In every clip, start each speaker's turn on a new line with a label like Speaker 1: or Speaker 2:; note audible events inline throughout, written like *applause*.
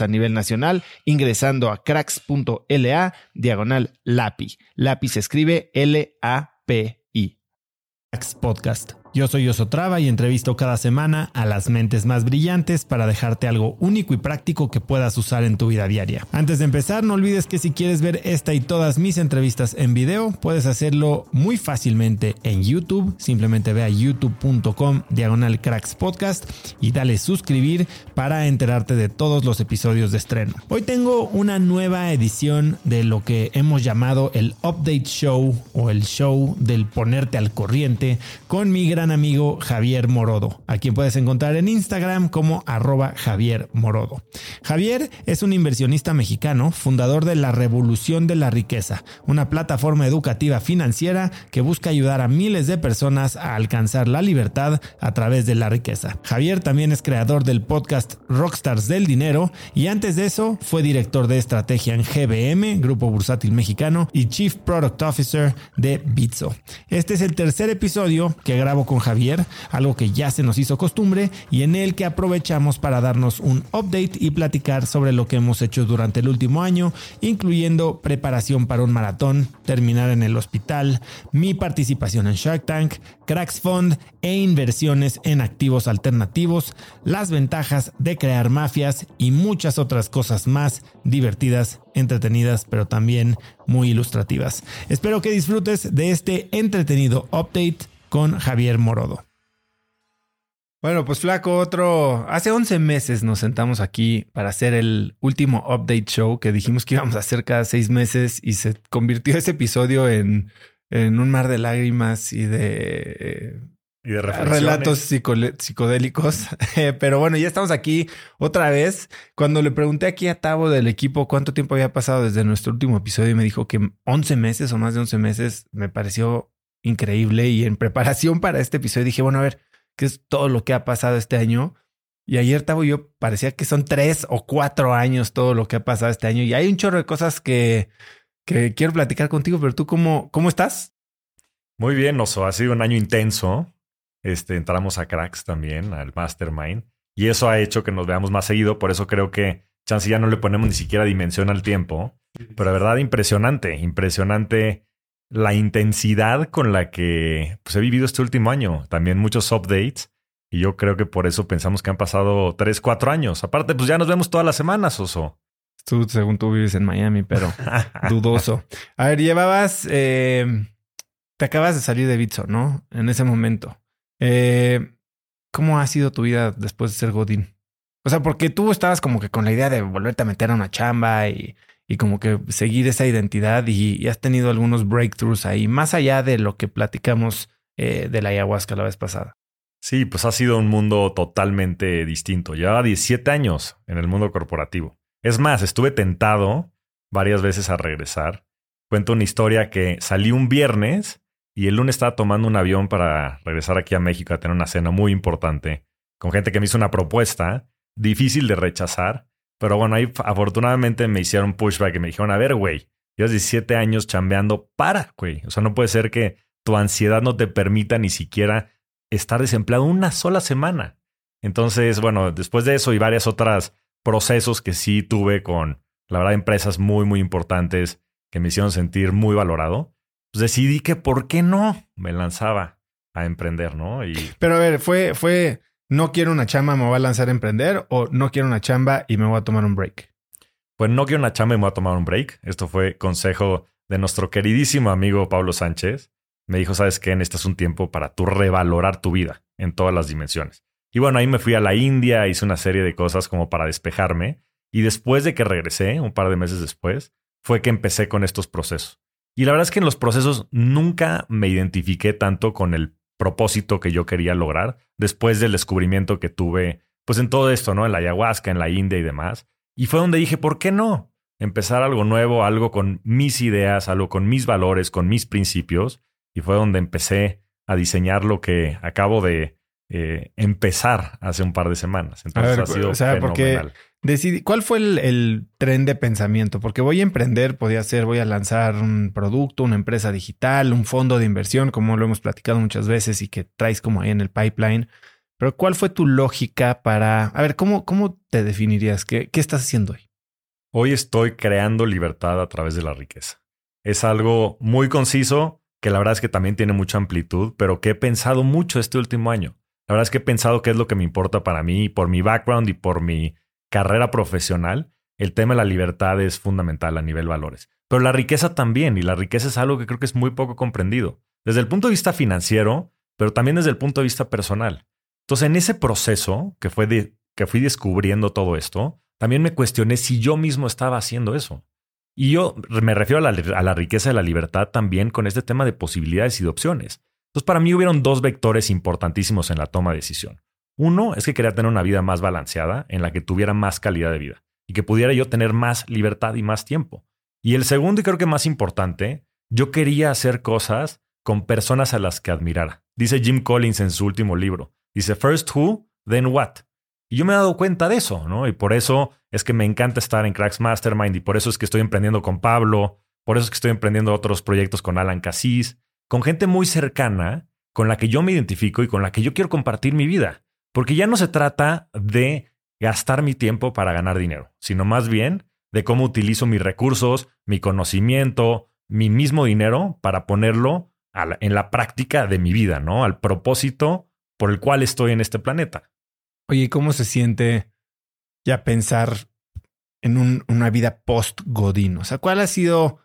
Speaker 1: a nivel nacional ingresando a cracks.la diagonal LAPI. LAPI se escribe L-A-P-I. Podcast. Yo soy Osotrava y entrevisto cada semana a las mentes más brillantes para dejarte algo único y práctico que puedas usar en tu vida diaria. Antes de empezar, no olvides que si quieres ver esta y todas mis entrevistas en video, puedes hacerlo muy fácilmente en YouTube. Simplemente ve a youtube.com diagonal cracks podcast y dale suscribir para enterarte de todos los episodios de estreno. Hoy tengo una nueva edición de lo que hemos llamado el Update Show o el show del ponerte al corriente con mi gran amigo Javier Morodo, a quien puedes encontrar en Instagram como arroba Javier Morodo. Javier es un inversionista mexicano, fundador de La Revolución de la Riqueza, una plataforma educativa financiera que busca ayudar a miles de personas a alcanzar la libertad a través de la riqueza. Javier también es creador del podcast Rockstars del Dinero y antes de eso fue director de estrategia en GBM, Grupo Bursátil Mexicano, y Chief Product Officer de Bitso. Este es el tercer episodio que grabo con Javier, algo que ya se nos hizo costumbre y en el que aprovechamos para darnos un update y platicar sobre lo que hemos hecho durante el último año, incluyendo preparación para un maratón, terminar en el hospital, mi participación en Shark Tank, Cracks Fund e inversiones en activos alternativos, las ventajas de crear mafias y muchas otras cosas más divertidas, entretenidas, pero también muy ilustrativas. Espero que disfrutes de este entretenido update con Javier Morodo. Bueno, pues flaco, otro... Hace 11 meses nos sentamos aquí para hacer el último update show que dijimos que íbamos a hacer cada seis meses y se convirtió ese episodio en, en un mar de lágrimas y de...
Speaker 2: Y de
Speaker 1: relatos psicodélicos. *laughs* Pero bueno, ya estamos aquí otra vez. Cuando le pregunté aquí a Tavo del equipo cuánto tiempo había pasado desde nuestro último episodio, me dijo que 11 meses o más de 11 meses. Me pareció increíble y en preparación para este episodio dije, bueno, a ver, ¿qué es todo lo que ha pasado este año? Y ayer, Tavo, yo parecía que son tres o cuatro años todo lo que ha pasado este año y hay un chorro de cosas que, que quiero platicar contigo, pero tú, ¿cómo, cómo estás?
Speaker 2: Muy bien, Oso. Ha sido un año intenso. Este, entramos a Cracks también, al Mastermind, y eso ha hecho que nos veamos más seguido. Por eso creo que chance ya no le ponemos ni siquiera dimensión al tiempo. Pero de verdad, impresionante, impresionante la intensidad con la que pues, he vivido este último año. También muchos updates. Y yo creo que por eso pensamos que han pasado tres, cuatro años. Aparte, pues ya nos vemos todas las semanas, Oso.
Speaker 1: Tú, según tú vives en Miami, pero *laughs* dudoso. A ver, llevabas... Eh, te acabas de salir de Bitso, ¿no? En ese momento. Eh, ¿Cómo ha sido tu vida después de ser Godín? O sea, porque tú estabas como que con la idea de volverte a meter a una chamba y, y como que seguir esa identidad y, has tenido algunos breakthroughs ahí, más allá de lo que platicamos eh, de la ayahuasca la vez pasada.
Speaker 2: Sí, pues ha sido un mundo totalmente distinto. Llevaba 17 años en el mundo corporativo. Es más, estuve tentado varias veces a regresar. Cuento una historia que salí un viernes y el lunes estaba tomando un avión para regresar aquí a México a tener una cena muy importante con gente que me hizo una propuesta difícil de rechazar. Pero bueno, ahí afortunadamente me hicieron pushback y me dijeron, a ver, güey, llevas 17 años chambeando, para, güey. O sea, no puede ser que tu ansiedad no te permita ni siquiera estar desempleado una sola semana. Entonces, bueno, después de eso y varias otras procesos que sí tuve con, la verdad, empresas muy, muy importantes que me hicieron sentir muy valorado, pues decidí que por qué no me lanzaba a emprender, ¿no? Y...
Speaker 1: Pero a ver, fue, fue, no quiero una chamba, me voy a lanzar a emprender o no quiero una chamba y me voy a tomar un break.
Speaker 2: Pues no quiero una chamba y me voy a tomar un break. Esto fue consejo de nuestro queridísimo amigo Pablo Sánchez me dijo, ¿sabes qué? es un tiempo para tú revalorar tu vida en todas las dimensiones. Y bueno, ahí me fui a la India, hice una serie de cosas como para despejarme. Y después de que regresé, un par de meses después, fue que empecé con estos procesos. Y la verdad es que en los procesos nunca me identifiqué tanto con el propósito que yo quería lograr después del descubrimiento que tuve, pues en todo esto, ¿no? En la ayahuasca, en la India y demás. Y fue donde dije, ¿por qué no? Empezar algo nuevo, algo con mis ideas, algo con mis valores, con mis principios y fue donde empecé a diseñar lo que acabo de eh, empezar hace un par de semanas. Entonces ha sido o sea, fenomenal.
Speaker 1: Decidí, ¿Cuál fue el, tren de pensamiento? Porque voy a emprender, podía ser, voy a lanzar un producto, una empresa digital, un fondo de inversión, como lo hemos platicado muchas veces y que traes como ahí en el pipeline. Pero ¿cuál fue tu lógica para, a ver, ¿cómo, cómo te definirías? ¿Qué, ¿Qué estás haciendo hoy?
Speaker 2: Hoy estoy creando libertad a través de la riqueza. Es algo muy conciso, que la verdad es que también tiene mucha amplitud, pero que he pensado mucho este último año. La verdad es que he pensado qué es lo que me importa para mí, por mi background y por mi carrera profesional. El tema de la libertad es fundamental a nivel valores. Pero la riqueza también, y la riqueza es algo que creo que es muy poco comprendido. Desde el punto de vista financiero, pero también desde el punto de vista personal. Entonces, en ese proceso que, fue que fui descubriendo todo esto, también me cuestioné si yo mismo estaba haciendo eso. Y yo me refiero a la, riqueza de la libertad también con este tema de posibilidades y de opciones. Entonces, para mí hubieron dos vectores importantísimos en la toma de decisión. Uno es que quería tener una vida más balanceada, en la que tuviera más calidad de vida y que pudiera yo tener más libertad y más tiempo. Y el segundo, y creo que más importante, yo quería hacer cosas con personas a las que admirara. Dice Jim Collins en su último libro. Dice, first who, then what. Y yo me he dado cuenta de eso, ¿no? Y por eso es que me encanta estar en Cracks Mastermind y por eso es que estoy emprendiendo con Pablo, por eso es que estoy emprendiendo otros proyectos con Alan Cassis, con gente muy cercana con la que yo me identifico y con la que yo quiero compartir mi vida. Porque ya no se trata de gastar mi tiempo para ganar dinero, sino más bien de cómo utilizo mis recursos, mi conocimiento, mi mismo dinero para ponerlo en la práctica de mi vida, ¿no? Al propósito por el cual estoy en este planeta.
Speaker 1: Oye, ¿cómo se siente ya pensar en una vida post-Godín? O sea, ¿cuál ha sido?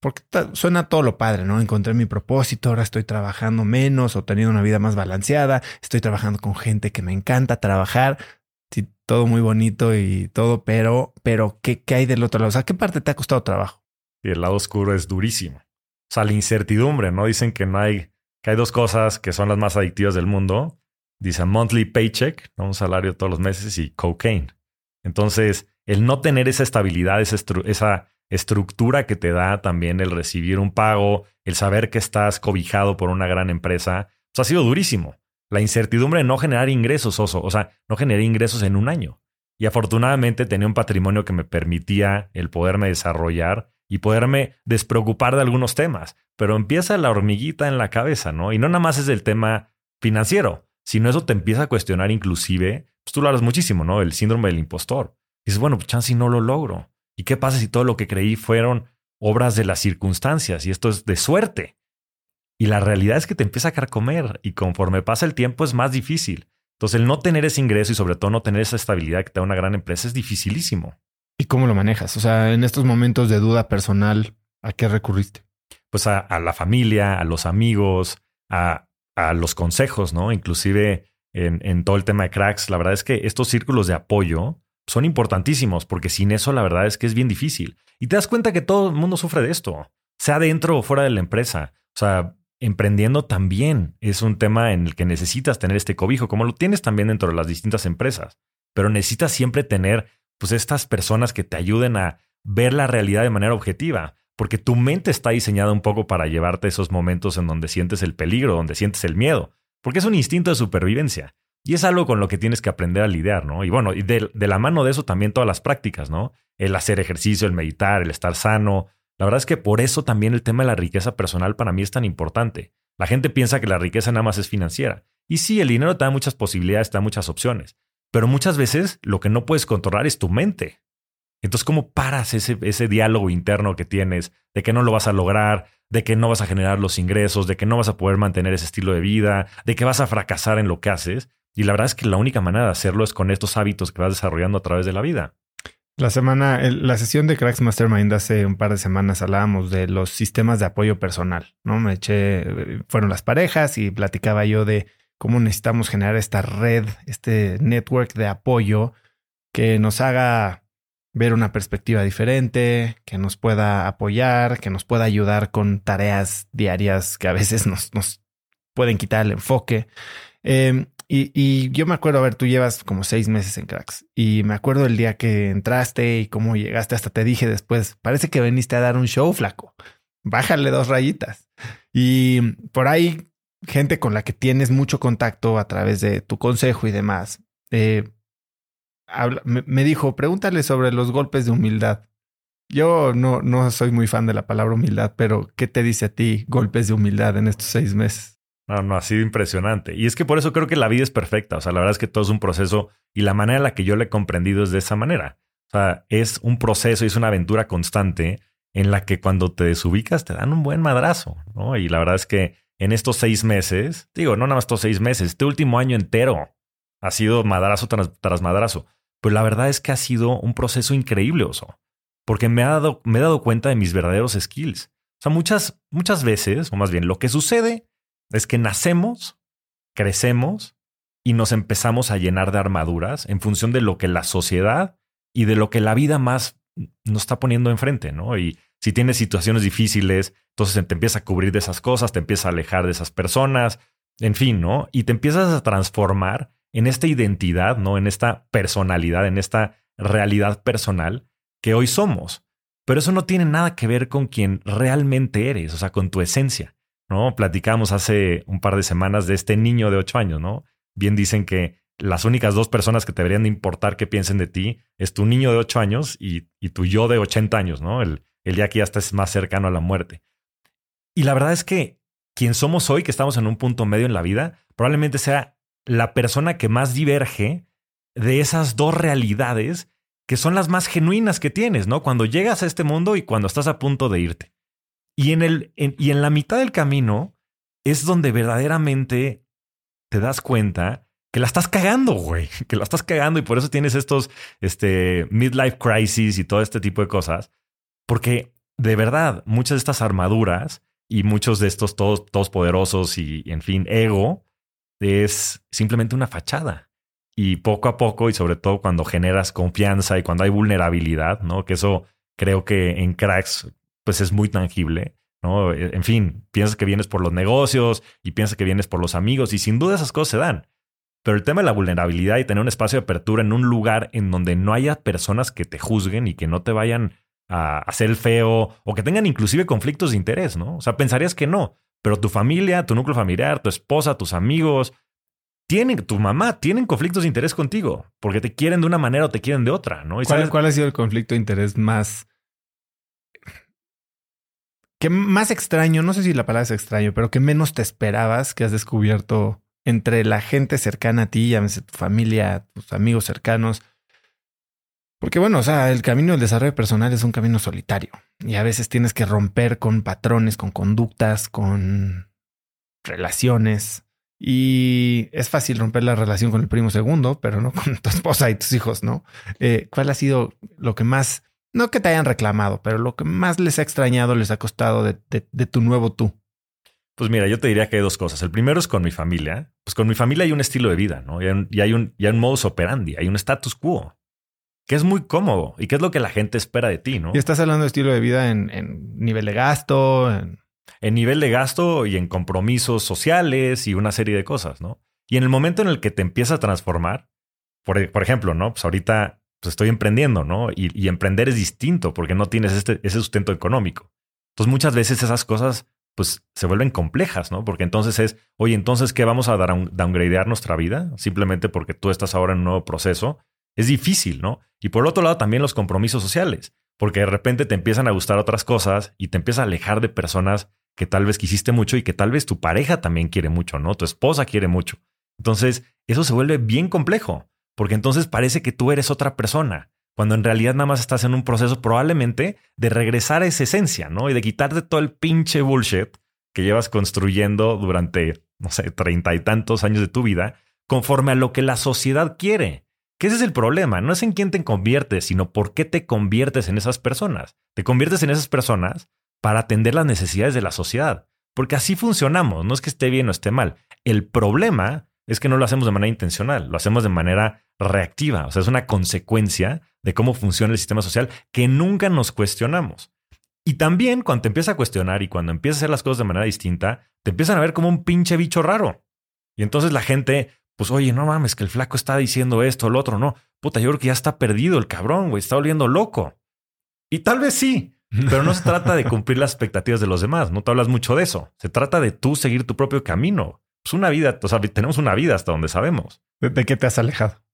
Speaker 1: Porque suena todo lo padre, ¿no? Encontré mi propósito, ahora estoy trabajando menos o teniendo una vida más balanceada, estoy trabajando con gente que me encanta trabajar, sí, todo muy bonito y todo, pero, pero ¿qué, ¿qué hay del otro lado? O sea, ¿qué parte te ha costado trabajo?
Speaker 2: Y el lado oscuro es durísimo. O sea, la incertidumbre, ¿no? Dicen que no hay, que hay dos cosas que son las más adictivas del mundo, dice monthly paycheck, un salario todos los meses y cocaine. Entonces, el no tener esa estabilidad, esa, esa estructura que te da también el recibir un pago, el saber que estás cobijado por una gran empresa, pues ha sido durísimo. La incertidumbre de no generar ingresos, oso, o sea, no generé ingresos en un año. Y afortunadamente tenía un patrimonio que me permitía el poderme desarrollar y poderme despreocupar de algunos temas. Pero empieza la hormiguita en la cabeza, ¿no? Y no nada más es el tema financiero, si no eso te empieza a cuestionar inclusive, pues tú lo hablas muchísimo, ¿no? El síndrome del impostor. Dices, bueno, pues chance no lo logro. ¿Y qué pasa si todo lo que creí fueron obras de las circunstancias y esto es de suerte? Y la realidad es que te empieza a carcomer y conforme pasa el tiempo es más difícil. Entonces el no tener ese ingreso y sobre todo no tener esa estabilidad que te da una gran empresa es dificilísimo.
Speaker 1: ¿Y cómo lo manejas? O sea, en estos momentos de duda personal, ¿a qué recurriste?
Speaker 2: Pues a, a la familia, a los amigos, a a los consejos, ¿no? Inclusive en, en todo el tema de cracks, la verdad es que estos círculos de apoyo son importantísimos porque sin eso la verdad es que es bien difícil. Y te das cuenta que todo el mundo sufre de esto, sea dentro o fuera de la empresa. O sea, emprendiendo también es un tema en el que necesitas tener este cobijo, como lo tienes también dentro de las distintas empresas. Pero necesitas siempre tener pues estas personas que te ayuden a ver la realidad de manera objetiva, porque tu mente está diseñada un poco para llevarte esos momentos en donde sientes el peligro, donde sientes el miedo, porque es un instinto de supervivencia. Y es algo con lo que tienes que aprender a lidiar, ¿no? Y bueno, y de, la mano de eso también todas las prácticas, ¿no? El hacer ejercicio, el meditar, el estar sano. La verdad es que por eso también el tema de la riqueza personal para mí es tan importante. La gente piensa que la riqueza nada más es financiera. Y sí, el dinero te da muchas posibilidades, te da muchas opciones. Pero muchas veces lo que no puedes controlar es tu mente. Entonces, ¿cómo paras ese, ese diálogo interno que tienes de que no lo vas a lograr, de que no vas a generar los ingresos, de que no vas a poder mantener ese estilo de vida, de que vas a fracasar en lo que haces? Y la verdad es que la única manera de hacerlo es con estos hábitos que vas desarrollando a través de la vida.
Speaker 1: La semana, la sesión de Cracks Mastermind hace un par de semanas hablábamos de los sistemas de apoyo personal, ¿no? Me eché, fueron las parejas y platicaba yo de cómo necesitamos generar esta red, este network de apoyo que nos haga ver una perspectiva diferente, que nos pueda apoyar, que nos pueda ayudar con tareas diarias que a veces nos, nos pueden quitar el enfoque. Eh, y, yo me acuerdo, a ver, tú llevas como seis meses en Cracks y me acuerdo el día que entraste y cómo llegaste, hasta te dije después, parece que veniste a dar un show flaco, bájale dos rayitas. Y por ahí, gente con la que tienes mucho contacto a través de tu consejo y demás, eh, me, dijo, pregúntale sobre los golpes de humildad. Yo no, no soy muy fan de la palabra humildad, pero ¿qué te dice a ti golpes de humildad en estos seis meses?
Speaker 2: No, no, ha sido impresionante. Y es que por eso creo que la vida es perfecta. O sea, la verdad es que todo es un proceso y la manera en la que yo le he comprendido es de esa manera. O sea, es un proceso y es una aventura constante en la que cuando te desubicas te dan un buen madrazo, ¿no? Y la verdad es que en estos seis meses, digo, no nada más estos seis meses, este último año entero ha sido madrazo tras, madrazo. Pero la verdad es que ha sido un proceso increíble, oso. Porque me, ha dado, me he dado cuenta de mis verdaderos skills. O sea, muchas, muchas veces, o más bien, lo que sucede es que nacemos, crecemos y nos empezamos a llenar de armaduras en función de lo que la sociedad y de lo que la vida más nos está poniendo enfrente, ¿no? Y si tienes situaciones difíciles, entonces te empieza a cubrir de esas cosas, te empieza a alejar de esas personas, en fin, ¿no? Y te empiezas a transformar en esta identidad, ¿no? En esta personalidad, en esta realidad personal que hoy somos. Pero eso no tiene nada que ver con quien realmente eres, o sea, con tu esencia. ¿No? Platicamos hace un par de semanas de este niño de ocho años, ¿no? Bien dicen que las únicas dos personas que te deberían de importar que piensen de ti es tu niño de ocho años y, tu yo de 80 años, ¿no? El, el día que ya estás más cercano a la muerte. Y la verdad es que quien somos hoy, que estamos en un punto medio en la vida, probablemente sea la persona que más diverge de esas dos realidades que son las más genuinas que tienes, ¿no? Cuando llegas a este mundo y cuando estás a punto de irte. Y en, el, y en la mitad del camino es donde verdaderamente te das cuenta que la estás cagando, güey, *laughs* que la estás cagando y por eso tienes estos este, midlife crisis y todo este tipo de cosas. Porque de verdad, muchas de estas armaduras y muchos de estos todos, todos poderosos y, en fin, ego, es simplemente una fachada. Y poco a poco, y sobre todo cuando generas confianza y cuando hay vulnerabilidad, ¿no? Que eso creo que en cracks pues es muy tangible. ¿no? E, en fin, piensas que vienes por los negocios y piensas que vienes por los amigos y sin duda esas cosas se dan. Pero el tema de la vulnerabilidad y tener un espacio de apertura en un lugar en donde no haya personas que te juzguen y que no te vayan a hacer el feo o que tengan inclusive conflictos de interés, ¿no? O sea, pensarías que no, pero tu familia, tu núcleo familiar, tu esposa, tus amigos, tienen, tu mamá, tienen conflictos de interés contigo porque te quieren de una manera o te quieren de otra, ¿no?
Speaker 1: ¿Cuál, ¿Cuál ha sido el conflicto de interés más que más extraño, no sé si la palabra es extraño, pero que menos te esperabas que has descubierto entre la gente cercana a ti, llámese tu familia, tus amigos cercanos. Porque bueno, o sea, el camino del desarrollo personal es un camino solitario y a veces tienes que romper con patrones, con conductas, con relaciones. Y es fácil romper la relación con el primo segundo, pero no con tu esposa y tus hijos, ¿no? Eh, ¿Cuál ha sido lo que más no que te hayan reclamado, pero lo que más les ha extrañado, les ha costado de, tu nuevo tú.
Speaker 2: Pues mira, yo te diría que hay dos cosas. El primero es con mi familia. Pues con mi familia hay un estilo de vida, ¿no? Y hay un, y hay un, y hay un modus operandi, hay un status quo, que es muy cómodo y que es lo que la gente espera de ti, ¿no?
Speaker 1: Y estás hablando de estilo de vida en, en nivel de gasto, en...
Speaker 2: En nivel de gasto y en compromisos sociales y una serie de cosas, ¿no? Y en el momento en el que te empieza a transformar, por, por ejemplo, ¿no? Pues ahorita pues estoy emprendiendo, ¿no? Y, emprender es distinto porque no tienes este, ese sustento económico. Entonces muchas veces esas cosas pues se vuelven complejas, ¿no? Porque entonces es, oye, entonces, ¿qué vamos a un, downgradear nuestra vida? Simplemente porque tú estás ahora en un nuevo proceso. Es difícil, ¿no? Y por otro lado, también los compromisos sociales, porque de repente te empiezan a gustar otras cosas y te empiezas a alejar de personas que tal vez quisiste mucho y que tal vez tu pareja también quiere mucho, ¿no? Tu esposa quiere mucho. Entonces, eso se vuelve bien complejo, porque entonces parece que tú eres otra persona cuando en realidad nada más estás en un proceso probablemente de regresar a esa esencia, ¿no? Y de quitarte todo el pinche bullshit que llevas construyendo durante, no sé, treinta y tantos años de tu vida, conforme a lo que la sociedad quiere. Que ese es el problema, no es en quién te conviertes, sino por qué te conviertes en esas personas. Te conviertes en esas personas para atender las necesidades de la sociedad, porque así funcionamos, no es que esté bien o esté mal. El problema es que no lo hacemos de manera intencional, lo hacemos de manera reactiva, o sea, es una consecuencia de cómo funciona el sistema social que nunca nos cuestionamos. Y también cuando te empiezas a cuestionar y cuando empiezas a hacer las cosas de manera distinta, te empiezan a ver como un pinche bicho raro. Y entonces la gente, pues oye, no mames, que el flaco está diciendo esto, lo otro, no. Puta, yo creo que ya está perdido el cabrón, güey, está oliendo loco. Y tal vez sí, pero no se trata de cumplir las expectativas de los demás, no te hablas mucho de eso. Se trata de tú seguir tu propio camino. Pues una vida, o sea, tenemos una vida hasta donde sabemos.
Speaker 1: ¿De qué te has alejado?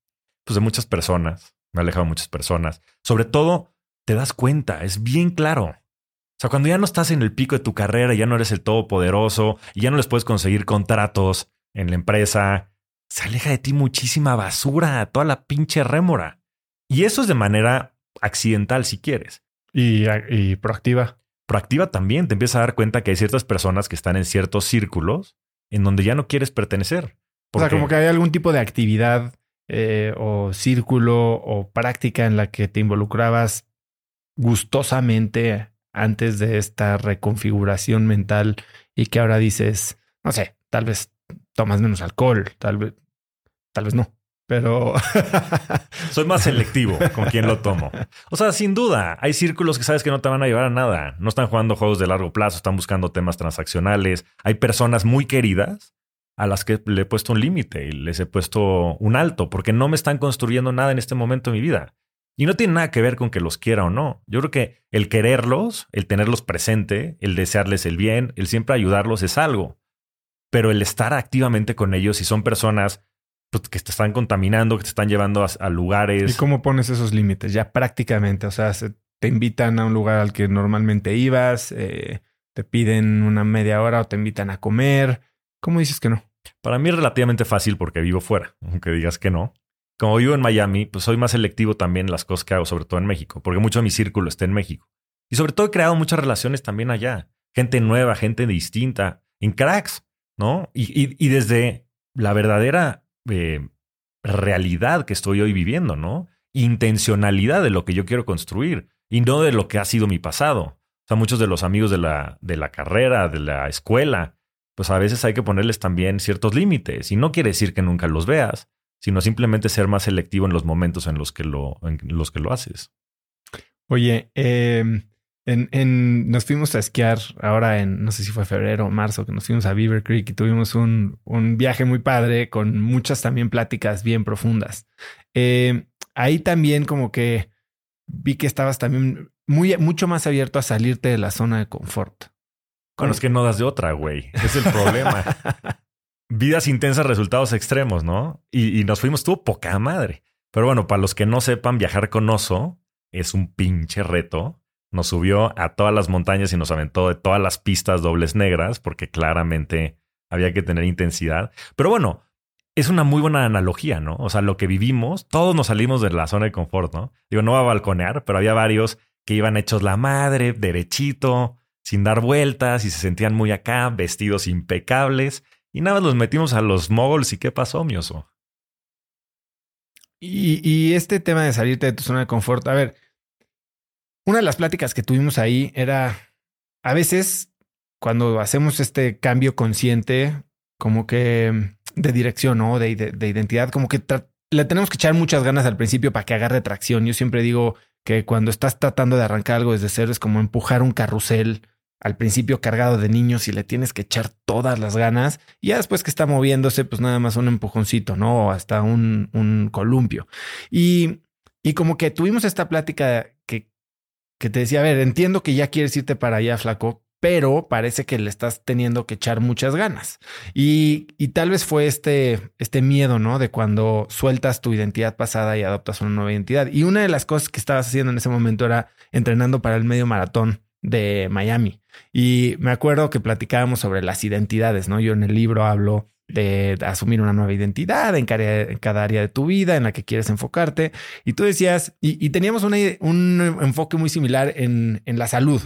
Speaker 2: Pues de muchas personas, me he alejado de muchas personas. Sobre todo, te das cuenta, es bien claro. O sea, cuando ya no estás en el pico de tu carrera, ya no eres el todopoderoso y ya no les puedes conseguir contratos en la empresa, se aleja de ti muchísima basura, toda la pinche rémora. Y eso es de manera accidental si quieres.
Speaker 1: Y, y proactiva.
Speaker 2: Proactiva también, te empiezas a dar cuenta que hay ciertas personas que están en ciertos círculos en donde ya no quieres pertenecer.
Speaker 1: O sea, como que hay algún tipo de actividad eh, o círculo o práctica en la que te involucrabas gustosamente antes de esta reconfiguración mental y que ahora dices, no sé, tal vez tomas menos alcohol, tal vez, tal vez no, pero *laughs*
Speaker 2: soy más selectivo con quién lo tomo. O sea, sin duda, hay círculos que sabes que no te van a llevar a nada. No están jugando juegos de largo plazo, están buscando temas transaccionales. Hay personas muy queridas a las que le he puesto un límite y les he puesto un alto porque no me están construyendo nada en este momento de mi vida. Y no tiene nada que ver con que los quiera o no. Yo creo que el quererlos, el tenerlos presente, el desearles el bien, el siempre ayudarlos es algo. Pero el estar activamente con ellos, si son personas pues, que te están contaminando, que te están llevando a, lugares.
Speaker 1: ¿Y cómo pones esos límites? Ya prácticamente, o sea, te invitan a un lugar al que normalmente ibas, eh, te piden una media hora o te invitan a comer ¿Cómo dices que no?
Speaker 2: Para mí es relativamente fácil porque vivo fuera, aunque digas que no. Como vivo en Miami, pues soy más selectivo también en las cosas que hago, sobre todo en México, porque mucho de mi círculo está en México. Y sobre todo he creado muchas relaciones también allá. Gente nueva, gente distinta, en cracks, ¿no? Y, desde la verdadera eh, realidad que estoy hoy viviendo, ¿no? Intencionalidad de lo que yo quiero construir y no de lo que ha sido mi pasado. O sea, muchos de los amigos de la, de la carrera, de la escuela, pues a veces hay que ponerles también ciertos límites. Y no quiere decir que nunca los veas, sino simplemente ser más selectivo en los momentos en los que lo, en los que lo haces.
Speaker 1: Oye, em, en, nos fuimos a esquiar ahora en, no sé si fue febrero o marzo, que nos fuimos a Beaver Creek y tuvimos un, un viaje muy padre con muchas también pláticas bien profundas. Em, ahí también como que vi que estabas también muy, mucho más abierto a salirte de la zona de confort.
Speaker 2: Bueno, es que no das de otra, güey. Es el problema. *laughs* Vidas intensas, resultados extremos, ¿no? Y, nos fuimos, tuvo poca madre. Pero bueno, para los que no sepan, viajar con oso es un pinche reto. Nos subió a todas las montañas y nos aventó de todas las pistas dobles negras, porque claramente había que tener intensidad. Pero bueno, es una muy buena analogía, ¿no? O sea, lo que vivimos, todos nos salimos de la zona de confort, ¿no? Digo, no va a balconear, pero había varios que iban hechos la madre, derechito, sin dar vueltas y se sentían muy acá, vestidos impecables. Y nada los metimos a los moguls y ¿qué pasó, mi oso?
Speaker 1: Y, este tema de salirte de tu zona de confort, a ver, una de las pláticas que tuvimos ahí era, a veces cuando hacemos este cambio consciente, como que de dirección, ¿no? De, de, identidad, como que le tenemos que echar muchas ganas al principio para que agarre tracción. Yo siempre digo que cuando estás tratando de arrancar algo desde cero es como empujar un carrusel al principio cargado de niños y le tienes que echar todas las ganas. Y ya después que está moviéndose, pues nada más un empujoncito, ¿no? O hasta un, un columpio. Y, y como que tuvimos esta plática que, que te decía, a ver, entiendo que ya quieres irte para allá, flaco, pero parece que le estás teniendo que echar muchas ganas. Y, y, tal vez fue este, este miedo, ¿no? De cuando sueltas tu identidad pasada y adoptas una nueva identidad. Y una de las cosas que estabas haciendo en ese momento era entrenando para el medio maratón de Miami. Y me acuerdo que platicábamos sobre las identidades, ¿no? Yo en el libro hablo de asumir una nueva identidad en cada, área de tu vida en la que quieres enfocarte. Y tú decías, y, teníamos un enfoque muy similar en, en, la salud,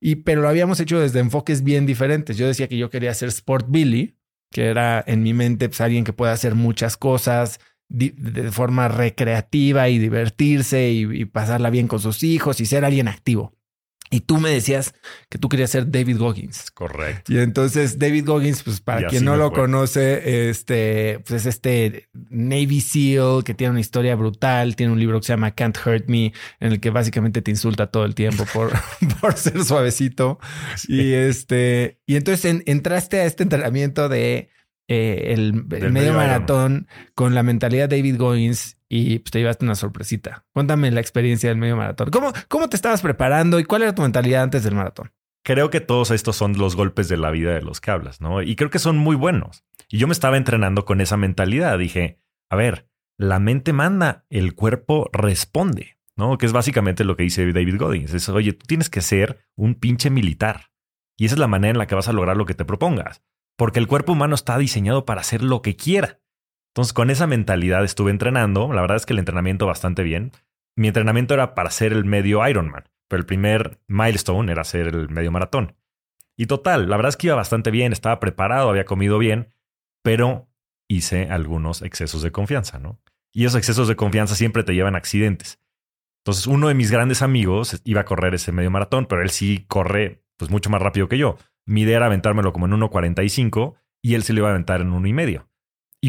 Speaker 1: y, pero lo habíamos hecho desde enfoques bien diferentes. Yo decía que yo quería ser Sport Billy, que era en mi mente pues, alguien que pueda hacer muchas cosas, de forma recreativa y divertirse y, pasarla bien con sus hijos y ser alguien activo. Y tú me decías que tú querías ser David Goggins.
Speaker 2: Correcto.
Speaker 1: Y entonces David Goggins, pues para quien no lo conoce, este, pues es este Navy SEAL que tiene una historia brutal, tiene un libro que se llama Can't Hurt Me, en el que básicamente te insulta todo el tiempo por, *laughs* por ser suavecito. Y este, y entonces entraste a este entrenamiento de eh, el, medio, maratón con la mentalidad de David Goins y pues, te llevaste una sorpresita. Cuéntame la experiencia del medio maratón. ¿Cómo, ¿Cómo te estabas preparando y cuál era tu mentalidad antes del maratón?
Speaker 2: Creo que todos estos son los golpes de la vida de los que hablas, ¿no? Y creo que son muy buenos. Y yo me estaba entrenando con esa mentalidad. Dije, a ver, la mente manda, el cuerpo responde, ¿no? Que es básicamente lo que dice David Goggins. Es, oye, tú tienes que ser un pinche militar. Y esa es la manera en la que vas a lograr lo que te propongas porque el cuerpo humano está diseñado para hacer lo que quiera. Entonces, con esa mentalidad estuve entrenando. La verdad es que el entrenamiento bastante bien. Mi entrenamiento era para hacer el medio Ironman, pero el primer milestone era hacer el medio maratón. Y total, la verdad es que iba bastante bien, estaba preparado, había comido bien, pero hice algunos excesos de confianza, ¿no? Y esos excesos de confianza siempre te llevan a accidentes. Entonces, uno de mis grandes amigos iba a correr ese medio maratón, pero él sí corre pues mucho más rápido que yo. Mi idea era aventármelo como en 1.45 y él se lo iba a aventar en 1.5. Y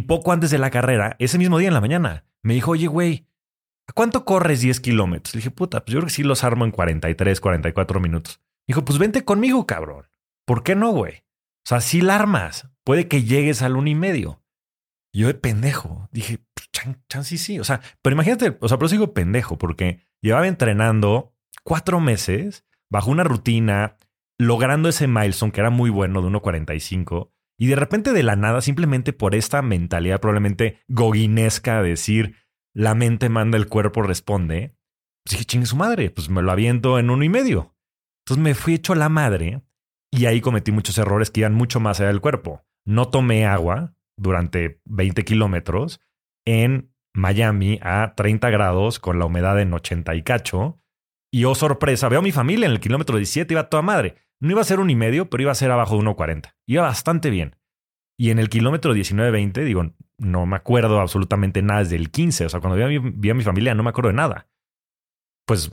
Speaker 2: poco antes de la carrera, ese mismo día en la mañana, me dijo, oye, güey, ¿a cuánto corres 10 kilómetros? Le dije, puta, pues yo creo que sí los armo en 43, 44 minutos. dijo, pues vente conmigo, cabrón. ¿Por qué no, güey? O sea, si la armas, puede que llegues al 1.5. y medio. yo de pendejo dije, pues, chan, chan, sí, sí. O sea, pero imagínate, o sea, pero sigo pendejo porque llevaba entrenando cuatro meses bajo una rutina, logrando ese milestone que era muy bueno de 1.45 y de repente de la nada, simplemente por esta mentalidad probablemente goguinesca de decir la mente manda, el cuerpo responde, pues dije, chingue su madre, pues me lo aviento en uno y medio. Entonces me fui hecho la madre y ahí cometí muchos errores que iban mucho más allá del cuerpo. No tomé agua durante 20 kilómetros en Miami a 30 grados con la humedad en 80 y cacho. Y oh sorpresa, veo a mi familia en el kilómetro 17, iba toda madre. No iba a ser un y medio, pero iba a ser abajo de 1.40. Iba bastante bien. Y en el kilómetro 19-20, digo, no me acuerdo absolutamente nada desde el 15. O sea, cuando vi a, mi, familia no me acuerdo de nada. Pues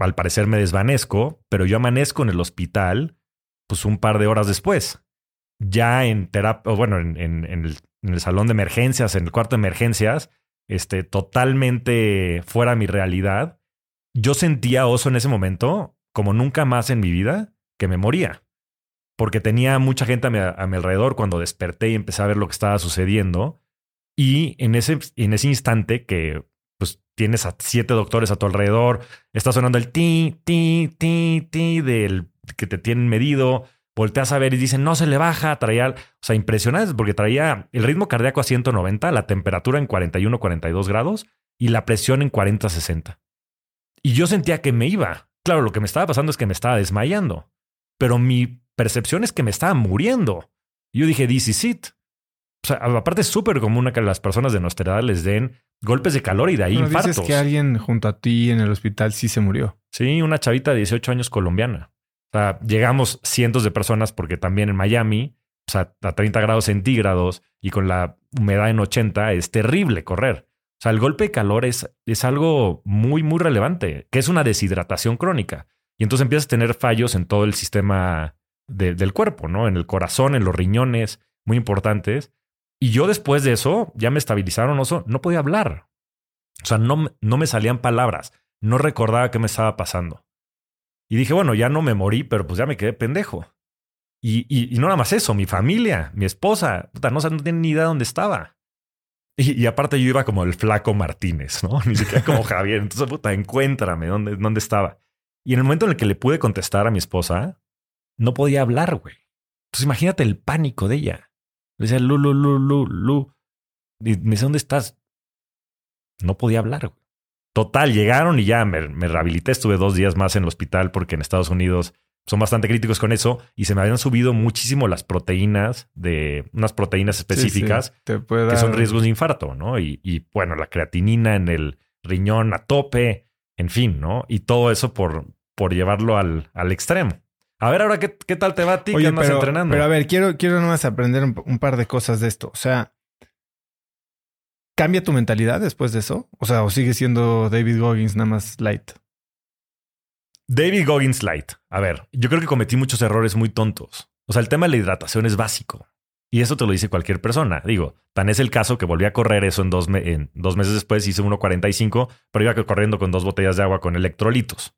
Speaker 2: al parecer me desvanezco, pero yo amanezco en el hospital pues un par de horas después. Ya en terapia, bueno, en, en, el, salón de emergencias, en el cuarto de emergencias, este, totalmente fuera de mi realidad. Yo sentía oso en ese momento como nunca más en mi vida que me moría. Porque tenía mucha gente a mi, alrededor cuando desperté y empecé a ver lo que estaba sucediendo. Y en ese, en ese instante que pues tienes a siete doctores a tu alrededor, está sonando el ti, ti, ti, ti del que te tienen medido, volteas a ver y dicen, no se le baja, traía, o sea, impresionante porque traía el ritmo cardíaco a 190, la temperatura en 41, 42 grados y la presión en 40, 60. Y yo sentía que me iba. Claro, lo que me estaba pasando es que me estaba desmayando pero mi percepción es que me estaba muriendo. Yo dije, this is it. O sea, aparte es súper común que las personas de nuestra edad les den golpes de calor y de ahí infartos. Dices
Speaker 1: que alguien junto a ti en el hospital sí se murió.
Speaker 2: Sí, una chavita de 18 años colombiana. O sea, llegamos cientos de personas porque también en Miami, o sea, a 30 grados centígrados y con la humedad en 80 es terrible correr. O sea, el golpe de calor es, es algo muy, muy relevante, que es una deshidratación crónica. Y entonces empiezas a tener fallos en todo el sistema del cuerpo, ¿no? En el corazón, en los riñones, muy importantes. Y yo después de eso, ya me estabilizaron, oso, no podía hablar. O sea, no, no me salían palabras. No recordaba qué me estaba pasando. Y dije, bueno, ya no me morí, pero pues ya me quedé pendejo. Y, y, no nada más eso, mi familia, mi esposa, puta, no, no tienen ni idea de dónde estaba. Y, aparte yo iba como el flaco Martínez, ¿no? *laughs* Ni siquiera como Javier. Entonces, puta, encuéntrame dónde, dónde estaba. Y en el momento en el que le pude contestar a mi esposa, no podía hablar, güey. Entonces imagínate el pánico de ella. Le decía, Lu, Lu, Lu, Lu, Lu. Y me dice, ¿dónde estás? No podía hablar, güey. Total, llegaron y ya me, me rehabilité. Estuve dos días más en el hospital porque en Estados Unidos son bastante críticos con eso y se me habían subido muchísimo las proteínas de unas proteínas específicas que son riesgos de infarto, ¿no? Y, bueno, la creatinina en el riñón a tope, en fin, ¿no? Y todo eso por, por llevarlo al, al extremo. A ver, ahora, ¿qué, ¿qué, tal te va a ti? ¿Qué andas entrenando?
Speaker 1: Pero a ver, quiero, quiero nomás aprender un, par de cosas de esto. O sea, ¿cambia tu mentalidad después de eso? O sea, ¿o sigue siendo David Goggins nada más light?
Speaker 2: David Goggins Light. A ver, yo creo que cometí muchos errores muy tontos. O sea, el tema de la hidratación es básico. Y eso te lo dice cualquier persona. Digo, tan es el caso que volví a correr eso en dos, en dos meses después, hice 1.45, pero iba corriendo con dos botellas de agua con electrolitos.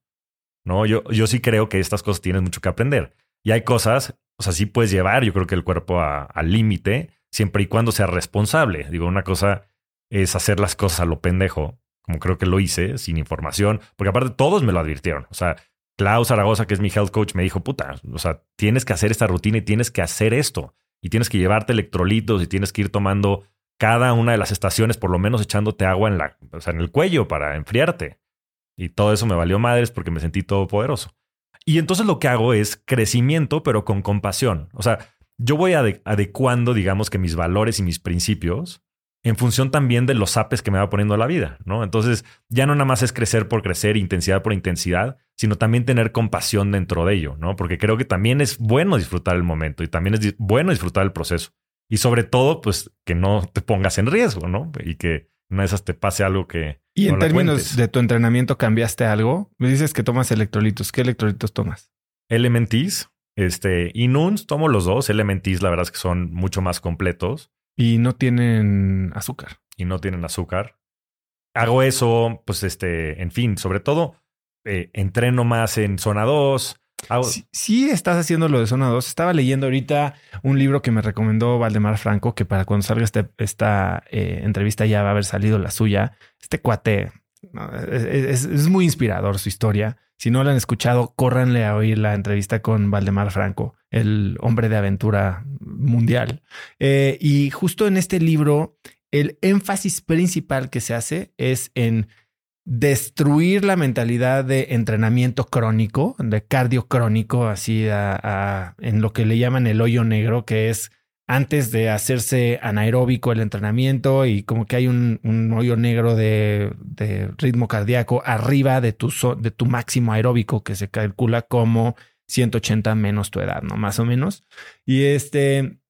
Speaker 2: No, yo, yo sí creo que estas cosas tienen mucho que aprender. Y hay cosas, o sea, sí puedes llevar, yo creo que el cuerpo al límite, siempre y cuando sea responsable. Digo, una cosa es hacer las cosas a lo pendejo como creo que lo hice, sin información, porque aparte todos me lo advirtieron. O sea, Klaus Zaragoza, que es mi health coach, me dijo, puta, o sea, tienes que hacer esta rutina y tienes que hacer esto. Y tienes que llevarte electrolitos y tienes que ir tomando cada una de las estaciones, por lo menos echándote agua en, la, o sea, en el cuello para enfriarte. Y todo eso me valió madres porque me sentí todopoderoso. Y entonces lo que hago es crecimiento, pero con compasión. O sea, yo voy adecuando, digamos que mis valores y mis principios en función también de los apes que me va poniendo la vida, ¿no? Entonces, ya no nada más es crecer por crecer, intensidad por intensidad, sino también tener compasión dentro de ello, ¿no? Porque creo que también es bueno disfrutar el momento y también es bueno disfrutar el proceso. Y sobre todo, pues, que no te pongas en riesgo, ¿no? Y que una de esas te pase algo que...
Speaker 1: Y en términos de tu entrenamiento, ¿cambiaste algo? Me dices que tomas electrolitos. ¿Qué electrolitos tomas?
Speaker 2: Elementis, este, y Nuns, tomo los dos. Elementis, la verdad es que son mucho más completos.
Speaker 1: Y no tienen azúcar.
Speaker 2: Y no tienen azúcar. Hago eso, pues este, en fin, sobre todo eh, entreno más en zona 2.
Speaker 1: Sí, estás haciendo lo de zona 2. Estaba leyendo ahorita un libro que me recomendó Valdemar Franco, que para cuando salga este, esta eh, entrevista ya va a haber salido la suya. Este cuate es, muy inspirador su historia. Si no la han escuchado, córranle a oír la entrevista con Valdemar Franco, el hombre de aventura mundial. Eh, y justo en este libro, el énfasis principal que se hace es en destruir la mentalidad de entrenamiento crónico, de cardio crónico, así en lo que le llaman el hoyo negro, que es antes de hacerse anaeróbico el entrenamiento y como que hay un, hoyo negro de, ritmo cardíaco arriba de tu, de tu máximo aeróbico que se calcula como 180 menos tu edad, ¿no? Más o menos. Y este,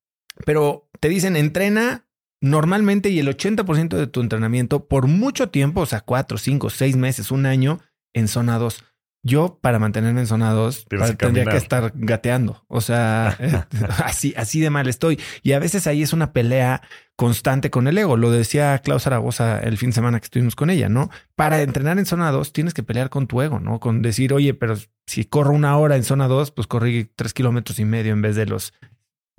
Speaker 1: pero te dicen, entrena normalmente y el 80% de tu entrenamiento por mucho tiempo, o sea, 4, 5, 6 meses, un año en zona 2. Yo, para mantenerme en zona 2, tendría que estar gateando. O sea, *laughs* *laughs* así, así de mal estoy. Y a veces ahí es una pelea constante con el ego. Lo decía Klaus Zaragoza el fin de semana que estuvimos con ella, ¿no? Para entrenar en zona 2 tienes que pelear con tu ego, ¿no? Con decir, oye, pero si corro una hora en zona 2, pues corrí tres kilómetros y medio en vez de los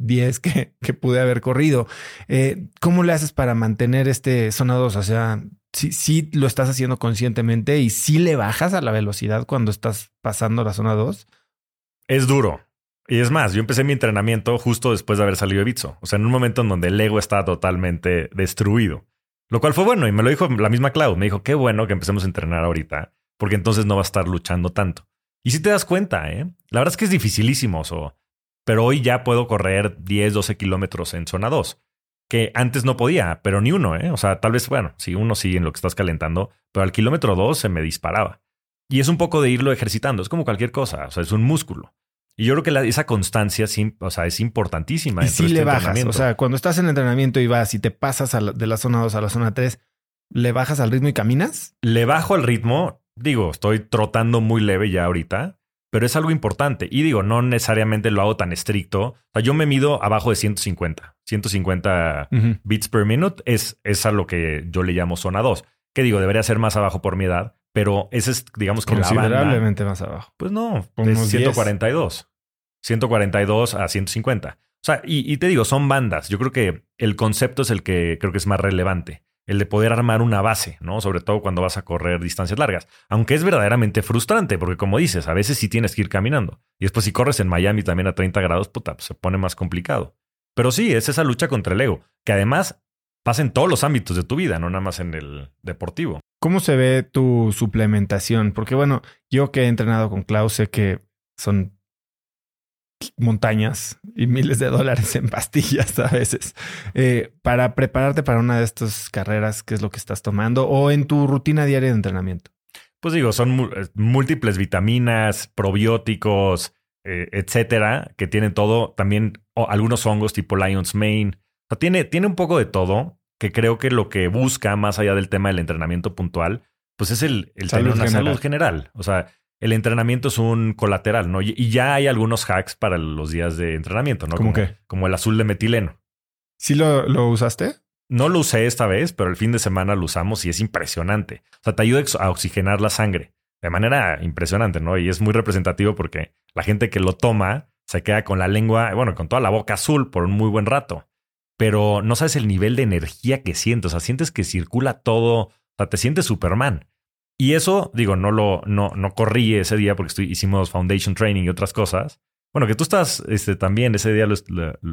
Speaker 1: 10 que, que pude haber corrido. Eh, ¿Cómo le haces para mantener este zona 2? O sea, sí, lo estás haciendo conscientemente y sí le bajas a la velocidad cuando estás pasando la zona 2.
Speaker 2: Es duro. Y es más, yo empecé mi entrenamiento justo después de haber salido de Bitso. O sea, en un momento en donde el ego estaba totalmente destruido. Lo cual fue bueno y me lo dijo la misma Cloud. Me dijo, qué bueno que empecemos a entrenar ahorita, porque entonces no va a estar luchando tanto. Y si te das cuenta, ¿eh? La verdad es que es dificilísimo, pero hoy ya puedo correr 10, 12 kilómetros en zona 2 que antes no podía, pero ni uno, ¿eh? O sea, tal vez, bueno, sí, uno sí en lo que estás calentando, pero al kilómetro dos se me disparaba. Y es un poco de irlo ejercitando, es como cualquier cosa, o sea, es un músculo. Y yo creo que esa constancia o sea, es importantísima.
Speaker 1: Y si le bajas, o sea, cuando estás en entrenamiento y vas y te pasas de la zona 2 a la zona 3, ¿le bajas al ritmo y caminas?
Speaker 2: Le bajo al ritmo, digo, estoy trotando muy leve ya ahorita, pero es algo importante. Y digo, no necesariamente lo hago tan estricto. O sea, yo me mido abajo de 150. 150 bits per minute es, es a lo que yo le llamo zona 2. Que digo, debería ser más abajo por mi edad, pero ese es, digamos que
Speaker 1: Considerablemente más abajo.
Speaker 2: Pues no, es 142. 142 a 150. O sea, y, y, te digo, son bandas. Yo creo que el concepto es el que creo que es más relevante. El de poder armar una base, ¿no? Sobre todo cuando vas a correr distancias largas. Aunque es verdaderamente frustrante, porque como dices, a veces sí tienes que ir caminando. Y después si corres en Miami también a 30 grados, puta, pues se pone más complicado. Pero sí, es esa lucha contra el ego, que además pasa en todos los ámbitos de tu vida, no nada más en el deportivo.
Speaker 1: ¿Cómo se ve tu suplementación? Porque bueno, yo que he entrenado con Klaus sé que son montañas y miles de dólares en pastillas a veces. Eh, para prepararte para una de estas carreras, ¿qué es lo que estás tomando? O en tu rutina diaria de entrenamiento.
Speaker 2: Pues digo, son eh, múltiples vitaminas, probióticos, eh, etcétera, que tienen todo. También algunos hongos tipo Lion's Mane. O sea, tiene, tiene un poco de todo, que creo que lo que busca, más allá del tema del entrenamiento puntual, pues es el, el tener una salud general. O sea, el entrenamiento es un colateral, ¿no? Y, ya hay algunos hacks para los días de entrenamiento, ¿no?
Speaker 1: como,
Speaker 2: Como el azul de metileno.
Speaker 1: ¿Sí lo, lo, usaste?
Speaker 2: No lo usé esta vez, pero el fin de semana lo usamos y es impresionante. O sea, te ayuda a oxigenar la sangre de manera impresionante, ¿no? Y es muy representativo porque la gente que lo toma se queda con la lengua, bueno, con toda la boca azul por un muy buen rato. Pero no sabes el nivel de energía que sientes. O sea, sientes que circula todo. O sea, te sientes Superman. Y eso, digo, no lo, no, no corrí ese día porque hicimos foundation training y otras cosas. Bueno, que tú estás este, también ese día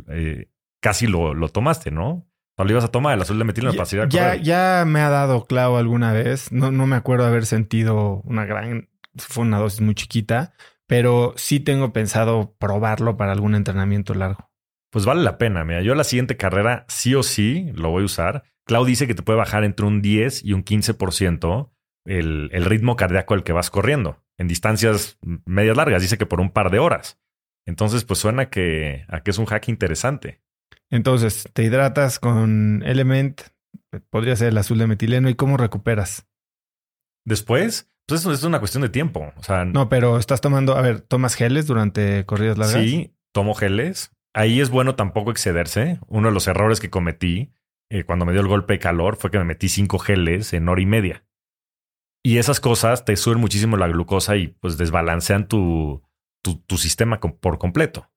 Speaker 2: eh, casi lo, lo, tomaste, ¿no? Cuando ibas a tomar el azul de metileno
Speaker 1: para ya, ya me ha dado clavo alguna vez. No, no me acuerdo haber sentido una gran, fue una dosis muy chiquita, pero sí tengo pensado probarlo para algún entrenamiento largo.
Speaker 2: Pues vale la pena. Mira, yo la siguiente carrera sí o sí lo voy a usar. Clau dice que te puede bajar entre un 10 y un 15% el, ritmo cardíaco al que vas corriendo en distancias medias largas. Dice que por un par de horas. Entonces, pues suena que, a que es un hack interesante.
Speaker 1: Entonces, te hidratas con Element, podría ser el azul de metileno, ¿y cómo recuperas?
Speaker 2: Después, pues eso es una cuestión de tiempo. O sea,
Speaker 1: no, pero estás tomando, a ver, ¿tomas geles durante corridas largas?
Speaker 2: Sí, tomo geles. Ahí es bueno tampoco excederse. Uno de los errores que cometí eh, cuando me dio el golpe de calor fue que me metí cinco geles en hora y media. Y esas cosas te suben muchísimo la glucosa y pues desbalancean tu, tu, sistema por completo.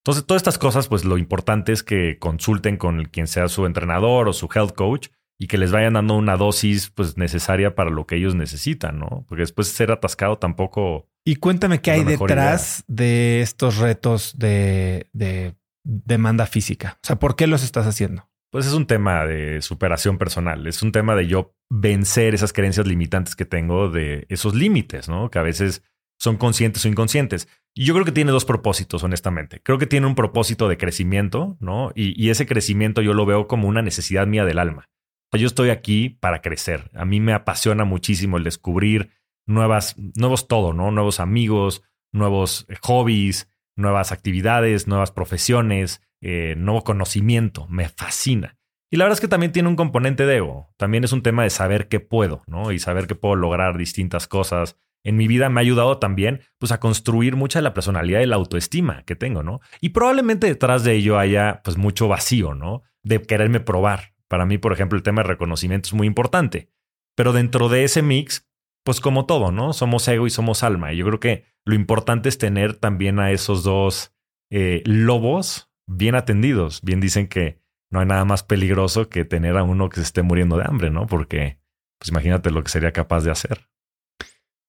Speaker 2: Entonces, todas estas cosas, pues lo importante es que consulten con quien sea su entrenador o su health coach y que les vayan dando una dosis pues necesaria para lo que ellos necesitan, ¿no? Porque después ser atascado tampoco.
Speaker 1: Y cuéntame qué hay detrás de estos retos de, de demanda física. O sea, ¿por qué los estás haciendo?
Speaker 2: Pues es un tema de superación personal, es un tema de yo vencer esas creencias limitantes que tengo de esos límites, ¿no? Que a veces son conscientes o inconscientes. Y yo creo que tiene dos propósitos, honestamente. Creo que tiene un propósito de crecimiento, ¿no? Y, ese crecimiento yo lo veo como una necesidad mía del alma. yo estoy aquí para crecer. A mí me apasiona muchísimo el descubrir nuevas, nuevos todo, ¿no? Nuevos amigos, nuevos eh, hobbies, nuevas actividades, nuevas profesiones, eh, nuevo conocimiento. Me fascina. Y la verdad es que también tiene un componente de ego. También es un tema de saber qué puedo, ¿no? Y saber que puedo lograr distintas cosas. En mi vida me ha ayudado también, pues, a construir mucha de la personalidad y la autoestima que tengo, ¿no? Y probablemente detrás de ello haya, pues, mucho vacío, ¿no? De quererme probar. Para mí, por ejemplo, el tema de reconocimiento es muy importante. Pero dentro de ese mix, pues como todo, ¿no? Somos ego y somos alma. Y yo creo que lo importante es tener también a esos dos eh, lobos bien atendidos. Bien dicen que no hay nada más peligroso que tener a uno que se esté muriendo de hambre, ¿no? Porque, pues imagínate lo que sería capaz de hacer.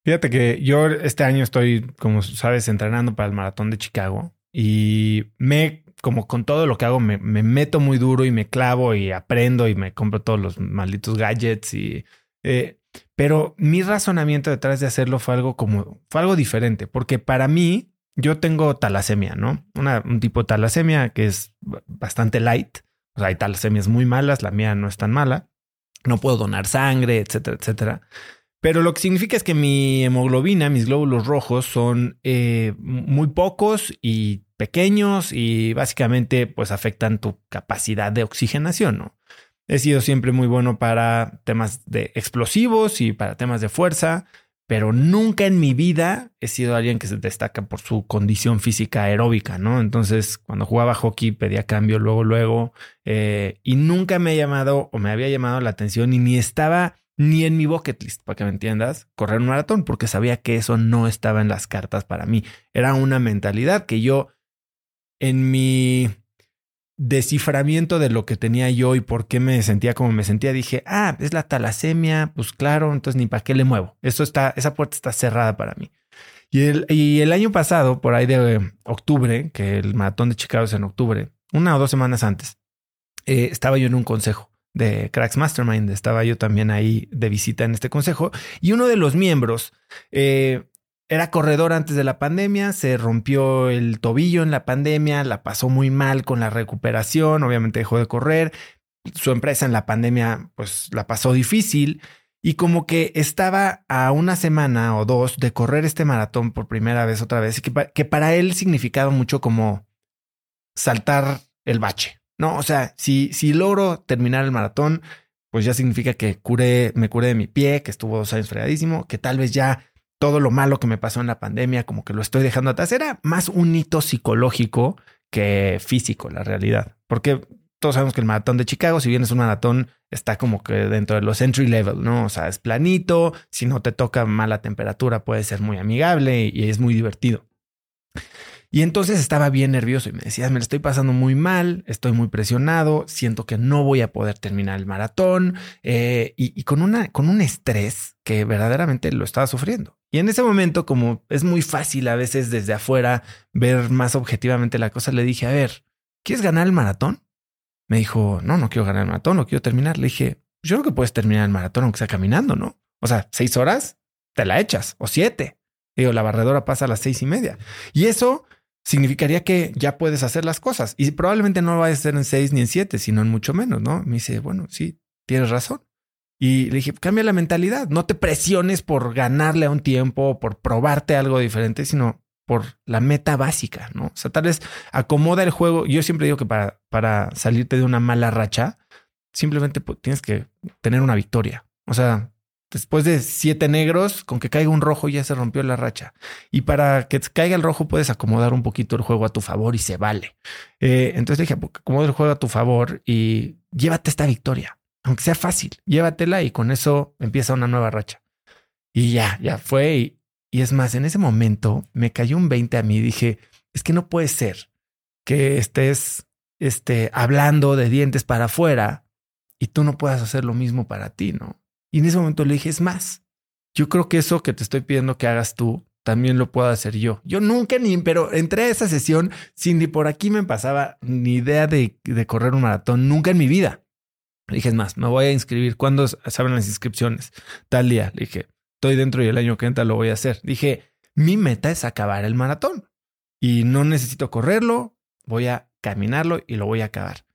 Speaker 1: Fíjate que yo este año estoy, como sabes, entrenando para el maratón de Chicago y me, como con todo lo que hago, me, me meto muy duro y me clavo y aprendo y me compro todos los malditos gadgets y eh, pero mi razonamiento detrás de hacerlo fue algo como, fue algo diferente, porque para mí, yo tengo talasemia, ¿no? un tipo de talasemia que es bastante light. O sea, hay talasemias muy malas, la mía no es tan mala. No puedo donar sangre, etcétera, etcétera. Pero lo que significa es que mi hemoglobina, mis glóbulos rojos son eh, muy pocos y pequeños y básicamente pues afectan tu capacidad de oxigenación, ¿no? He sido siempre muy bueno para temas de explosivos y para temas de fuerza, pero nunca en mi vida he sido alguien que se destaca por su condición física aeróbica, ¿no? Entonces, cuando jugaba hockey pedía cambio luego, luego, eh, y nunca me ha llamado o me había llamado la atención y ni estaba ni en mi bucket list, para que me entiendas, correr un maratón, porque sabía que eso no estaba en las cartas para mí. Era una mentalidad que yo en mi desciframiento de lo que tenía yo y por qué me sentía como me sentía, dije, ah, es la talasemia, pues claro, entonces ni para qué le muevo. Eso está, esa puerta está cerrada para mí. Y el, y el año pasado, por ahí de octubre, que el maratón de Chicago es en octubre, una o dos semanas antes, eh, estaba yo en un consejo de Cracks Mastermind, estaba yo también ahí de visita en este consejo y uno de los miembros eh, era corredor antes de la pandemia, se rompió el tobillo en la pandemia, la pasó muy mal con la recuperación, obviamente dejó de correr, su empresa en la pandemia pues la pasó difícil y como que estaba a una semana o dos de correr este maratón por primera vez otra vez, que, para él significaba mucho como saltar el bache, ¿no? O sea, si, si logro terminar el maratón, pues ya significa que curé, me curé de mi pie, que estuvo dos años fregadísimo, que tal vez ya todo lo malo que me pasó en la pandemia, como que lo estoy dejando atrás. Era más un hito psicológico que físico, la realidad. Porque todos sabemos que el maratón de Chicago, si bien es un maratón, está como que dentro de los entry level, ¿no? O sea, es planito, si no te toca mala temperatura puede ser muy amigable y es muy divertido. Y entonces estaba bien nervioso y me decía, me lo estoy pasando muy mal, estoy muy presionado, siento que no voy a poder terminar el maratón eh, y, con, una, con un estrés que verdaderamente lo estaba sufriendo. Y en ese momento, como es muy fácil a veces desde afuera ver más objetivamente la cosa, le dije, a ver, ¿quieres ganar el maratón? Me dijo, no, no quiero ganar el maratón, no quiero terminar. Le dije, yo creo que puedes terminar el maratón aunque sea caminando, ¿no? O sea, seis horas, te la echas, o siete. Digo, la barredora pasa a las seis y media. Y eso significaría que ya puedes hacer las cosas y probablemente no lo vayas a hacer en seis ni en siete, sino en mucho menos, ¿no? Me dice, bueno, sí, tienes razón. Y le dije, cambia la mentalidad, no te presiones por ganarle a un tiempo, por probarte algo diferente, sino por la meta básica, ¿no? O sea, tal vez acomoda el juego. Yo siempre digo que para, para salirte de una mala racha, simplemente tienes que tener una victoria. O sea, Después de siete negros, con que caiga un rojo ya se rompió la racha. Y para que caiga el rojo puedes acomodar un poquito el juego a tu favor y se vale. Eh, entonces dije, acomoda el juego a tu favor y llévate esta victoria. Aunque sea fácil, llévatela y con eso empieza una nueva racha. Y ya, ya fue. Y, y es más, en ese momento me cayó un 20 a mí. Dije, es que no puede ser que estés este, hablando de dientes para afuera y tú no puedas hacer lo mismo para ti, ¿no? Y en ese momento le dije, es más, yo creo que eso que te estoy pidiendo que hagas tú, también lo puedo hacer yo. Yo nunca ni, pero entré a esa sesión sin ni por aquí me pasaba ni idea de, correr un maratón, nunca en mi vida. Le dije, es más, me voy a inscribir. ¿Cuándo saben las inscripciones? Tal día. Le dije, estoy dentro y el año que entra lo voy a hacer. Dije, mi meta es acabar el maratón y no necesito correrlo, voy a caminarlo y lo voy a acabar.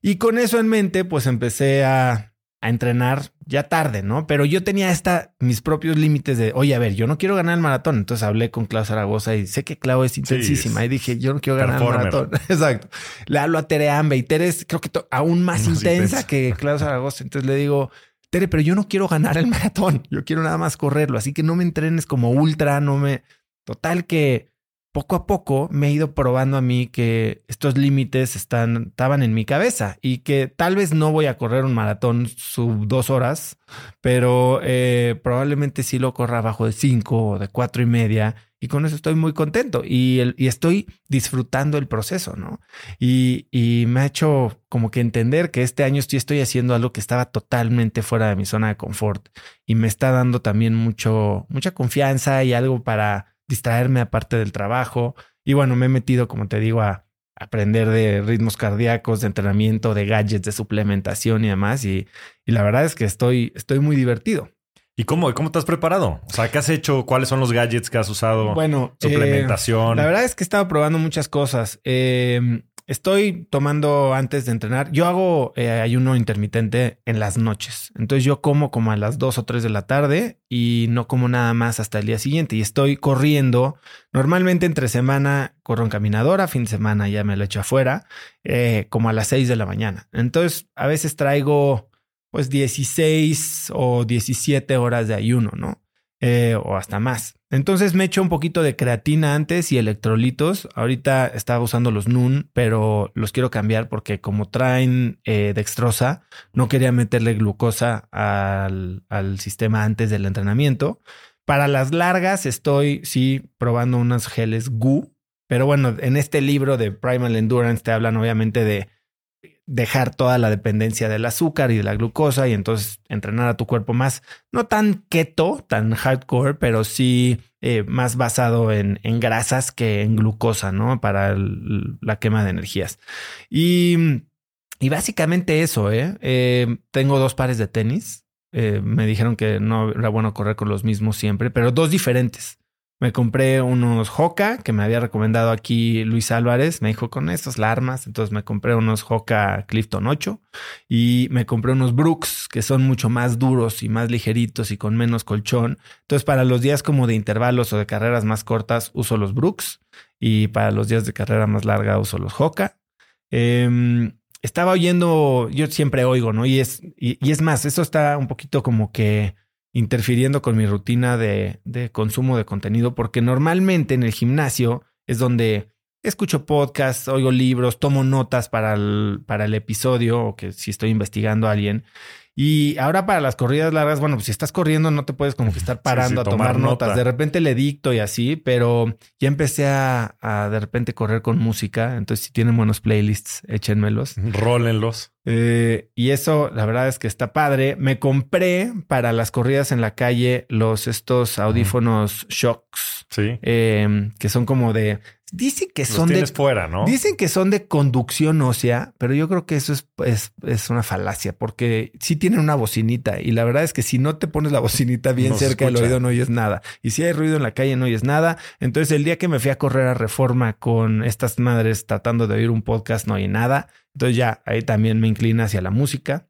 Speaker 1: Y con eso en mente, pues empecé a a entrenar ya tarde, ¿no? Pero yo tenía esta, mis propios límites de, oye, a ver, yo no quiero ganar el maratón. Entonces hablé con Clau Zaragoza y sé que Clau es intensísima. y dije, yo no quiero ganar el maratón. *laughs* Exacto. Le hablo a Tere Ambe y Tere es, creo que aún más, intensa, que *laughs* Clau Zaragoza. Entonces le digo, Tere, pero yo no quiero ganar el maratón. Yo quiero nada más correrlo. Así que no me entrenes como ultra, no me... Total que poco a poco me he ido probando a mí que estos límites estaban en mi cabeza y que tal vez no voy a correr un maratón sub dos horas, pero eh, probablemente sí lo corra abajo de cinco o de cuatro y media y con eso estoy muy contento y, estoy disfrutando el proceso, ¿no? Y, me ha hecho como que entender que este año estoy haciendo algo que estaba totalmente fuera de mi zona de confort y me está dando también mucho, mucha confianza y algo para distraerme aparte del trabajo. Y bueno, me he metido, como te digo, a aprender de ritmos cardíacos, de entrenamiento, de gadgets, de suplementación y demás. Y, y la verdad es que estoy, estoy muy divertido.
Speaker 2: ¿Y cómo, cómo te has preparado? O sea, ¿qué has hecho? ¿Cuáles son los gadgets que has usado?
Speaker 1: Bueno,
Speaker 2: eh, suplementación.
Speaker 1: la verdad es que he estado probando muchas cosas. Eh, Estoy tomando antes de entrenar. Yo hago eh, ayuno intermitente en las noches. Entonces yo como como a las 2 o 3 de la tarde y no como nada más hasta el día siguiente. Y estoy corriendo. Normalmente entre semana corro en caminadora, fin de semana ya me lo echo afuera, eh, como a las 6 de la mañana. Entonces a veces traigo pues 16 o 17 horas de ayuno, ¿no? eh, o hasta más. Entonces me echo un poquito de creatina antes y electrolitos. Ahorita estaba usando los Nun, pero los quiero cambiar porque como traen eh, dextrosa, no quería meterle glucosa al, al sistema antes del entrenamiento. Para las largas estoy, sí, probando unas geles GU, pero bueno, en este libro de Primal Endurance te hablan obviamente de dejar toda la dependencia del azúcar y de la glucosa y entonces entrenar a tu cuerpo más, no tan keto, tan hardcore, pero sí eh, más basado en, en, grasas que en glucosa, ¿no? Para la quema de energías. Y, y básicamente eso, ¿eh? ¿eh? Tengo dos pares de tenis. Me dijeron que no era bueno correr con los mismos siempre, pero dos diferentes. Me compré unos Hoka que me había recomendado aquí Luis Álvarez. Me dijo con estos la armas. Entonces me compré unos Hoka Clifton 8 y me compré unos Brooks que son mucho más duros y más ligeritos y con menos colchón. Entonces para los días como de intervalos o de carreras más cortas uso los Brooks y para los días de carrera más larga uso los Hoka. Em, estaba oyendo, yo siempre oigo, ¿no? Y es, y es más, eso está un poquito como que interfiriendo con mi rutina de, consumo de contenido, porque normalmente en el gimnasio es donde escucho podcasts, oigo libros, tomo notas para el, para el episodio o que si estoy investigando a alguien. Y ahora para las corridas largas, bueno, pues si estás corriendo no te puedes como que estar parando a tomar, notas. De repente le dicto y así, pero ya empecé a, a, de repente correr con música. Entonces si tienen buenos playlists, échenmelos.
Speaker 2: Rólenlos.
Speaker 1: Eh, y eso, la verdad es que está padre. Me compré para las corridas en la calle los estos audífonos Shocks.
Speaker 2: Sí.
Speaker 1: Eh, que son como de Dicen que son
Speaker 2: de
Speaker 1: fuera,
Speaker 2: ¿no?
Speaker 1: Dicen que son de conducción ósea, pero yo creo que eso es, es, es, una falacia porque sí tienen una bocinita y la verdad es que si no te pones la bocinita bien no cerca del oído no oyes nada. Y si hay ruido en la calle no oyes nada. Entonces el día que me fui a correr a Reforma con estas madres tratando de oír un podcast no oí nada. Entonces ya ahí también me inclina hacia la música.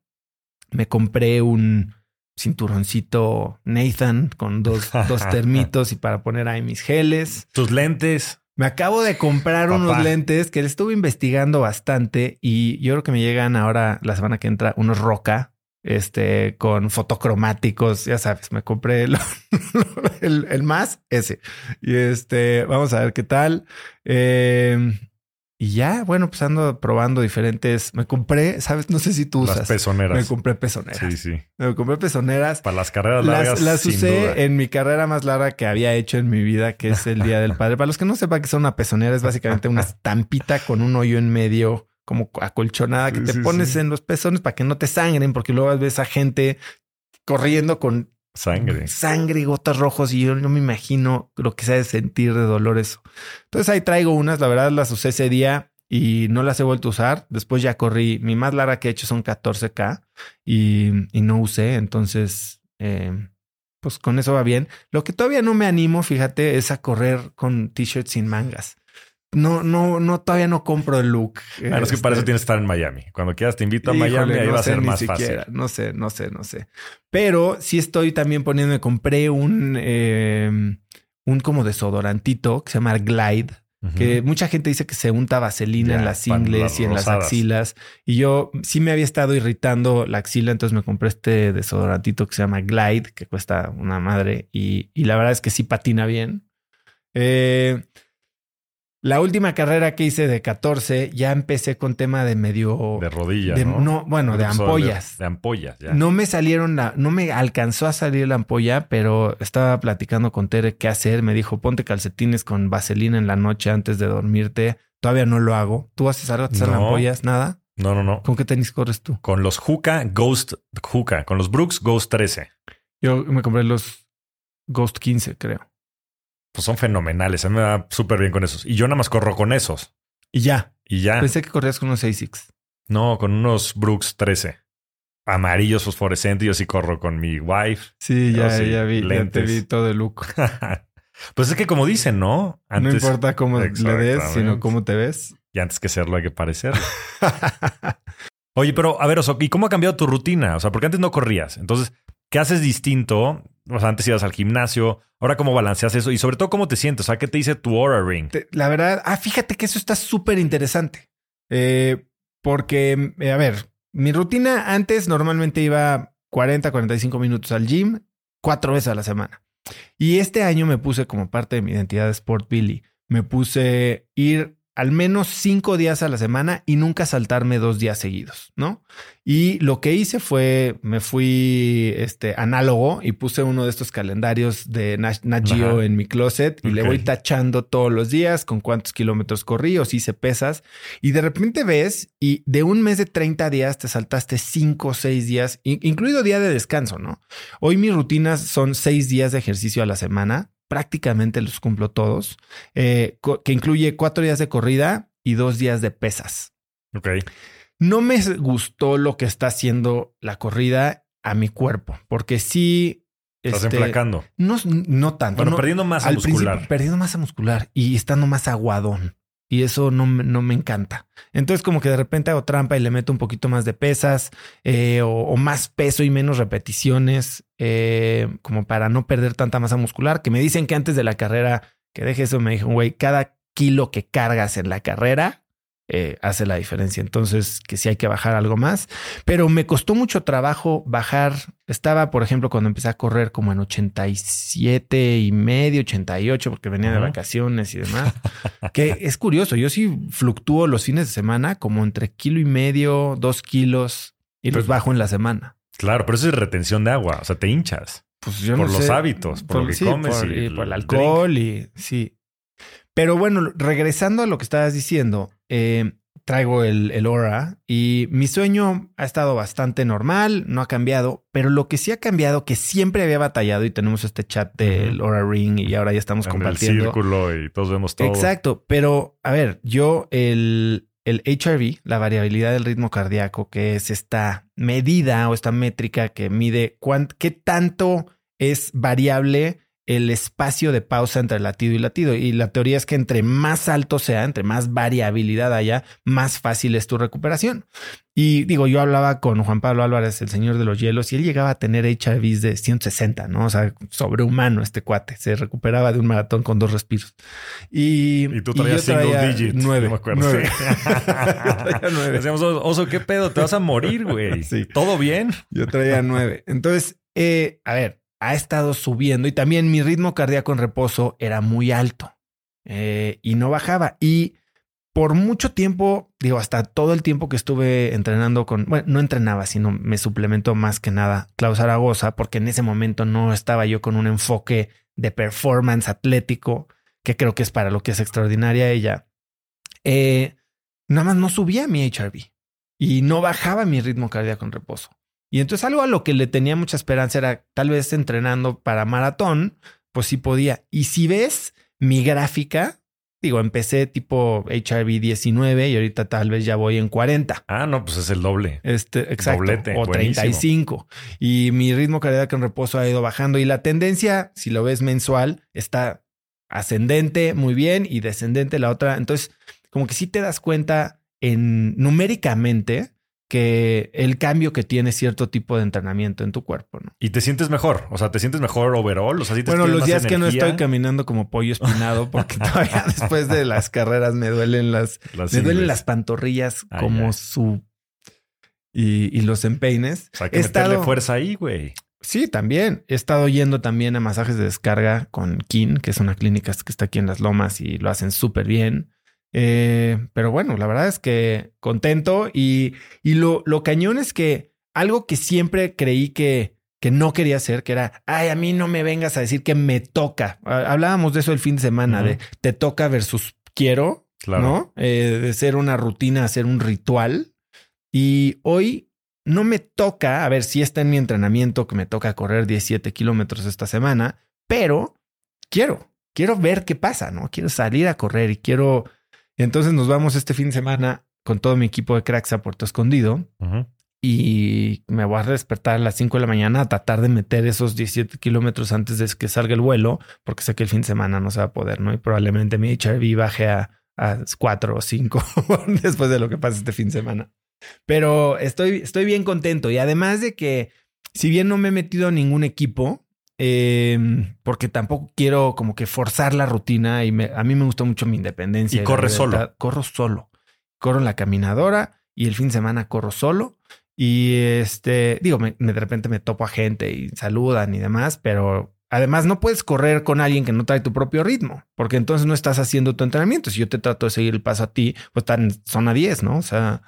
Speaker 1: Me compré un cinturoncito Nathan con dos, dos *laughs* termitos y para poner ahí mis geles.
Speaker 2: Tus lentes.
Speaker 1: Me acabo de comprar Papá. unos lentes que estuve investigando bastante y yo creo que me llegan ahora la semana que entra unos Roca, este, con fotocromáticos, ya sabes, me compré el, *laughs* el, el, más ese. Y este, vamos a ver qué tal. Eh, y ya, bueno, pues ando probando diferentes. Me compré, sabes, no sé si tú usas.
Speaker 2: Las pezoneras.
Speaker 1: Me compré pezoneras.
Speaker 2: Sí, sí.
Speaker 1: Me compré pezoneras.
Speaker 2: Para las carreras largas.
Speaker 1: Las, las usé
Speaker 2: duda.
Speaker 1: en mi carrera más larga que había hecho en mi vida, que es el Día del Padre. Para los que no sepan que son una pezonera, es básicamente una estampita con un hoyo en medio, como acolchonada, que
Speaker 2: Sí,
Speaker 1: te
Speaker 2: sí,
Speaker 1: pones
Speaker 2: sí.
Speaker 1: en los pezones para que no te sangren, porque luego ves a gente corriendo con
Speaker 2: Sangre.
Speaker 1: sangre y gotas rojos y yo no me imagino lo que se ha de sentir de dolor eso. Entonces ahí traigo unas, la verdad las usé ese día y no las he vuelto a usar. Después ya corrí, mi más larga que he hecho son 14K y, y no usé, entonces eh, pues con eso va bien. Lo que todavía no me animo, fíjate, es a correr con t-shirts sin mangas. No, no, no, todavía no compro el look.
Speaker 2: Bueno, es que para
Speaker 1: Este,
Speaker 2: eso tienes que estar en Miami. Cuando quieras te invito a Miami,
Speaker 1: Híjole,
Speaker 2: ahí
Speaker 1: no
Speaker 2: va a ser más
Speaker 1: siquiera.
Speaker 2: fácil.
Speaker 1: No sé, no sé, no sé. Pero sí estoy también poniendo, compré un, eh, un como desodorantito que se llama Glide.
Speaker 2: Ujú.
Speaker 1: Que mucha gente dice que se unta vaselina en las ingles
Speaker 2: las
Speaker 1: y en las
Speaker 2: rosadas.
Speaker 1: axilas. Y yo sí me había estado irritando la axila, entonces me compré este desodorantito que se llama Glide, que cuesta una madre. Y, y la verdad es que sí patina bien. Eh, la última carrera que hice de 14, ya empecé con tema de medio...
Speaker 2: De rodilla,
Speaker 1: de-
Speaker 2: ¿no?
Speaker 1: no, bueno, de ampollas.
Speaker 2: De, de ampollas, ya.
Speaker 1: No me salieron la, no me alcanzó a salir la ampolla, pero estaba platicando con Tere qué hacer. Me dijo, ponte calcetines con vaselina en la noche antes de dormirte. Todavía no lo hago. ¿Tú haces algo? ¿Te salen
Speaker 2: No.
Speaker 1: ampollas? ¿Nada?
Speaker 2: No, no, no.
Speaker 1: ¿Con qué tenis corres tú?
Speaker 2: Con los Juca Ghost Juca, con los Brooks Ghost 13.
Speaker 1: Yo me compré los Ghost 15, creo.
Speaker 2: Pues son fenomenales. A mí me va súper bien con esos. Y yo nada más corro con esos.
Speaker 1: Y ya.
Speaker 2: Y ya.
Speaker 1: Pensé que corrías con unos Asics.
Speaker 2: No, con unos Brooks 13. Amarillos fosforescentes. Yo sí corro con mi wife.
Speaker 1: Sí, ya,
Speaker 2: sí,
Speaker 1: ya vi. Ya te
Speaker 2: lentes.
Speaker 1: vi todo el look. *laughs*
Speaker 2: pues es que como dicen, ¿no?
Speaker 1: no importa cómo le des, sino cómo te ves.
Speaker 2: Y antes que serlo hay que parecer. *laughs* Oye, pero a ver, Oso, ¿y cómo ha cambiado tu rutina? O sea, porque antes no corrías. Entonces, ¿qué haces distinto? O sea, antes ibas al gimnasio. Ahora, ¿cómo balanceas eso? Y sobre todo, ¿cómo te sientes? O sea, ¿qué te dice tu Aura Ring?
Speaker 1: La verdad, ah, fíjate que eso está súper interesante. Eh, porque, eh, a ver, mi rutina antes normalmente iba 40, 45 minutos al gym, cuatro veces a la semana. Y este año me puse como parte de mi identidad de Sport Billy, me puse ir al menos cinco días a la semana y nunca saltarme dos días seguidos, ¿no? Y lo que hice fue, me fui este, análogo y puse uno de estos calendarios de Nat Geo en mi closet y le voy tachando todos los días con cuántos kilómetros corrí o si hice pesas. Y de repente ves y de un mes de 30 días te saltaste cinco o seis días, incluido día de descanso, ¿no? Hoy mis rutinas son seis días de ejercicio a la semana prácticamente los cumplo todos, eh, que incluye cuatro días de corrida y dos días de pesas.
Speaker 2: Ok.
Speaker 1: No me gustó lo que está haciendo la corrida a mi cuerpo, porque sí.
Speaker 2: Estás este, enflacando.
Speaker 1: No, no tanto.
Speaker 2: Bueno, perdiendo masa muscular.
Speaker 1: Perdiendo masa muscular y estando más aguadón. Y eso no, no, me encanta. Entonces, como que de repente hago trampa y le meto un poquito más de pesas eh, o, más peso y menos repeticiones, eh, como para no perder tanta masa muscular. Que me dicen que antes de la carrera, que deje eso, me dijo, güey, cada kilo que cargas en la carrera eh, hace la diferencia. Entonces, que sí hay que bajar algo más. Pero me costó mucho trabajo bajar. Estaba, por ejemplo, cuando empecé a correr como en 87 y medio, 88, porque venía de vacaciones y demás. *laughs* que es curioso. Yo sí fluctúo los fines de semana como entre kilo y medio, dos kilos y los bajo en la semana.
Speaker 2: Claro, pero eso es retención de agua. O sea, te hinchas.
Speaker 1: Pues yo
Speaker 2: por
Speaker 1: no
Speaker 2: los hábitos, por, lo que comes
Speaker 1: y, por el alcohol y sí. Pero bueno, regresando a lo que estabas diciendo, eh, traigo el, el, Aura y mi sueño ha estado bastante normal, no ha cambiado, pero lo que sí ha cambiado, que siempre había batallado y tenemos este chat del Aura Ring y ahora ya estamos compartiendo.
Speaker 2: El círculo y todos vemos todo.
Speaker 1: Exacto, pero a ver, yo el, el HRV, la variabilidad del ritmo cardíaco, que es esta medida o esta métrica que mide qué tanto es variable el espacio de pausa entre latido y latido. Y la teoría es que entre más alto sea, entre más variabilidad haya, más fácil es tu recuperación. Y digo, yo hablaba con Juan Pablo Álvarez, el señor de los hielos, y él llegaba a tener HIVs de 160, ¿no? O sea, sobrehumano este cuate. Se recuperaba de un maratón con dos respiros. Y,
Speaker 2: tú traías single digits.
Speaker 1: Nueve.
Speaker 2: No me acuerdo. Nueve. *laughs* Decíamos, oso, ¿qué pedo? Te vas a morir, güey. Sí. ¿Todo bien?
Speaker 1: Yo traía nueve. Entonces, eh, a ver, ha estado subiendo y también mi ritmo cardíaco en reposo era muy alto eh, y no bajaba. Y por mucho tiempo, digo, hasta todo el tiempo que estuve entrenando con, bueno, no entrenaba, sino me suplementó más que nada Klaus Zaragoza, porque en ese momento no estaba yo con un enfoque de performance atlético, que creo que es para lo que es extraordinaria ella. Eh, nada más no subía mi HRV y no bajaba mi ritmo cardíaco en reposo. Y entonces algo a lo que le tenía mucha esperanza era tal vez entrenando para maratón, pues sí podía. Y si ves mi gráfica, digo, empecé tipo HRV 19 y ahorita tal vez ya voy en 40.
Speaker 2: Ah, no, pues es el doble.
Speaker 1: Este, exacto. o 35. Y mi ritmo cardíaco en reposo ha ido bajando y la tendencia, si lo ves mensual, está ascendente muy bien y descendente la otra. Entonces, como que sí te das cuenta en numéricamente que el cambio que tiene cierto tipo de entrenamiento en tu cuerpo, ¿no?
Speaker 2: Y te sientes mejor, o sea, te sientes mejor overall, o sea,
Speaker 1: Bueno, los días que no estoy caminando como pollo espinado, *laughs* porque todavía después de las carreras me duelen las, me duelen las pantorrillas como su y, los empeines.
Speaker 2: O sea, que He meterle fuerza ahí, güey.
Speaker 1: Sí, también. He estado yendo también a masajes de descarga con Kin, que es una clínica que está aquí en Las Lomas y lo hacen súper bien. Eh, pero bueno, la verdad es que contento y, y lo, lo cañón es que algo que siempre creí que, que no quería hacer, que era, ay, a mí no me vengas a decir que me toca. Hablábamos de eso el fin de semana, de te toca versus quiero, ¿no? Eh, de ser una rutina, ser un ritual. Y hoy no me toca, a ver si está en mi entrenamiento que me toca correr 17 kilómetros esta semana, pero quiero, quiero ver qué pasa, ¿no? Quiero salir a correr y quiero entonces nos vamos este fin de semana con todo mi equipo de cracks a Puerto Escondido. Y me voy a despertar a las 5 de la mañana a tratar de meter esos 17 kilómetros antes de que salga el vuelo, porque sé que el fin de semana no se va a poder, ¿no? Y probablemente mi HRV baje a, a 4 o 5 *laughs* después de lo que pasa este fin de semana. Pero estoy, estoy bien contento. Y además de que, si bien no me he metido a ningún equipo, Em, porque tampoco quiero como que forzar la rutina y a mí me gusta mucho mi independencia.
Speaker 2: Y, corre solo.
Speaker 1: Corro solo. Corro en la caminadora y el fin de semana corro solo. Y este, digo, me, de repente me topo a gente y saludan y demás, pero además no puedes correr con alguien que no trae tu propio ritmo, porque entonces no estás haciendo tu entrenamiento. Si yo te trato de seguir el paso a ti, pues están zona 10, ¿no? O sea,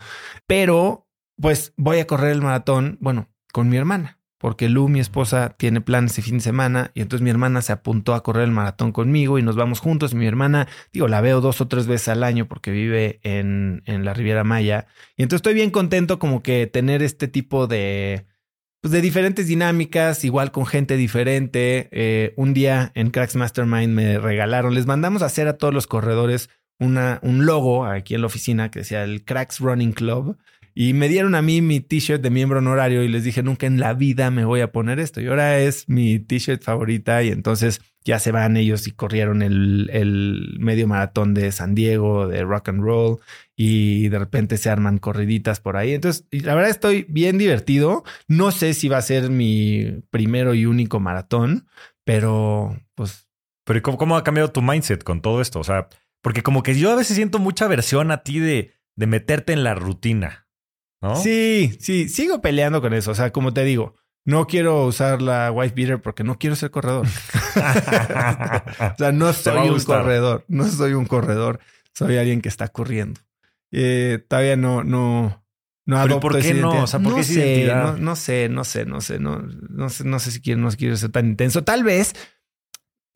Speaker 1: pero pues voy a correr el maratón, bueno, con mi hermana porque Lu, mi esposa, tiene planes de fin de semana y entonces mi hermana se apuntó a correr el maratón conmigo y nos vamos juntos. Mi hermana, digo, la veo dos o tres veces al año porque vive en, en la Riviera Maya y entonces estoy bien contento como que tener este tipo de, pues de diferentes dinámicas, igual con gente diferente. Eh, un día en Cracks Mastermind me regalaron, les mandamos a hacer a todos los corredores una, un logo aquí en la oficina que decía el Cracks Running Club y me dieron a mí mi t-shirt de miembro honorario y les dije, nunca en la vida me voy a poner esto. Y ahora es mi t-shirt favorita y entonces ya se van ellos y corrieron el, el, medio maratón de San Diego, de rock and roll y de repente se arman corriditas por ahí. Entonces, la verdad estoy bien divertido. No sé si va a ser mi primero y único maratón, pero pues...
Speaker 2: Pero ¿cómo, cómo ha cambiado tu mindset con todo esto? O sea, porque como que yo a veces siento mucha aversión a ti de, de meterte en la rutina.
Speaker 1: Sí, sí, sigo peleando con eso. O sea, como te digo, no quiero usar la wife beater porque no quiero ser corredor. *laughs* o sea, no soy un corredor, no soy un corredor, soy alguien que está corriendo. Eh, todavía no, no, no
Speaker 2: ¿Pero por qué no? O sea, ¿por
Speaker 1: no
Speaker 2: qué
Speaker 1: sé, no, no, sé, no sé, no sé, no, no sé, no sé si quiero, no quiero ser tan intenso. Tal vez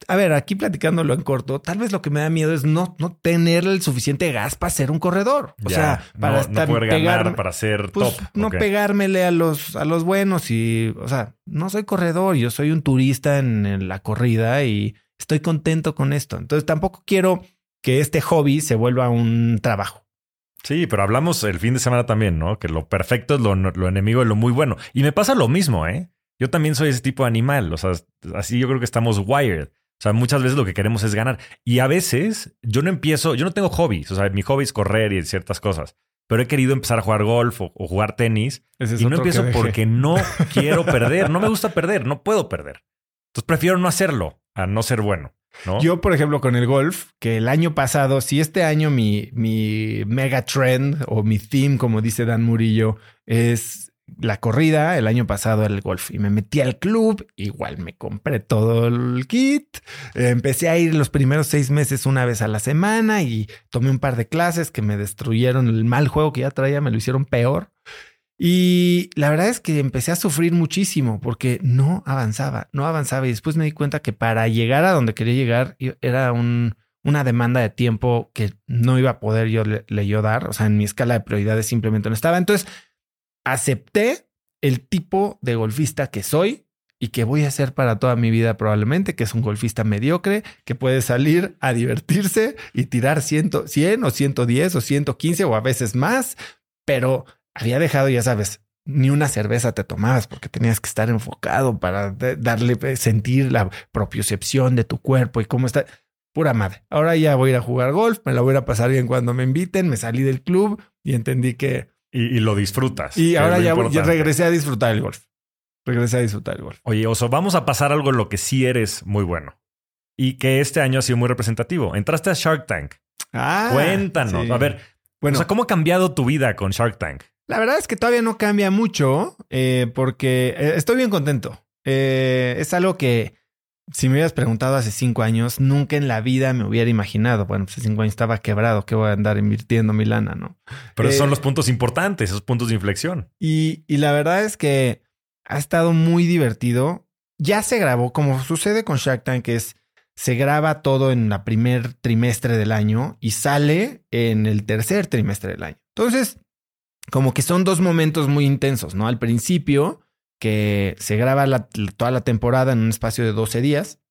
Speaker 1: a ver, aquí platicándolo en corto, tal vez lo que me da miedo es no, no tener el suficiente gas para ser un corredor. O sea, para estar
Speaker 2: poder ganar, para ser
Speaker 1: pues,
Speaker 2: top.
Speaker 1: No pegármele a los, a los buenos y, o sea, no soy corredor, yo soy un turista en, la corrida y estoy contento con esto. Entonces tampoco quiero que este hobby se vuelva un trabajo.
Speaker 2: Sí, pero hablamos el fin de semana también, ¿no? Que lo perfecto es lo, lo enemigo de lo muy bueno. Y me pasa lo mismo, ¿eh? Yo también soy ese tipo de animal. O sea, así yo creo que estamos wired. O sea, muchas veces lo que queremos es ganar. Y a veces yo no empiezo, yo no tengo hobbies. O sea, mi hobby es correr y ciertas cosas. Pero he querido empezar a jugar golf o, jugar tenis. y no empiezo porque no *laughs* quiero perder. No me gusta perder. No puedo perder. Entonces prefiero no hacerlo a no ser bueno. ¿no?
Speaker 1: Yo, por ejemplo, con el golf, que el año pasado, si este año mi, mi mega trend o mi theme, como dice Dan Murillo, es la corrida, el año pasado el golf y me metí al club, igual me compré todo el kit, empecé a ir los primeros seis meses una vez a la semana y tomé un par de clases que me destruyeron el mal juego que ya traía, me lo hicieron peor. Y la verdad es que empecé a sufrir muchísimo porque no avanzaba, no avanzaba y después me di cuenta que para llegar a donde quería llegar era un, una demanda de tiempo que no iba a poder yo le yo dar, o sea, en mi escala de prioridades simplemente no estaba. Entonces, acepté el tipo de golfista que soy y que voy a ser para toda mi vida probablemente, que es un golfista mediocre, que puede salir a divertirse y tirar 100, 100 o 110 o 115 o a veces más, pero había dejado, ya sabes, ni una cerveza te tomabas porque tenías que estar enfocado para darle, eh, sentir la propiocepción de tu cuerpo y cómo está. Pura madre. Ahora ya voy a ir a jugar golf, me la voy a pasar bien cuando me inviten, me salí del club y entendí que
Speaker 2: y, lo disfrutas.
Speaker 1: Y ahora ya, regresé a disfrutar el golf. Regresé a disfrutar el golf.
Speaker 2: Oye, Oso, vamos a pasar algo en lo que sí eres muy bueno. Y que este año ha sido muy representativo. Entraste a Shark Tank. Ah, Cuéntanos. A ver, bueno, o sea, ¿cómo ha cambiado tu vida con Shark Tank?
Speaker 1: La verdad es que todavía no cambia mucho eh, porque eh, estoy bien contento. Eh, es algo que si me hubieras preguntado hace cinco años, nunca en la vida me hubiera imaginado. Bueno, hace cinco años estaba quebrado, que voy a andar invirtiendo mi lana, ¿no?
Speaker 2: Pero esos son eh, los puntos importantes, esos puntos de inflexión.
Speaker 1: Y, y la verdad es que ha estado muy divertido. Ya se grabó, como sucede con Shark Tank, que es se graba todo en el primer trimestre del año y sale en el tercer trimestre del año. Entonces, como que son dos momentos muy intensos, ¿no? Al principio que se graba toda la temporada en un espacio de 12 días.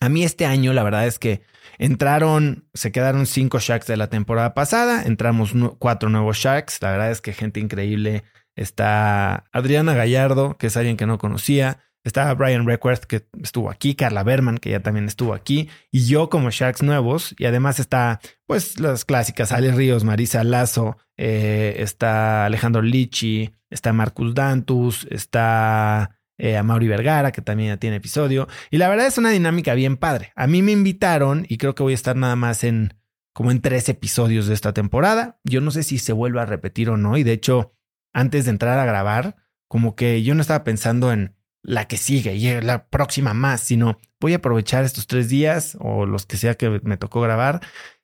Speaker 1: A mí este año la verdad es que entraron, se quedaron cinco Sharks de la temporada pasada, entramos cuatro nuevos Sharks, la verdad es que gente increíble. Está Adriana Gallardo, que es alguien que no conocía. Está Brian Reckworth, que estuvo aquí, Carla Berman, que ya también estuvo aquí, y yo como Sharks nuevos. Y además está, pues, las clásicas, Ale Ríos, Marisa Lazo, eh, está Alejandro Lichi, está Marcus Dantus, está eh, Mauri Vergara, que también ya tiene episodio. Y la verdad es una dinámica bien padre. A mí me invitaron y creo que voy a estar nada más en como en tres episodios de esta temporada. Yo no sé si se vuelva a repetir o no. Y de hecho, antes de entrar a grabar, como que yo no estaba pensando en la que sigue y la próxima más, sino voy a aprovechar estos tres días o los que sea que me tocó grabar,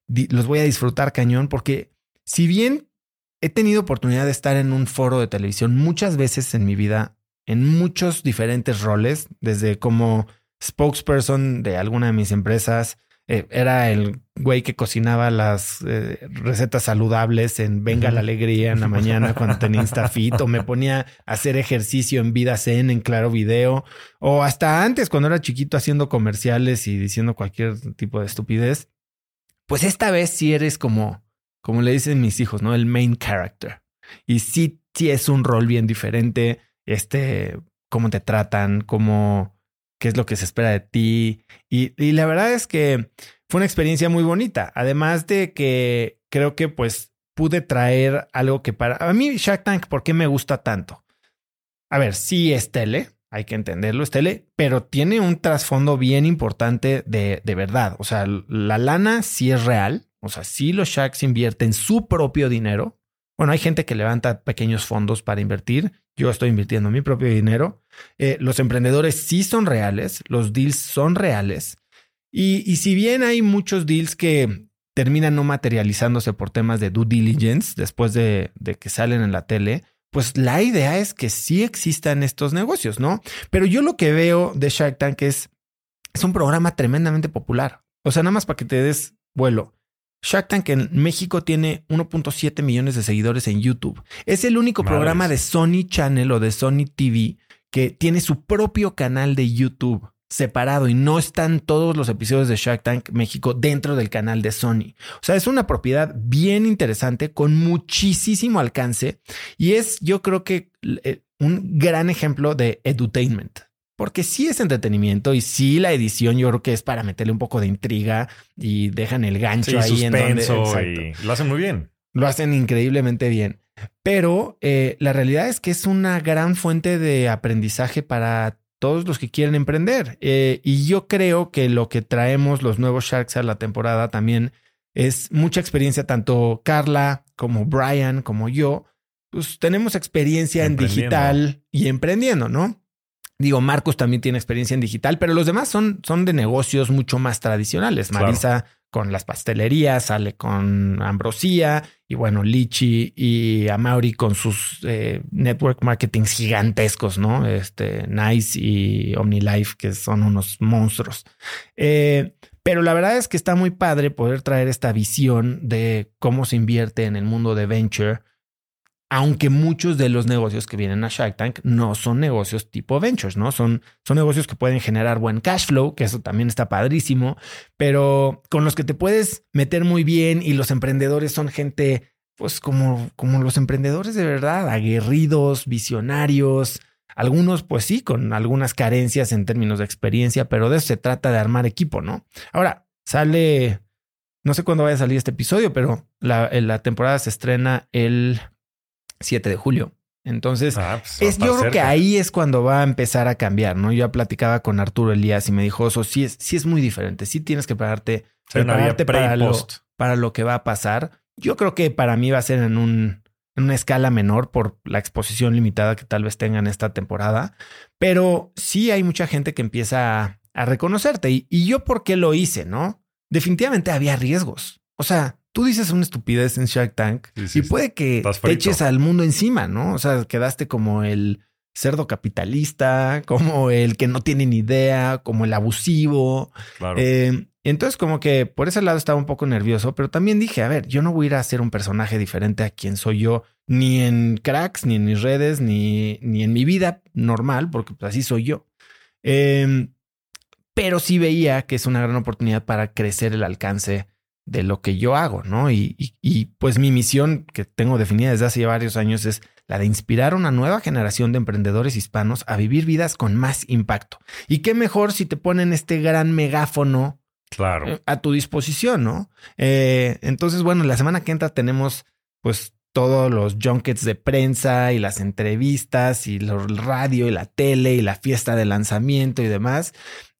Speaker 1: los voy a disfrutar cañón porque si bien he tenido oportunidad de estar en un foro de televisión muchas veces en mi vida, en muchos diferentes roles, desde como spokesperson de alguna de mis empresas, eh, era el güey que cocinaba las eh, recetas saludables en Venga la Alegría en la mañana cuando tenía Instafit, o me ponía a hacer ejercicio en Vida Zen en Claro Video, o hasta antes cuando era chiquito haciendo comerciales y diciendo cualquier tipo de estupidez. Pues esta vez sí eres como, como le dicen mis hijos, ¿no? El main character. Y sí, sí es un rol bien diferente. Este, cómo te tratan, cómo qué es lo que se espera de ti. Y, la verdad es que fue una experiencia muy bonita. Además de que creo que pues pude traer algo que para a mí Shark Tank, ¿por qué me gusta tanto? A ver, sí es tele, hay que entenderlo, es tele, pero tiene un trasfondo bien importante de, de verdad. O sea, la lana sí es real. O sea, sí los Sharks invierten su propio dinero. Bueno, hay gente que levanta pequeños fondos para invertir yo estoy invirtiendo mi propio dinero. Eh, los emprendedores sí son reales, los deals son reales. Y, si bien hay muchos deals que terminan no materializándose por temas de due diligence después de, de que salen en la tele, pues la idea es que sí existan estos negocios, ¿no? Pero yo lo que veo de Shark Tank es, es un programa tremendamente popular. O sea, nada más para que te des vuelo. Shark Tank en México tiene 1.7 millones de seguidores en YouTube. Es el único programa de Sony Channel o de Sony TV que tiene su propio canal de YouTube separado y no están todos los episodios de Shark Tank México dentro del canal de Sony. O sea, es una propiedad bien interesante con muchísimo alcance y es yo creo que eh, un gran ejemplo de edutainment porque sí es entretenimiento y sí la edición yo creo que es para meterle un poco de intriga y dejan el gancho ahí en donde,
Speaker 2: y lo hacen muy bien.
Speaker 1: Lo hacen increíblemente bien. Pero eh, la realidad es que es una gran fuente de aprendizaje para todos los que quieren emprender. Eh, y yo creo que lo que traemos los nuevos Sharks a la temporada también es mucha experiencia, tanto Carla como Brian como yo, pues tenemos experiencia en digital y emprendiendo, ¿no? Digo, Marcos también tiene experiencia en digital, pero los demás son, son de negocios mucho más tradicionales. Marisa con las pastelerías, sale con Ambrosía y bueno, Lichi y Amauri con sus eh, network marketings gigantescos, ¿no? Este Nice y OmniLife, que son unos monstruos. Eh, pero la verdad es que está muy padre poder traer esta visión de cómo se invierte en el mundo de venture aunque muchos de los negocios que vienen a Shark Tank no son negocios tipo ventures, ¿no? Son, son negocios que pueden generar buen cash flow, que eso también está padrísimo, pero con los que te puedes meter muy bien y los emprendedores son gente, pues como, como los emprendedores de verdad, aguerridos, visionarios, algunos pues sí, con algunas carencias en términos de experiencia, pero de eso se trata de armar equipo, ¿no? Ahora, sale, no sé cuándo vaya a salir este episodio, pero la, la temporada se estrena el 7 de julio. Entonces, ah, pues, es, yo creo que ahí es cuando va a empezar a cambiar, ¿no? Yo platicaba con Arturo Elías y me dijo, eso sí es, sí es muy diferente, sí tienes que prepararte, prepararte para, lo, para lo que va a pasar. Yo creo que para mí va a ser en, un, en una escala menor por la exposición limitada que tal vez tengan esta temporada, pero sí hay mucha gente que empieza a, reconocerte. Y, y yo, ¿por qué lo hice, no? Definitivamente había riesgos. O sea, tú dices una estupidez en Shark Tank y puede que te eches al mundo encima, ¿no? O sea, quedaste como el cerdo capitalista, como el que no tiene ni idea, como el abusivo. Claro. Eh, entonces, como que por ese lado estaba un poco nervioso, pero también dije, a ver, yo no voy a ir a ser un personaje diferente a quien soy yo, ni en cracks, ni en mis redes, ni, ni en mi vida normal, porque pues, así soy yo. Em, pero sí veía que es una gran oportunidad para crecer el alcance de lo que yo hago, ¿no? Y, y, pues mi misión que tengo definida desde hace varios años es la de inspirar a una nueva generación de emprendedores hispanos a vivir vidas con más impacto. Y qué mejor si te ponen este gran megáfono
Speaker 2: claro.
Speaker 1: Eh, a tu disposición, ¿no? Eh, entonces, bueno, la semana que entra tenemos pues todos los junkets de prensa y las entrevistas y el radio y la tele y la fiesta de lanzamiento y demás.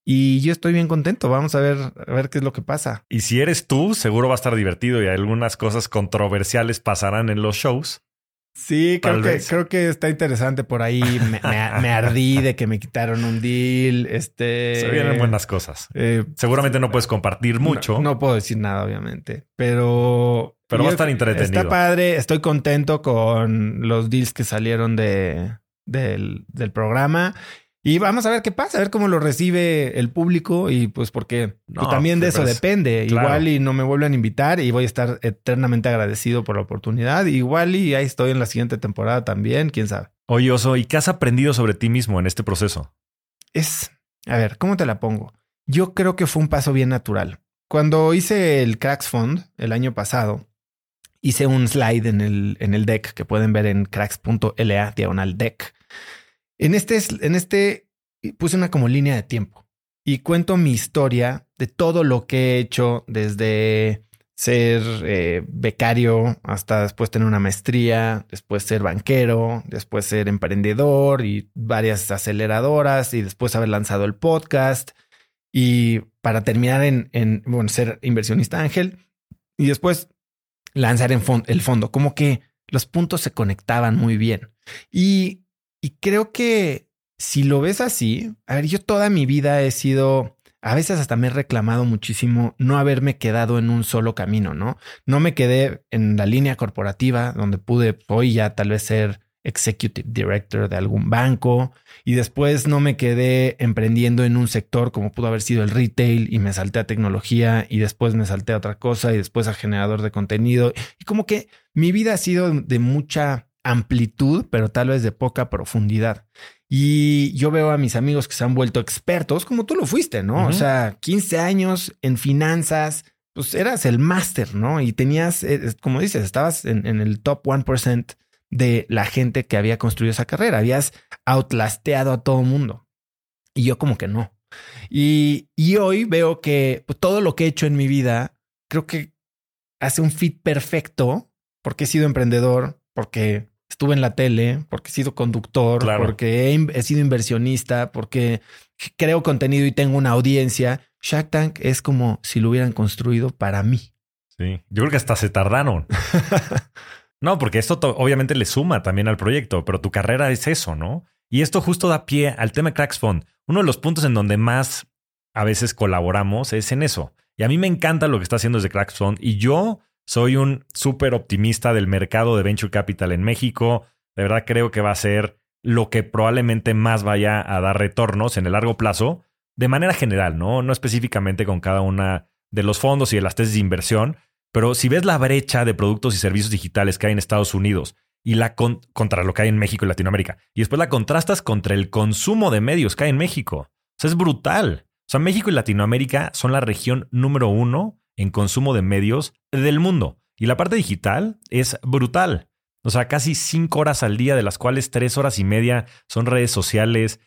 Speaker 1: Y yo estoy bien contento. Vamos a ver, a ver qué es lo que pasa.
Speaker 2: Y si eres tú, seguro va a estar divertido y algunas cosas controversiales pasarán en los shows.
Speaker 1: Sí, creo que, creo que está interesante por ahí. *laughs* Me, ardí de que me quitaron un deal. Este.
Speaker 2: Se vienen buenas cosas. Eh, Seguramente no puedes compartir mucho.
Speaker 1: No, puedo decir nada, obviamente. Pero.
Speaker 2: Pero va a estar entretenido.
Speaker 1: Está padre. Estoy contento con los deals que salieron de, del, del programa. Y vamos a ver qué pasa, a ver cómo lo recibe el público y pues porque pues, también de eso depende. Igual y no me vuelven a invitar y voy a estar eternamente agradecido por la oportunidad. Igual y ahí estoy en la siguiente temporada también, quién sabe.
Speaker 2: Oye, Oso, ¿y qué has aprendido sobre ti mismo en este proceso?
Speaker 1: Es, a ver, ¿cómo te la pongo? Yo creo que fue un paso bien natural. Cuando hice el Cracks Fund el año pasado, hice un slide en el, en el deck que pueden ver en cracks.la diagonal deck en este, en este puse una como línea de tiempo y cuento mi historia de todo lo que he hecho desde ser eh, becario hasta después tener una maestría, después ser banquero, después ser emprendedor y varias aceleradoras y después haber lanzado el podcast y para terminar en, en bueno, ser inversionista ángel y después lanzar en el fondo, como que los puntos se conectaban muy bien. Y y creo que si lo ves así, a ver, yo toda mi vida he sido, a veces hasta me he reclamado muchísimo no haberme quedado en un solo camino, ¿no? No me quedé en la línea corporativa donde pude hoy ya tal vez ser executive director de algún banco y después no me quedé emprendiendo en un sector como pudo haber sido el retail y me salté a tecnología y después me salté a otra cosa y después a generador de contenido y como que mi vida ha sido de mucha amplitud, pero tal vez de poca profundidad. Y yo veo a mis amigos que se han vuelto expertos, como tú lo fuiste, ¿no? O sea, 15 años en finanzas, pues eras el máster, ¿no? Y tenías, eh, como dices, estabas en, el top 1% de la gente que había construido esa carrera. Habías outlasteado a todo mundo. Y yo como que no. Y, y hoy veo que pues, todo lo que he hecho en mi vida, creo que hace un fit perfecto porque he sido emprendedor, porque estuve en la tele, porque he sido conductor, porque he, sido inversionista, porque creo contenido y tengo una audiencia. Shark Tank es como si lo hubieran construido para mí.
Speaker 2: Sí, yo creo que hasta se tardaron. *laughs* no, porque esto obviamente le suma también al proyecto, pero tu carrera es eso, ¿no? Y esto justo da pie al tema Cracks Fund. Uno de los puntos en donde más a veces colaboramos es en eso. Y a mí me encanta lo que está haciendo desde Cracks Fund y yo soy un súper optimista del mercado de venture capital en México. De verdad creo que va a ser lo que probablemente más vaya a dar retornos en el largo plazo, de manera general, ¿no? No específicamente con cada una de los fondos y de las tesis de inversión, pero si ves la brecha de productos y servicios digitales que hay en Estados Unidos y la contra lo que hay en México y Latinoamérica, y después la contrastas contra el consumo de medios que hay en México, es brutal. O sea, México y Latinoamérica son la región número uno en consumo de medios del mundo. Y la parte digital es brutal. O sea, casi cinco horas al día, de las cuales tres horas y media son redes sociales.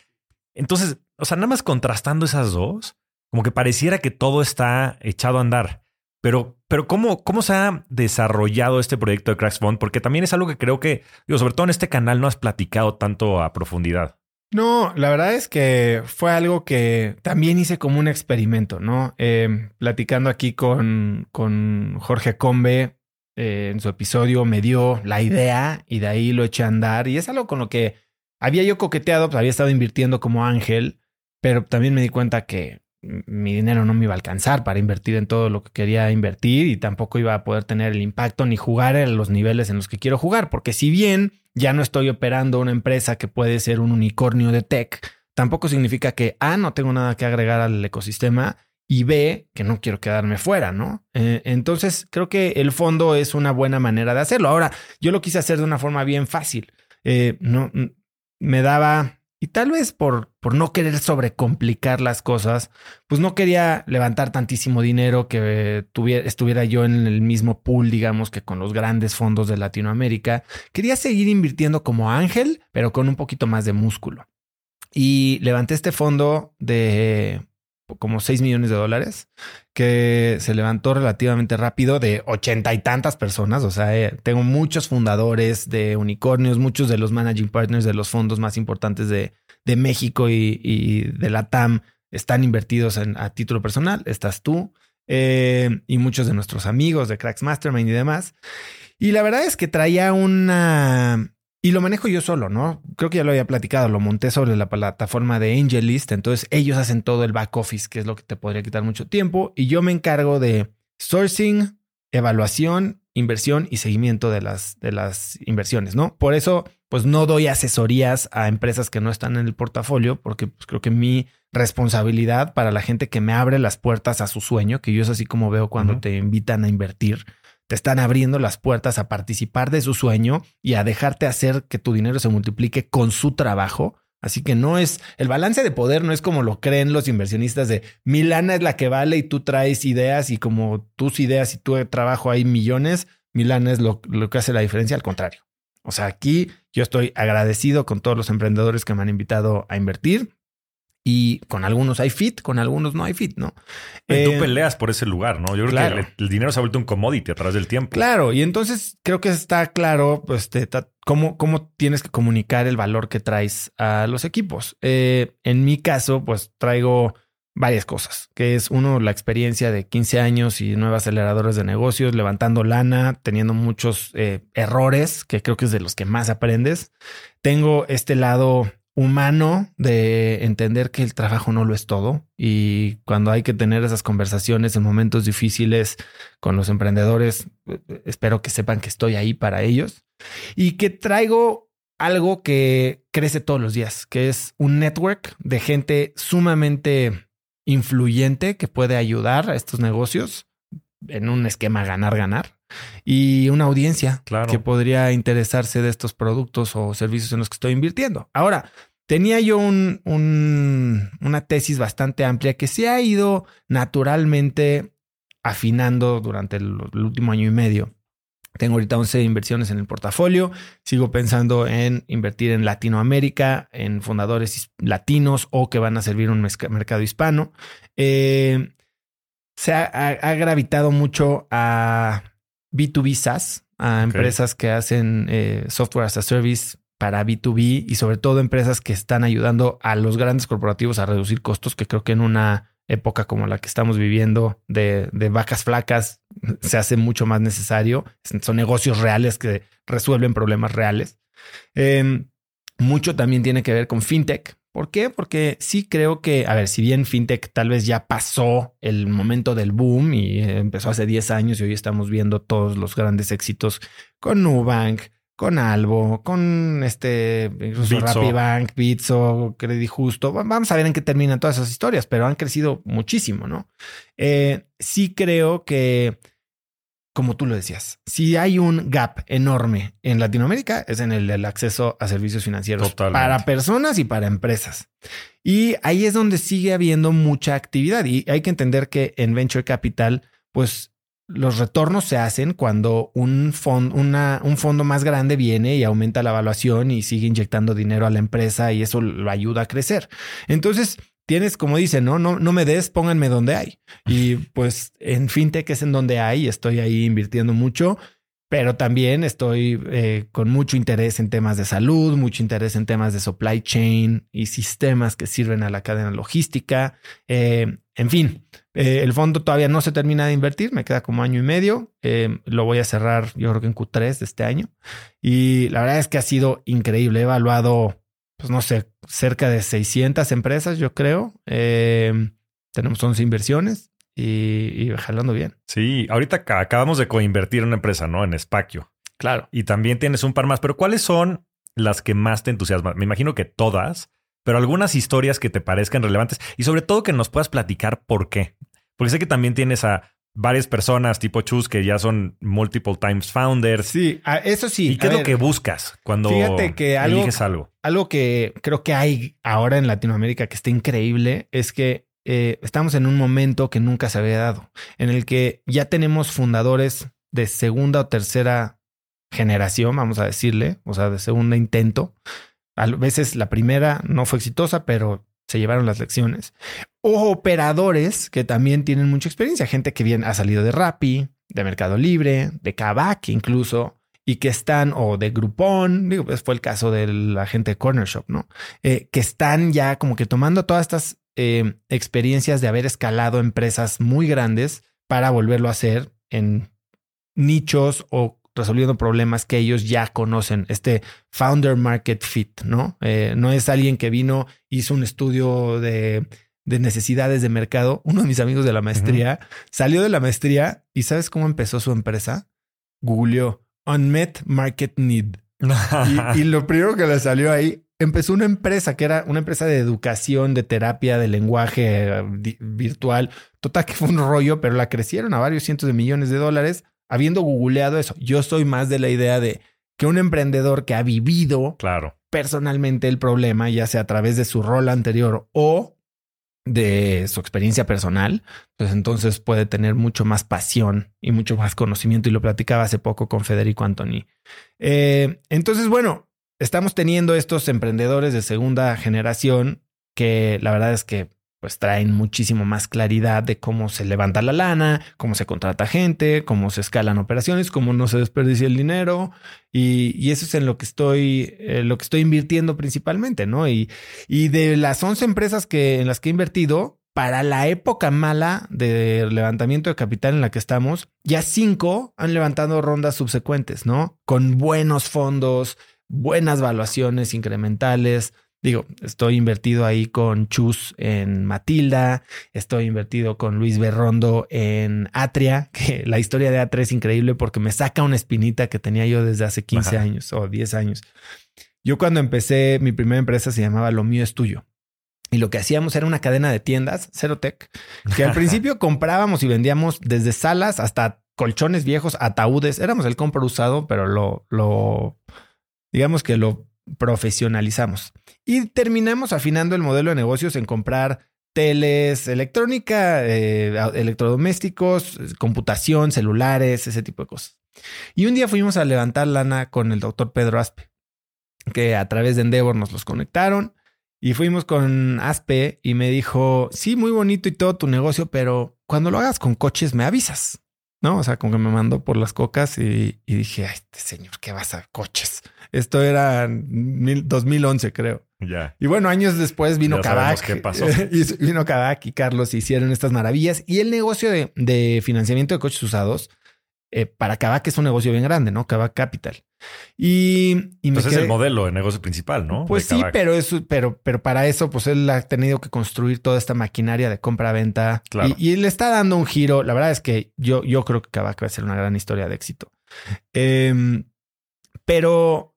Speaker 2: Entonces, o sea, nada más contrastando esas dos, como que pareciera que todo está echado a andar. Pero, pero ¿cómo, ¿cómo se ha desarrollado este proyecto de Cracks Fund? Porque también es algo que creo que, digo, sobre todo en este canal no has platicado tanto a profundidad.
Speaker 1: No, la verdad es que fue algo que también hice como un experimento, ¿no? Eh, platicando aquí con, con Jorge Combe eh, en su episodio me dio la idea y de ahí lo eché a andar y es algo con lo que había yo coqueteado, pues había estado invirtiendo como ángel, pero también me di cuenta que mi dinero no me iba a alcanzar para invertir en todo lo que quería invertir y tampoco iba a poder tener el impacto ni jugar en los niveles en los que quiero jugar, porque si bien ya no estoy operando una empresa que puede ser un unicornio de tech, tampoco significa que A, no tengo nada que agregar al ecosistema y B, que no quiero quedarme fuera, ¿no? Eh, entonces, creo que el fondo es una buena manera de hacerlo. Ahora, yo lo quise hacer de una forma bien fácil. Eh, no, me daba, y tal vez por, por no querer sobrecomplicar las cosas, pues no quería levantar tantísimo dinero que tuviera, estuviera yo en el mismo pool, digamos, que con los grandes fondos de Latinoamérica. Quería seguir invirtiendo como ángel, pero con un poquito más de músculo. Y levanté este fondo de como 6 millones de dólares, que se levantó relativamente rápido de ochenta y tantas personas. O sea, eh, tengo muchos fundadores de unicornios, muchos de los managing partners de los fondos más importantes de, de México y, de la TAM están invertidos en, a título personal. Estás tú eh, y muchos de nuestros amigos de Cracks Mastermind y demás. Y la verdad es que traía una... Y lo manejo yo solo, ¿no? Creo que ya lo había platicado, lo monté sobre la plataforma de AngelList, entonces ellos hacen todo el back office, que es lo que te podría quitar mucho tiempo, y yo me encargo de sourcing, evaluación, inversión y seguimiento de las, de las inversiones, ¿no? Por eso, pues no doy asesorías a empresas que no están en el portafolio, porque pues, creo que mi responsabilidad para la gente que me abre las puertas a su sueño, que yo es así como veo cuando te invitan a invertir, te están abriendo las puertas a participar de su sueño y a dejarte hacer que tu dinero se multiplique con su trabajo. Así que no es el balance de poder, no es como lo creen los inversionistas de mi lana es la que vale y tú traes ideas y como tus ideas y tu trabajo hay millones, mi lana es lo, lo que hace la diferencia. Al contrario. O sea, aquí yo estoy agradecido con todos los emprendedores que me han invitado a invertir y con algunos hay fit, con algunos no hay fit, ¿no?
Speaker 2: Y tú eh, peleas por ese lugar, ¿no? Yo creo que el, dinero se ha vuelto un commodity a través del tiempo.
Speaker 1: Claro, y entonces creo que está claro pues, cómo, cómo tienes que comunicar el valor que traes a los equipos. Eh, en mi caso, pues traigo varias cosas, que es uno, la experiencia de 15 años y nuevas aceleradores de negocios, levantando lana, teniendo muchos eh, errores, que creo que es de los que más aprendes. Tengo este lado humano de entender que el trabajo no lo es todo. Y cuando hay que tener esas conversaciones en momentos difíciles con los emprendedores, espero que sepan que estoy ahí para ellos y que traigo algo que crece todos los días, que es un network de gente sumamente influyente que puede ayudar a estos negocios en un esquema ganar-ganar y una audiencia que podría interesarse de estos productos o servicios en los que estoy invirtiendo. Ahora, tenía yo un, una tesis bastante amplia que se ha ido naturalmente afinando durante el, último año y medio. Tengo ahorita 11 inversiones en el portafolio. Sigo pensando en invertir en Latinoamérica, en fundadores latinos o que van a servir un mercado hispano. Eh, se ha, gravitado mucho a B2B SaaS, a empresas que hacen eh, software as a service para B2B y sobre todo empresas que están ayudando a los grandes corporativos a reducir costos, que creo que en una época como la que estamos viviendo de, vacas flacas *laughs* se hace mucho más necesario. Son negocios reales que resuelven problemas reales. Em, mucho también tiene que ver con fintech. ¿Por qué? Porque sí creo que, a ver, si bien fintech tal vez ya pasó el momento del boom y empezó hace 10 años y hoy estamos viendo todos los grandes éxitos con Nubank, con Albo, con este incluso Rappi Bank, Bitso, Credit Justo. Vamos a ver en qué terminan todas esas historias, pero han crecido muchísimo, ¿no? Eh, sí creo que, como tú lo decías, si hay un gap enorme en Latinoamérica, es en el, acceso a servicios financieros para personas y para empresas. Y ahí es donde sigue habiendo mucha actividad. Y hay que entender que en Venture Capital, pues los retornos se hacen cuando un, un fondo más grande viene y aumenta la evaluación y sigue inyectando dinero a la empresa y eso lo ayuda a crecer. Entonces, tienes, como dicen, no, no, no me des, pónganme donde hay. Y pues en fintech es en donde hay, estoy ahí invirtiendo mucho pero también estoy eh, con mucho interés en temas de salud, mucho interés en temas de supply chain y sistemas que sirven a la cadena logística. Eh, en fin, eh, el fondo todavía no se termina de invertir, me queda como año y medio. lo voy a cerrar, yo creo que en Q3 de este año. Y la verdad es que ha sido increíble. He evaluado, pues no sé, cerca de 600 empresas, yo creo. tenemos 11 inversiones y, jalando bien.
Speaker 2: Sí, ahorita acabamos de coinvertir en una empresa, ¿no? En Espacio.
Speaker 1: Claro.
Speaker 2: Y también tienes un par más, pero ¿cuáles son las que más te entusiasman? Me imagino que todas, pero algunas historias que te parezcan relevantes y sobre todo que nos puedas platicar por qué. Porque sé que también tienes a varias personas tipo Chus que ya son multiple times founders.
Speaker 1: Sí, eso sí.
Speaker 2: ¿Y qué es lo que buscas cuando que eliges algo?
Speaker 1: Algo que creo que hay ahora en Latinoamérica que está increíble es que eh, estamos en un momento que nunca se había dado, en el que ya tenemos fundadores de segunda o tercera generación, vamos a decirle, o sea, de segundo intento. A veces la primera no fue exitosa, pero se llevaron las lecciones. O operadores que también tienen mucha experiencia, gente que bien ha salido de Rappi, de Mercado Libre, de Kavak incluso, y que están, o de Groupon, digo, pues fue el caso de la gente de Corner Shop, ¿no? Eh, que están ya como que tomando todas estas eh, experiencias de haber escalado empresas muy grandes para volverlo a hacer en nichos o resolviendo problemas que ellos ya conocen, este founder market fit, ¿no? Eh, no es alguien que vino, hizo un estudio de, de, necesidades de mercado. Uno de mis amigos de la maestría salió de la maestría y ¿sabes cómo empezó su empresa? Googleó Unmet Market Need. y, y, *laughs* lo primero que le salió ahí, empezó una empresa que era una empresa de educación, de terapia, de lenguaje eh, virtual. Total que fue un rollo, pero la crecieron a varios cientos de millones de dólares habiendo googleado eso. Yo soy más de la idea de que un emprendedor que ha vivido
Speaker 2: claro.
Speaker 1: personalmente el problema, ya sea a través de su rol anterior o de su experiencia personal, pues entonces puede tener mucho más pasión y mucho más conocimiento. Y lo platicaba hace poco con Federico Antoni. Eh, entonces, bueno, estamos teniendo estos emprendedores de segunda generación que la verdad es que pues traen muchísimo más claridad de cómo se levanta la lana, cómo se contrata gente, cómo se escalan operaciones, cómo no se desperdicia el dinero y, eso es en lo que estoy, eh, lo que estoy invirtiendo principalmente, ¿no? Y, y de las 11 empresas que en las que he invertido, para la época mala de levantamiento de capital en la que estamos, ya cinco han levantado rondas subsecuentes, ¿no? Con buenos fondos, buenas valuaciones incrementales, Digo, estoy invertido ahí con Chus en Matilda, estoy invertido con Luis Berrondo en Atria, *laughs* que la historia de Atria es increíble porque me saca una espinita que tenía yo desde hace 15 años o 10 años. Yo cuando empecé, mi primera empresa se llamaba Lo mío es tuyo. Y lo que hacíamos era una cadena de tiendas, Cerotec, que al *laughs* principio comprábamos y vendíamos desde salas hasta colchones viejos, ataúdes. Éramos el compro usado, pero lo, lo, digamos que lo profesionalizamos. Y terminamos afinando el modelo de negocios en comprar teles, electrónica, eh, electrodomésticos, computación, celulares, ese tipo de cosas. Y un día fuimos a levantar lana con el doctor Pedro Aspe, que a través de Endeavor nos los conectaron. Y fuimos con Aspe y me dijo, sí, muy bonito y todo tu negocio, pero cuando lo hagas con coches me avisas. ¿no? O sea, como que me mandó por las cocas y, dije, ay, este señor, ¿qué vas a coches? Esto era 2011, creo.
Speaker 2: Ya.
Speaker 1: Y bueno, años después vino Kavak.
Speaker 2: ¿Qué pasó? *laughs*
Speaker 1: y vino Kavak y Carlos hicieron estas maravillas. Y el negocio de, financiamiento de coches usados, eh, para Kavak es un negocio bien grande, ¿no? Kavak Capital. Y, y
Speaker 2: pues es el modelo de negocio principal, ¿no?
Speaker 1: Pues sí, pero, eso, pero, pero para eso, pues él ha tenido que construir toda esta maquinaria de compra-venta. Y, le está dando un giro. La verdad es que yo, yo creo que Kavak va a ser una gran historia de éxito. Em, pero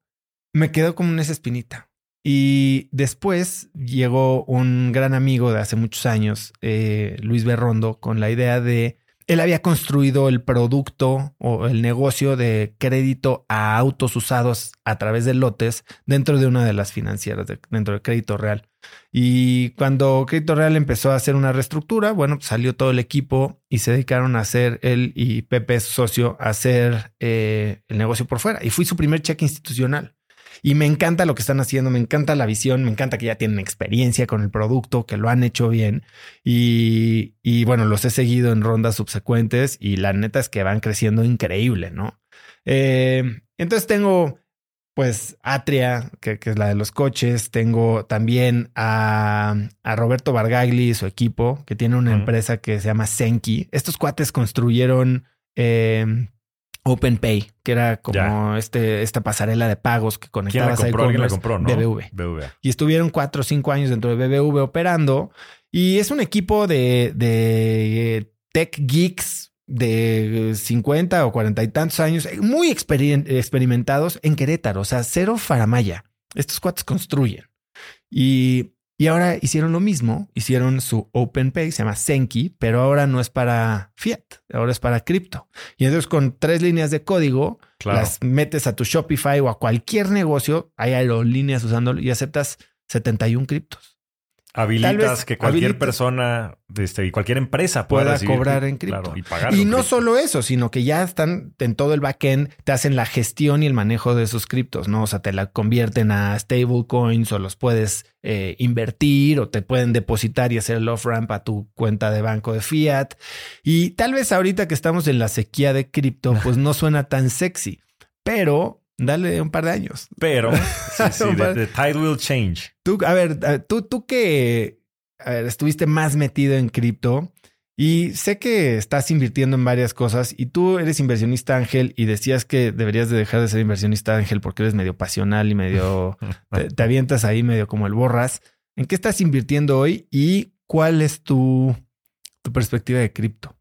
Speaker 1: me quedó como una espinita. Y después llegó un gran amigo de hace muchos años, eh, Luis Berrondo, con la idea de él había construido el producto o el negocio de crédito a autos usados a través de lotes dentro de una de las financieras, dentro de Crédito Real. Y cuando Crédito Real empezó a hacer una reestructura, bueno, salió todo el equipo y se dedicaron a hacer él y Pepe, su socio, a hacer eh, el negocio por fuera. Y fui su primer cheque institucional. Y me encanta lo que están haciendo, me encanta la visión, me encanta que ya tienen experiencia con el producto, que lo han hecho bien. Y, y bueno, los he seguido en rondas subsecuentes y la neta es que van creciendo increíble, ¿no? Eh, entonces tengo pues Atria, que, es la de los coches. Tengo también a, a Roberto Vargagli y su equipo, que tiene una empresa que se llama Senki. Estos cuates construyeron eh, OpenPay, que era como este, esta pasarela de pagos que conectabas
Speaker 2: ahí con
Speaker 1: la
Speaker 2: compró, ¿no?
Speaker 1: BBV. Y estuvieron cuatro o cinco años dentro de BBV operando. Y es un equipo de, de tech geeks de 50 o 40 y tantos años, muy experimentados en Querétaro, o sea, cero faramaya. Estos cuates construyen. Y y ahora hicieron lo mismo, hicieron su OpenPay, se llama Senki, pero ahora no es para fiat, ahora es para cripto. Y entonces con tres líneas de código, las metes a tu Shopify o a cualquier negocio, hay aerolíneas usándolo y aceptas 71 criptos.
Speaker 2: Habilitas que cualquier persona este, y cualquier empresa
Speaker 1: pueda, cobrar en cripto.
Speaker 2: y pagar.
Speaker 1: Y no solo eso, sino que ya están en todo el backend, te hacen la gestión y el manejo de esos criptos, ¿no? O sea, te la convierten a stablecoins o los puedes eh, invertir o te pueden depositar y hacer el off-ramp a tu cuenta de banco de fiat. Y tal vez ahorita que estamos en la sequía de cripto, *laughs* pues no suena tan sexy, pero Dale un par de años.
Speaker 2: Pero, *laughs* sí, the, tide will change.
Speaker 1: Tú, a ver, tú, tú que estuviste más metido en cripto Y sé que estás invirtiendo en varias cosas y tú eres inversionista ángel y decías que deberías de dejar de ser inversionista ángel porque eres medio pasional y medio *laughs* te, te, avientas ahí medio como el borras. ¿En qué estás invirtiendo hoy y cuál es tu, tu perspectiva de cripto?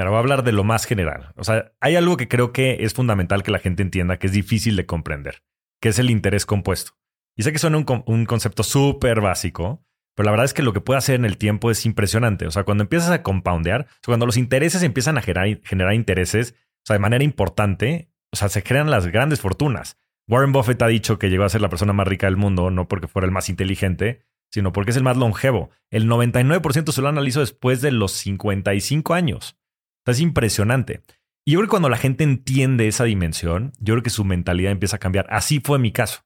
Speaker 2: Mira, voy a hablar de lo más general. O sea, hay algo que creo que es fundamental que la gente entienda que es difícil de comprender, que es el interés compuesto. Y sé que suena un, concepto súper básico, pero la verdad es que lo que puede hacer en el tiempo es impresionante. O sea, cuando empiezas a compoundear, o cuando los intereses empiezan a generar, generar intereses, o sea, de manera importante, o sea, se crean las grandes fortunas. Warren Buffett ha dicho que llegó a ser la persona más rica del mundo, no porque fuera el más inteligente, sino porque es el más longevo. El 99% se lo analizó después de los 55 años. O es impresionante. Y yo creo que cuando la gente entiende esa dimensión, yo creo que su mentalidad empieza a cambiar. Así fue mi caso.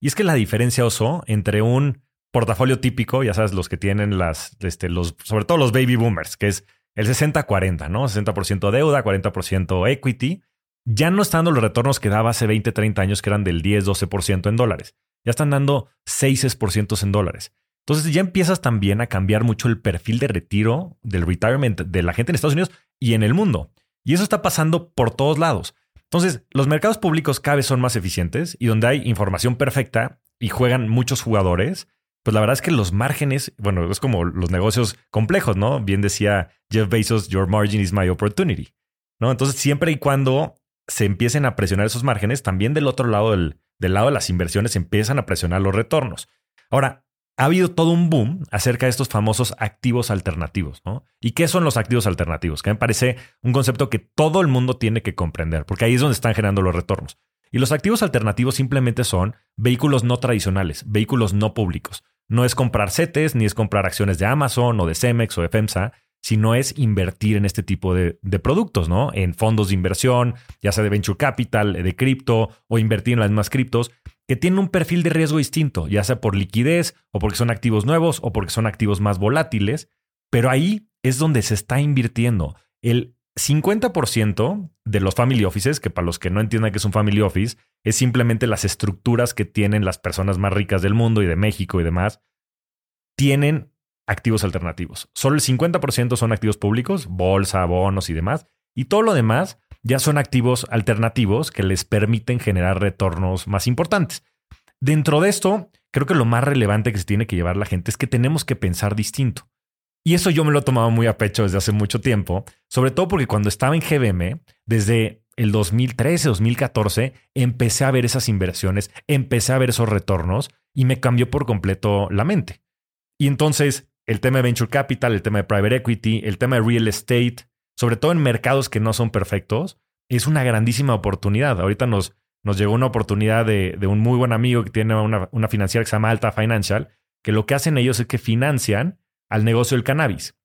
Speaker 2: Y es que la diferencia, Oso, entre un portafolio típico, ya sabes, los que tienen las, este, los, sobre todo los baby boomers, que es el 60-40, ¿no? 60% deuda, 40% equity. Ya no están dando los retornos que daba hace 20, 30 años, que eran del 10, 12% en dólares. Ya están dando 6% en dólares. Entonces ya empiezas también a cambiar mucho el perfil de retiro del retirement de la gente en Estados Unidos y en el mundo. Y eso está pasando por todos lados. Entonces, los mercados públicos cada vez son más eficientes y donde hay información perfecta y juegan muchos jugadores, pues la verdad es que los márgenes, bueno, es como los negocios complejos, ¿no? Bien decía Jeff Bezos, your margin is my opportunity, ¿no? Entonces, siempre y cuando se empiecen a presionar esos márgenes, también del otro lado del, del lado de las inversiones empiezan a presionar los retornos. Ahora, ha habido todo un boom acerca de estos famosos activos alternativos, ¿no? ¿Y qué son los activos alternativos? Que me parece un concepto que todo el mundo tiene que comprender, porque ahí es donde están generando los retornos. Y los activos alternativos simplemente son vehículos no tradicionales, vehículos no públicos. No es comprar CETES, ni es comprar acciones de Amazon o de Cemex o de FEMSA, sino es invertir en este tipo de, productos, ¿no? En fondos de inversión, ya sea de venture capital, de cripto o invertir en las mismas criptos, que tienen un perfil de riesgo distinto, ya sea por liquidez o porque son activos nuevos o porque son activos más volátiles, pero ahí es donde se está invirtiendo. El 50% de los family offices, que para los que no entiendan que es un family office, es simplemente las estructuras que tienen las personas más ricas del mundo y de México y demás, tienen activos alternativos. Solo el 50% son activos públicos, bolsa, bonos y demás, y todo lo demás ya son activos alternativos que les permiten generar retornos más importantes. Dentro de esto, creo que lo más relevante que se tiene que llevar la gente es que tenemos que pensar distinto. Y eso yo me lo he tomado muy a pecho desde hace mucho tiempo, sobre todo porque cuando estaba en GBM, desde el 2013, 2014, empecé a ver esas inversiones, empecé a ver esos retornos y me cambió por completo la mente. Y entonces el tema de venture capital, el tema de private equity, el tema de real estate, sobre todo en mercados que no son perfectos, es una grandísima oportunidad. Ahorita nos, nos llegó una oportunidad de, un muy buen amigo que tiene una, una financiera que se llama Alta Financial, que lo que hacen ellos es que financian al negocio del cannabis,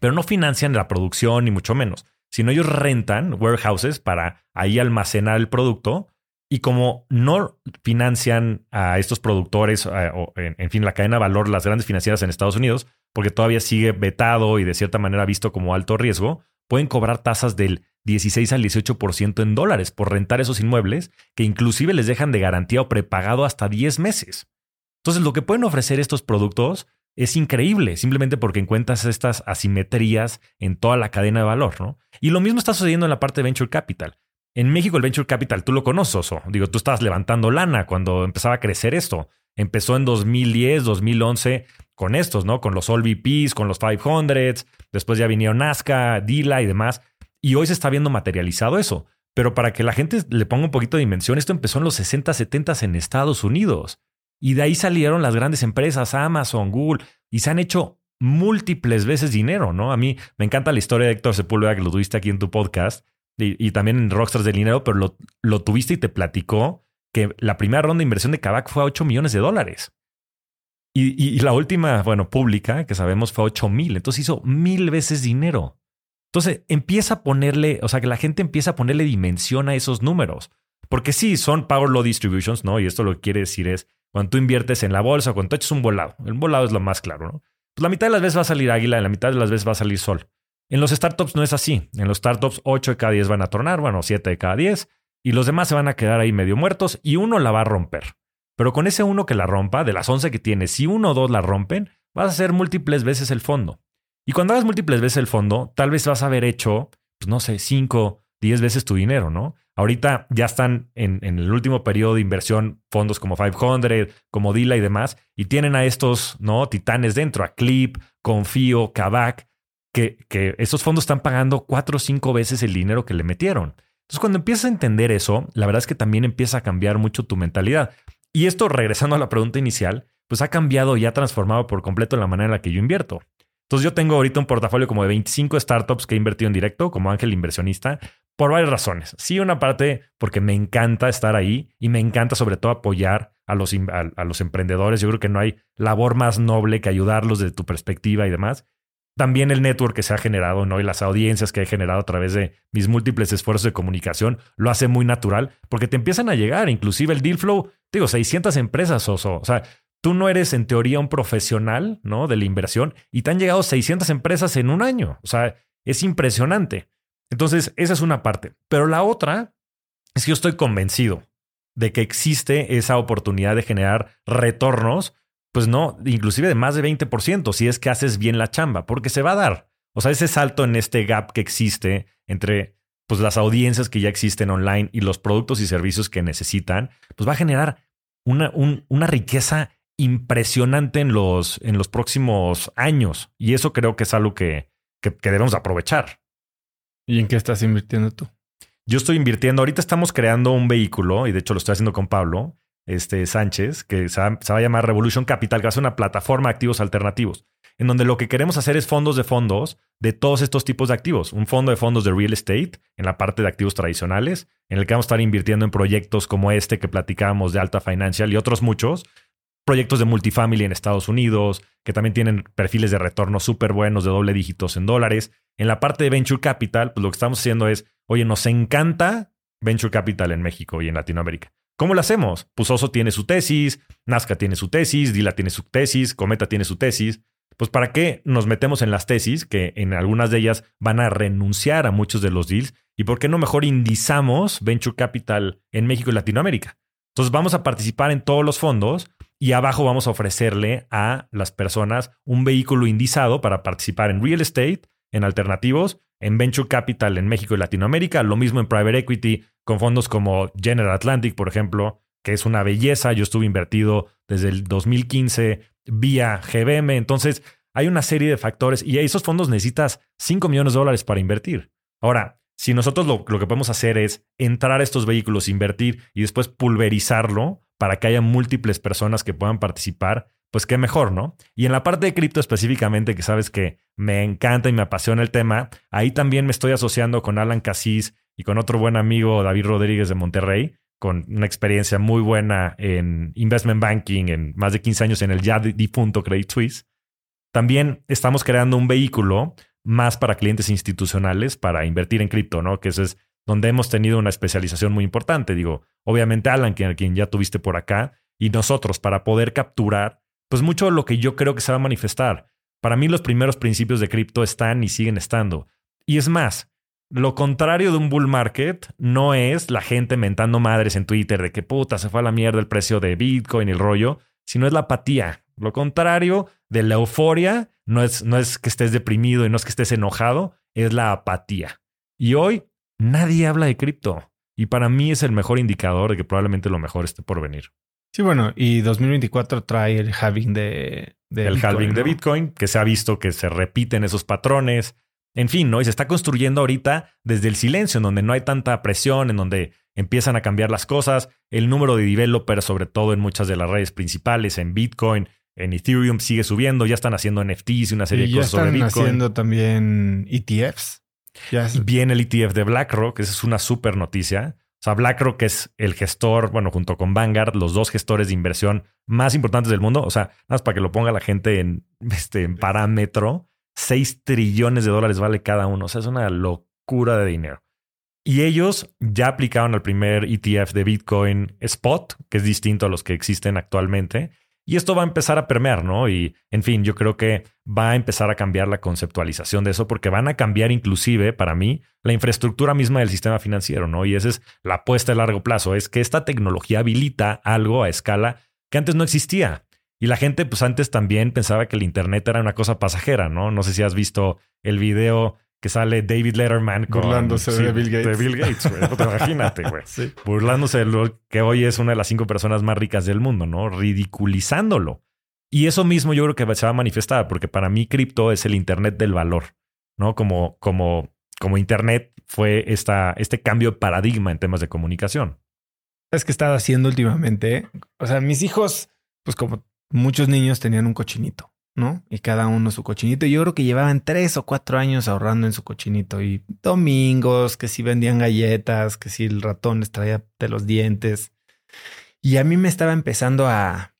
Speaker 2: pero no financian la producción ni mucho menos, sino ellos rentan warehouses para ahí almacenar el producto y como no financian a estos productores, eh, o en, fin, la cadena de valor, las grandes financieras en Estados Unidos, porque todavía sigue vetado y de cierta manera visto como alto riesgo, pueden cobrar tasas del 16 al 18% en dólares por rentar esos inmuebles, que inclusive les dejan de garantía o prepagado hasta 10 meses. Entonces, lo que pueden ofrecer estos productos es increíble, simplemente porque encuentras estas asimetrías en toda la cadena de valor, ¿no? Y lo mismo está sucediendo en la parte de Venture Capital. En México el Venture Capital, tú lo conoces, Oso. Digo, tú estabas levantando lana cuando empezaba a crecer esto. Empezó en 2010, 2011 con estos, ¿no? Con los All VPs, con los 500, después ya vinieron Nazca, Dila y demás. Y hoy se está viendo materializado eso. Pero para que la gente le ponga un poquito de dimensión, esto empezó en los 60, 70 en Estados Unidos. Y de ahí salieron las grandes empresas, Amazon, Google, y se han hecho múltiples veces dinero, ¿no? A mí me encanta la historia de Héctor Sepúlveda, que lo tuviste aquí en tu podcast, y, también en Rockstars del Dinero, pero lo, lo, tuviste y te platicó que la primera ronda de inversión de Kavak fue a 8 millones de dólares. Y, y, la última, bueno, pública, que sabemos fue 8 mil. Entonces hizo mil veces dinero. Entonces empieza a ponerle, o sea, que la gente empieza a ponerle dimensión a esos números. Porque sí, son Power Law Distributions, ¿no? Y esto lo que quiere decir es cuando tú inviertes en la bolsa, cuando tú echas un volado. El volado es lo más claro, ¿no? Pues la mitad de las veces va a salir águila, la mitad de las veces va a salir sol. En los startups no es así. En los startups 8 de cada 10 van a tornar, bueno, 7 de cada 10, y los demás se van a quedar ahí medio muertos y uno la va a romper. Pero con ese uno que la rompa, de las 11 que tiene, si uno o dos la rompen, vas a hacer múltiples veces el fondo. Y cuando hagas múltiples veces el fondo, tal vez vas a haber hecho, pues no sé, 5, 10 veces tu dinero, ¿no? Ahorita ya están en, el último periodo de inversión fondos como 500, como Dila y demás, y tienen a estos ¿no? titanes dentro, a Clip, Confío, Kavak, que, que esos fondos están pagando cuatro o cinco veces el dinero que le metieron. Entonces, cuando empiezas a entender eso, la verdad es que también empieza a cambiar mucho tu mentalidad. Y esto, regresando a la pregunta inicial, pues ha cambiado y ha transformado por completo la manera en la que yo invierto. Entonces, yo tengo ahorita un portafolio como de 25 startups que he invertido en directo como ángel inversionista, por varias razones. Sí, una parte porque me encanta estar ahí y me encanta sobre todo apoyar a los, a, los emprendedores. Yo creo que no hay labor más noble que ayudarlos desde tu perspectiva y demás. También el network que se ha generado, ¿no? Y las audiencias que he generado a través de mis múltiples esfuerzos de comunicación lo hace muy natural porque te empiezan a llegar, inclusive el deal flow, digo, 600 empresas, Oso. O sea, tú no eres en teoría un profesional, ¿no? De la inversión y te han llegado 600 empresas en un año. O sea, es impresionante. Entonces, esa es una parte. Pero la otra es que yo estoy convencido de que existe esa oportunidad de generar retornos, pues no, inclusive de más de 20%, si es que haces bien la chamba, porque se va a dar. O sea, ese salto en este gap que existe entre pues, las audiencias que ya existen online y los productos y servicios que necesitan, pues va a generar una, una riqueza impresionante en los, en los próximos años. Y eso creo que es algo que, que debemos aprovechar.
Speaker 1: ¿Y en qué estás invirtiendo tú?
Speaker 2: Yo estoy invirtiendo, ahorita estamos creando un vehículo, y de hecho lo estoy haciendo con Pablo este, Sánchez, que se va, a llamar Revolution Capital, que va a ser una plataforma de activos alternativos, en donde lo que queremos hacer es fondos de fondos de todos estos tipos de activos. Un fondo de fondos de real estate en la parte de activos tradicionales, en el que vamos a estar invirtiendo en proyectos como este que platicábamos de Alta Financial y otros muchos, proyectos de multifamily en Estados Unidos, que también tienen perfiles de retorno súper buenos de doble dígitos en dólares. En la parte de Venture Capital, pues lo que estamos haciendo es, oye, nos encanta Venture Capital en México y en Latinoamérica. ¿Cómo lo hacemos? Pues Oso tiene su tesis, Nazca tiene su tesis, Dila tiene su tesis, Cometa tiene su tesis. Pues ¿para qué nos metemos en las tesis, que en algunas de ellas van a renunciar a muchos de los deals? ¿Y por qué no mejor indizamos Venture Capital en México y Latinoamérica? Entonces vamos a participar en todos los fondos y abajo vamos a ofrecerle a las personas un vehículo indizado para participar en real estate, en alternativos, en venture capital en México y Latinoamérica, lo mismo en private equity con fondos como General Atlantic, por ejemplo, que es una belleza. Yo estuve invertido desde el 2015 vía GBM. Entonces, hay una serie de factores y esos fondos necesitas 5 millones de dólares para invertir. Ahora, si nosotros lo, lo, que podemos hacer es entrar a estos vehículos, invertir y después pulverizarlo para que haya múltiples personas que puedan participar, pues qué mejor, ¿no? Y en la parte de cripto específicamente, que sabes que me encanta y me apasiona el tema, ahí también me estoy asociando con Alan Casís y con otro buen amigo David Rodríguez de Monterrey, con una experiencia muy buena en investment banking, en más de 15 años en el ya difunto Credit Suisse. También estamos creando un vehículo más para clientes institucionales para invertir en cripto, ¿no? Que eso es donde hemos tenido una especialización muy importante. Digo, obviamente Alan, quien, quien ya tuviste por acá, y nosotros para poder capturar, pues mucho de lo que yo creo que se va a manifestar. Para mí los primeros principios de cripto están y siguen estando. Y es más, lo contrario de un bull market no es la gente mentando madres en Twitter de que puta se fue a la mierda el precio de Bitcoin y el rollo, sino es la apatía. Lo contrario de la euforia no es, no es que estés deprimido y no es que estés enojado, es la apatía. Y hoy nadie habla de cripto. Y para mí es el mejor indicador de que probablemente lo mejor esté por venir.
Speaker 1: Sí, bueno, y 2024 trae el halving de,
Speaker 2: el halving de Bitcoin, que se ha visto que se repiten esos patrones. En fin, ¿no? Y se está construyendo ahorita desde el silencio, en donde no hay tanta presión, en donde empiezan a cambiar las cosas. El número de developers, sobre todo en muchas de las redes principales, en Bitcoin, en Ethereum, sigue subiendo. Ya están haciendo NFTs y una serie de cosas sobre Bitcoin.
Speaker 1: Están haciendo también ETFs.
Speaker 2: Viene el ETF de BlackRock, esa es una súper noticia. O sea, BlackRock es el gestor, bueno, junto con Vanguard, los dos gestores de inversión más importantes del mundo. O sea, nada más para que lo ponga la gente en, *laughs* este, en parámetro, 6 trillones de dólares vale cada uno. O sea, es una locura de dinero. Y ellos ya aplicaron al primer ETF de Bitcoin Spot, que es distinto a los que existen actualmente. Y esto va a empezar a permear, ¿no? Y, en fin, yo creo que va a empezar a cambiar la conceptualización de eso porque van a cambiar inclusive, para mí, la infraestructura misma del sistema financiero, ¿no? Y esa es la apuesta a largo plazo, es que esta tecnología habilita algo a escala que antes no existía. Y la gente, pues antes también pensaba que el Internet era una cosa pasajera, ¿no? No sé si has visto el video que sale David Letterman
Speaker 1: con, burlándose de Bill Gates.
Speaker 2: De Bill Gates, güey. Pues *laughs* imagínate, güey. Burlándose de lo que hoy es una de las cinco personas más ricas del mundo, ¿no? Ridiculizándolo. Y eso mismo yo creo que se va a manifestar, porque para mí cripto es el Internet del valor, ¿no? Como, como, como Internet fue esta, este cambio de paradigma en temas de comunicación.
Speaker 1: ¿Sabes qué he estado haciendo últimamente? O sea, mis hijos, pues como muchos niños tenían un cochinito, ¿no? Y cada uno su cochinito. Yo creo que llevaban tres o cuatro años ahorrando en su cochinito y domingos, que si vendían galletas, que si el ratón les traía de los dientes. Y a mí me estaba empezando a,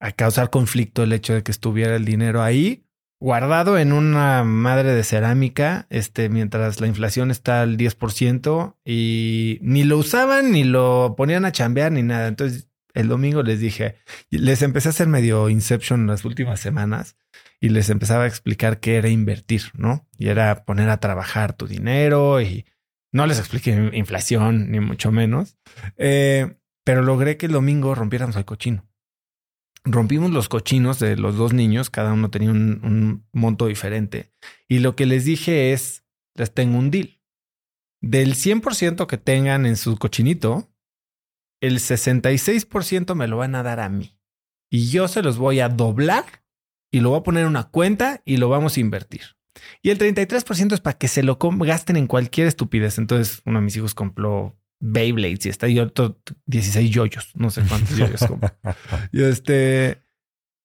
Speaker 1: a causar conflicto el hecho de que estuviera el dinero ahí guardado en una madre de cerámica, este, mientras la inflación está al 10% y ni lo usaban, ni lo ponían a chambear, ni nada. Entonces, el domingo les dije, les empecé a hacer medio Inception las últimas semanas y les empezaba a explicar qué era invertir, ¿no? Y era poner a trabajar tu dinero y no les expliqué inflación, ni mucho menos. Eh, pero logré que el domingo rompiéramos el cochino rompimos los cochinos de los dos niños, cada uno tenía un, monto diferente. Y lo que les dije es, les tengo un deal. Del 100% que tengan en su cochinito, el 66% me lo van a dar a mí. Y yo se los voy a doblar y lo voy a poner en una cuenta y lo vamos a invertir. Y el 33% es para que se lo gasten en cualquier estupidez. Entonces, uno de mis hijos compró Beyblades y está y otro 16 yoyos, no sé cuántos yoyos *laughs* y este,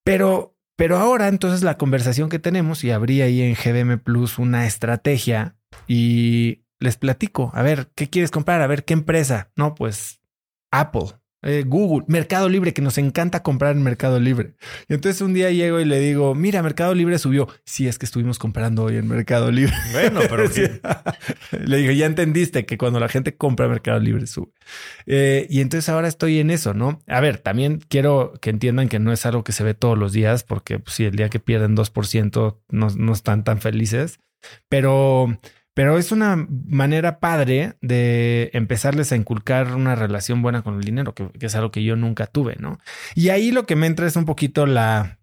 Speaker 1: pero, pero ahora entonces la conversación que tenemos y abrí ahí en GBM Plus una estrategia y les platico, a ver, ¿qué quieres comprar? A ver, ¿qué empresa? No, pues Apple. Eh, Google, Mercado Libre, que nos encanta comprar en Mercado Libre. Y entonces un día llego y le digo, mira, Mercado Libre subió. Sí, es que estuvimos comprando hoy en Mercado Libre.
Speaker 2: Bueno, *laughs* pero
Speaker 1: le digo, ya entendiste que cuando la gente compra Mercado Libre sube. Eh, y entonces ahora estoy en eso, ¿no? A ver, también quiero que entiendan que no es algo que se ve todos los días, porque pues, si el día que pierden 2% no, no están tan felices, pero pero es una manera padre de empezarles a inculcar una relación buena con el dinero, que, es algo que yo nunca tuve, ¿no? Y ahí lo que me entra es un poquito la...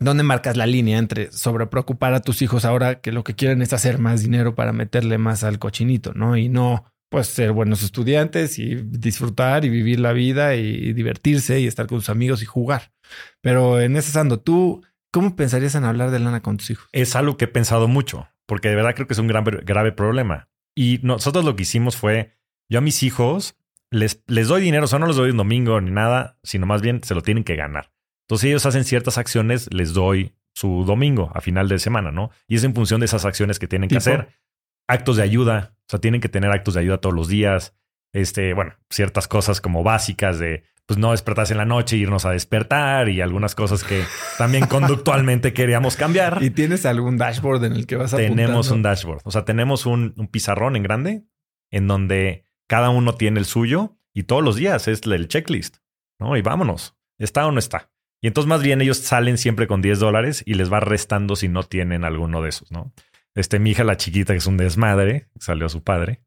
Speaker 1: ¿Dónde marcas la línea entre sobre preocupar a tus hijos ahora que lo que quieren es hacer más dinero para meterle más al cochinito, ¿no? Y no, pues, ser buenos estudiantes y disfrutar y vivir la vida y divertirse y estar con sus amigos y jugar. Pero en ese sando, tú, ¿cómo pensarías en hablar de lana con tus hijos?
Speaker 2: Es algo que he pensado mucho porque de verdad creo que es un gran, grave problema. Y nosotros lo que hicimos fue, yo a mis hijos les, les doy dinero, o sea, no les doy un domingo ni nada, sino más bien se lo tienen que ganar. Entonces ellos hacen ciertas acciones, les doy su domingo a final de semana, ¿no? Y es en función de esas acciones que tienen que hacer. Actos de ayuda, o sea, tienen que tener actos de ayuda todos los días. Este, bueno, ciertas cosas como básicas de pues no despertarse en la noche, irnos a despertar y algunas cosas que también *laughs* conductualmente queríamos cambiar.
Speaker 1: ¿Y tienes algún dashboard en el que vas a
Speaker 2: Tenemos un dashboard. O sea, tenemos un, pizarrón en grande en donde cada uno tiene el suyo y todos los días es el checklist, ¿no? Y vámonos, ¿está o no está? Y entonces más bien ellos salen siempre con 10 dólares y les va restando si no tienen alguno de esos, ¿no? Este, mi hija, la chiquita, que es un desmadre, salió a su padre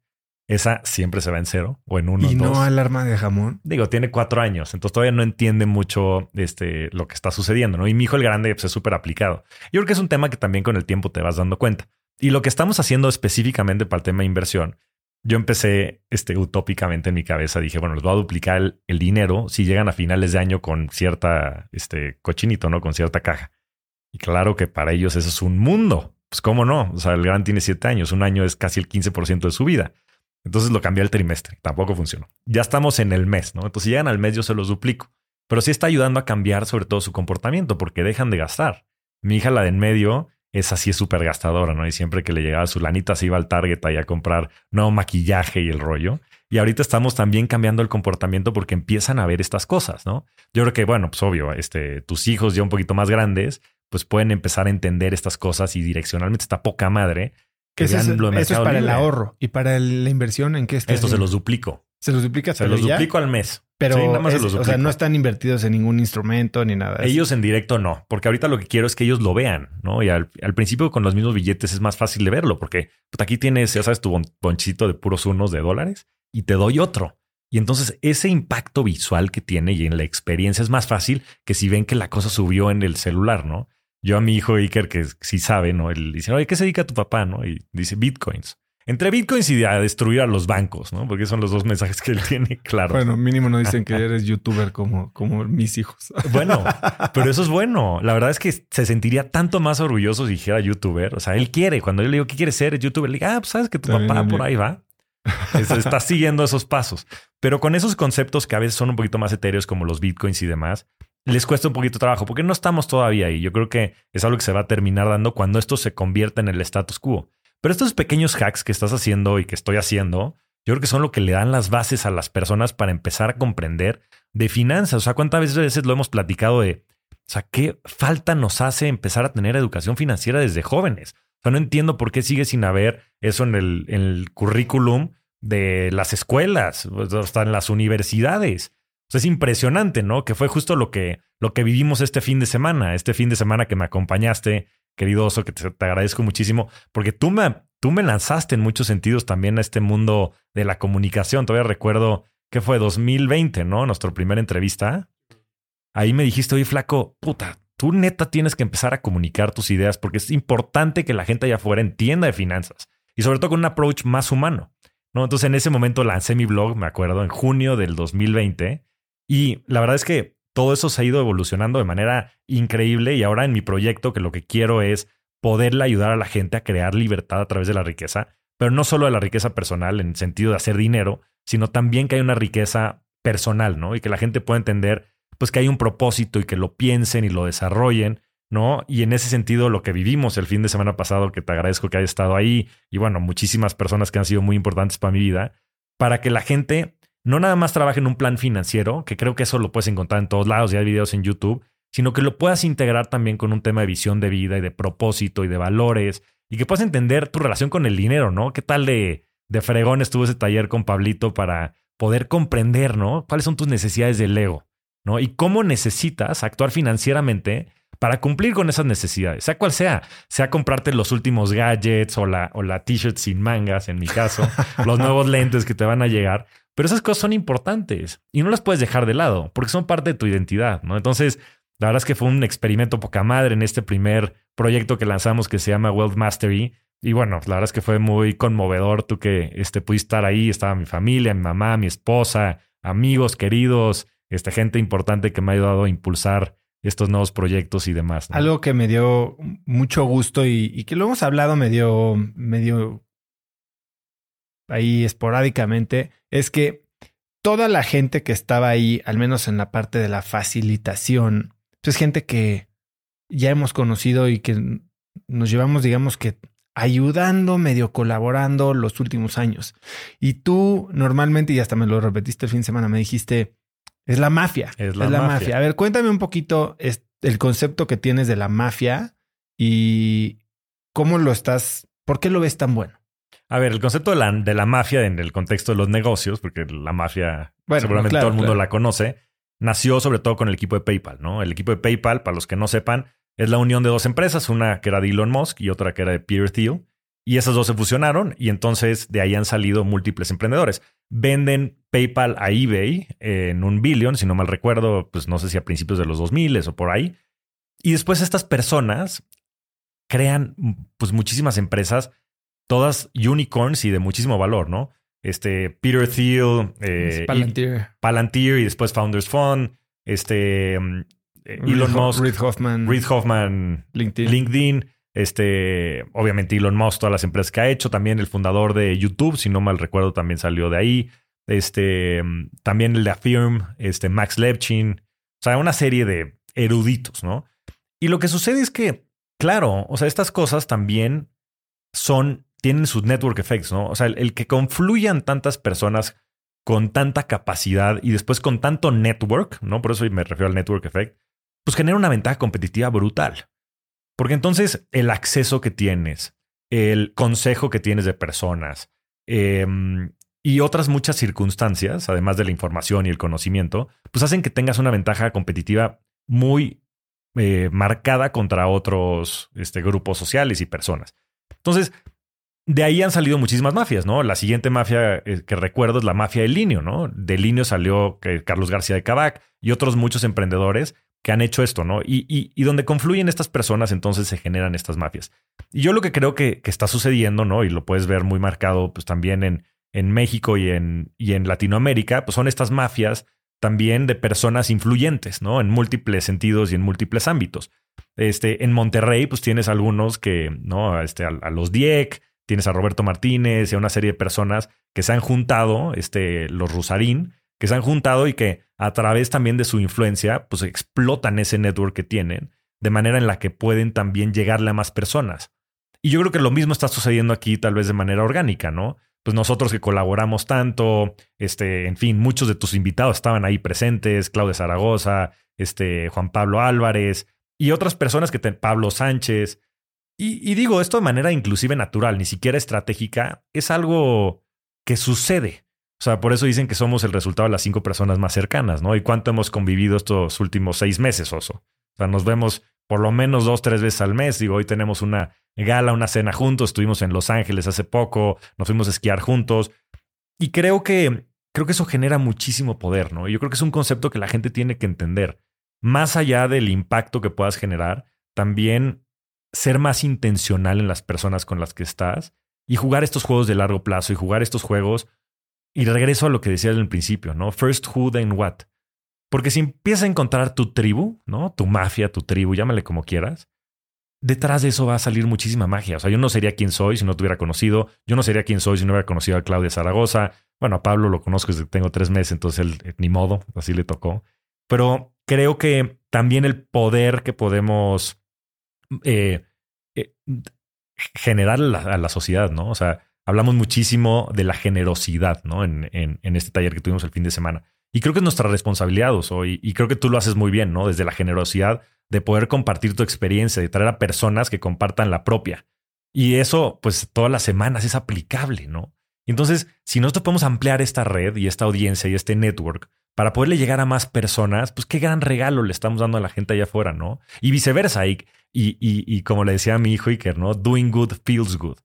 Speaker 2: esa siempre se va en cero o en uno.
Speaker 1: Y no alarma de jamón.
Speaker 2: Digo, tiene cuatro años, entonces todavía no entiende mucho este, lo que está sucediendo, ¿no? Y mi hijo el grande pues, es súper aplicado. Yo creo que es un tema que también con el tiempo te vas dando cuenta. Y lo que estamos haciendo específicamente para el tema de inversión, yo empecé este, utópicamente en mi cabeza, dije, bueno, les voy a duplicar el, dinero si llegan a finales de año con cierta este, cochinito, ¿no? Con cierta caja. Y claro que para ellos eso es un mundo. Pues cómo no, o sea, el gran tiene siete años, un año es casi el 15% de su vida. Entonces lo cambié al trimestre. Tampoco funcionó. Ya estamos en el mes, ¿no? Entonces si llegan al mes yo se los duplico. Pero sí está ayudando a cambiar sobre todo su comportamiento porque dejan de gastar. Mi hija, la de en medio, es así, es súper gastadora, ¿no? Y siempre que le llegaba su lanita se iba al Target ahí a comprar nuevo maquillaje y el rollo. Y ahorita estamos también cambiando el comportamiento porque empiezan a ver estas cosas, ¿no? Yo creo que, bueno, pues obvio, este, tus hijos ya un poquito más grandes, pues pueden empezar a entender estas cosas y direccionalmente está poca madre
Speaker 1: eso, es, para el ahorro y para la inversión en qué está.
Speaker 2: Esto se los duplico.
Speaker 1: Se los duplica.
Speaker 2: Se los duplico al mes.
Speaker 1: Pero o sea, no están invertidos en ningún instrumento ni nada.
Speaker 2: Ellos en directo no, porque ahorita lo que quiero es que ellos lo vean, ¿no? Y al, principio con los mismos billetes es más fácil de verlo, porque pues, aquí tienes, ya sabes, tu bonchito de puros unos de dólares y te doy otro. Y entonces ese impacto visual que tiene y en la experiencia es más fácil que si ven que la cosa subió en el celular, ¿no? Yo a mi hijo Iker, que sí sabe, ¿no? Él dice, oye, ¿qué se dedica tu papá? ¿no? Y dice bitcoins. Entre bitcoins y a destruir a los bancos, ¿no? Porque son los dos mensajes que él *laughs* tiene claro.
Speaker 1: Bueno, mínimo no dicen que eres youtuber como, como mis hijos. *laughs*
Speaker 2: Bueno, pero eso es bueno. La verdad es que se sentiría tanto más orgulloso si dijera youtuber. O sea, él quiere. Cuando yo le digo, ¿qué quieres ser? youtuber. Le digo, ah, pues sabes que tu papá por ahí va. Está siguiendo esos pasos. Pero con esos conceptos que a veces son un poquito más etéreos como los bitcoins y demás, les cuesta un poquito trabajo porque no estamos todavía ahí. Yo creo que es algo que se va a terminar dando cuando esto se convierta en el status quo. Pero estos pequeños hacks que estás haciendo y que estoy haciendo, yo creo que son lo que le dan las bases a las personas para empezar a comprender de finanzas. O sea, cuántas veces lo hemos platicado de, o sea, qué falta nos hace empezar a tener educación financiera desde jóvenes. O sea, no entiendo por qué sigue sin haber eso en el, en el currículum de las escuelas, hasta en las universidades. Es impresionante, ¿no? Que fue justo lo que, lo que vivimos este fin de semana, este fin de semana que me acompañaste querido Oso, que te, agradezco muchísimo, porque tú me, tú me lanzaste en muchos sentidos también a este mundo de la comunicación. Todavía recuerdo que fue 2020, ¿no? Nuestra primera entrevista. Ahí me dijiste, oye, flaco, puta, tú neta tienes que empezar a comunicar tus ideas porque es importante que la gente allá afuera entienda de finanzas y sobre todo con un approach más humano. ¿no? Entonces en ese momento lancé mi blog, me acuerdo, en junio del 2020 y la verdad es que todo eso se ha ido evolucionando de manera increíble y ahora en mi proyecto que lo que quiero es poderle ayudar a la gente a crear libertad a través de la riqueza, pero no solo de la riqueza personal en el sentido de hacer dinero, sino también que hay una riqueza personal, ¿no? Y que la gente pueda entender pues que hay un propósito y que lo piensen y lo desarrollen, ¿no? Y en ese sentido lo que vivimos el fin de semana pasado, que te agradezco que hayas estado ahí y bueno, muchísimas personas que han sido muy importantes para mi vida, para que la gente no nada más trabaje en un plan financiero, que creo que eso lo puedes encontrar en todos lados, ya hay videos en YouTube, sino que lo puedas integrar también con un tema de visión de vida y de propósito y de valores y que puedas entender tu relación con el dinero, ¿no? ¿Qué tal de, de fregón estuvo ese taller con Pablito para poder comprender, ¿no? ¿Cuáles son tus necesidades del ego, ¿no? Y cómo necesitas actuar financieramente para cumplir con esas necesidades, sea cual sea, sea comprarte los últimos gadgets o la, o la t-shirt sin mangas, en mi caso, *laughs* los nuevos lentes que te van a llegar, pero esas cosas son importantes y no las puedes dejar de lado porque son parte de tu identidad, ¿no? Entonces, la verdad es que fue un experimento poca madre en este primer proyecto que lanzamos que se llama Wealth Mastery. Y bueno, la verdad es que fue muy conmovedor tú que este, pudiste estar ahí. Estaba mi familia, mi mamá, mi esposa, amigos queridos, este, gente importante que me ha ayudado a impulsar estos nuevos proyectos y demás.
Speaker 1: Algo que me dio mucho gusto y, y, que lo hemos hablado medio, medio ahí esporádicamente, es que toda la gente que estaba ahí, al menos en la parte de la facilitación, pues es gente que ya hemos conocido y que nos llevamos, digamos que ayudando, medio colaborando los últimos años. Y tú normalmente, y hasta me lo repetiste el fin de semana, me dijiste, es la mafia. Es la, mafia. A ver, cuéntame un poquito el concepto que tienes de la mafia y cómo lo estás, ¿por qué lo ves tan bueno?
Speaker 2: A ver, el concepto de la, de la mafia en el contexto de los negocios, porque la mafia seguramente todo el mundo la conoce, nació sobre todo con el equipo de PayPal, ¿no? El equipo de PayPal, para los que no sepan, es la unión de dos empresas, una que era de Elon Musk y otra que era de Peter Thiel. Y esas dos se fusionaron y entonces de ahí han salido múltiples emprendedores. Venden PayPal a eBay en un billón, si no mal recuerdo, pues no sé si a principios de los 2000 o por ahí. Y después estas personas crean pues muchísimas empresas todas unicorns y de muchísimo valor, ¿no? Este, Peter Thiel,
Speaker 1: eh, Palantir.
Speaker 2: Palantir y después Founders Fund, este, mm, eh, Elon Musk,
Speaker 1: Reid Hoffman,
Speaker 2: Reid Hoffman, LinkedIn. LinkedIn, este, obviamente Elon Musk, todas las empresas que ha hecho, también el fundador de YouTube, si no mal recuerdo, también salió de ahí, este, mm, también el de Affirm, este, Max Levchin, o sea, una serie de eruditos, ¿no? Y lo que sucede es que, claro, o sea, estas cosas también son tienen sus network effects, ¿no? O sea, el, que confluyan tantas personas con tanta capacidad y después con tanto network, ¿no? Por eso me refiero al network effect, pues genera una ventaja competitiva brutal. Porque entonces el acceso que tienes, el consejo que tienes de personas em, y otras muchas circunstancias, además de la información y el conocimiento, pues hacen que tengas una ventaja competitiva muy eh, marcada contra otros este, grupos sociales y personas. Entonces, de ahí han salido muchísimas mafias, ¿no? La siguiente mafia eh, que recuerdo es la mafia de Linio, ¿no? De Linio salió eh, Carlos García de Cabac y otros muchos emprendedores que han hecho esto, ¿no? Y, y, donde confluyen estas personas, entonces se generan estas mafias. Y yo lo que creo que, que, está sucediendo, ¿no? Y lo puedes ver muy marcado, pues también en, en México y en, y en Latinoamérica, pues son estas mafias también de personas influyentes, ¿no? En múltiples sentidos y en múltiples ámbitos. Este, en Monterrey, pues tienes algunos que, ¿no? Este, a, a los Dieck, tienes a Roberto Martínez y a una serie de personas que se han juntado, este, los Rusarín, que se han juntado y que a través también de su influencia, pues explotan ese network que tienen, de manera en la que pueden también llegarle a más personas. Y yo creo que lo mismo está sucediendo aquí, tal vez de manera orgánica, ¿no? Pues nosotros que colaboramos tanto, este, en fin, muchos de tus invitados estaban ahí presentes, Claudia Zaragoza, este, Juan Pablo Álvarez y otras personas que te, Pablo Sánchez. Y, digo esto de manera inclusive natural, ni siquiera estratégica, es algo que sucede. O sea, por eso dicen que somos el resultado de las cinco personas más cercanas, ¿no? ¿Y cuánto hemos convivido estos últimos seis meses, Oso? O sea, nos vemos por lo menos dos, tres veces al mes. Digo, hoy tenemos una gala, una cena juntos. Estuvimos en Los Ángeles hace poco, nos fuimos a esquiar juntos. Y creo que, creo que eso genera muchísimo poder, ¿no? Y yo creo que es un concepto que la gente tiene que entender. Más allá del impacto que puedas generar, también ser más intencional en las personas con las que estás y jugar estos juegos de largo plazo y jugar estos juegos y regreso a lo que decía el principio, ¿no? First who, then what. Porque si empiezas a encontrar tu tribu, ¿no? Tu mafia, tu tribu, llámale como quieras, detrás de eso va a salir muchísima magia. O sea, yo no sería quien soy si no te hubiera conocido. Yo no sería quien soy si no hubiera conocido a Claudia Zaragoza. Bueno, a Pablo lo conozco desde que tengo tres meses, entonces él, eh, ni modo, así le tocó. Pero creo que también el poder que podemos eh, eh, generar a la sociedad, ¿no? O sea, hablamos muchísimo de la generosidad, ¿no? En, en, este taller que tuvimos el fin de semana. Y creo que es nuestra responsabilidad, hoy y creo que tú lo haces muy bien, ¿no? Desde la generosidad de poder compartir tu experiencia, de traer a personas que compartan la propia. Y eso, pues, todas las semanas es aplicable, ¿no? Entonces, si nosotros podemos ampliar esta red y esta audiencia y este network para poderle llegar a más personas, pues qué gran regalo le estamos dando a la gente allá afuera, ¿no? Y viceversa, y, y, y como le decía a mi hijo Iker, ¿no? Doing good feels good.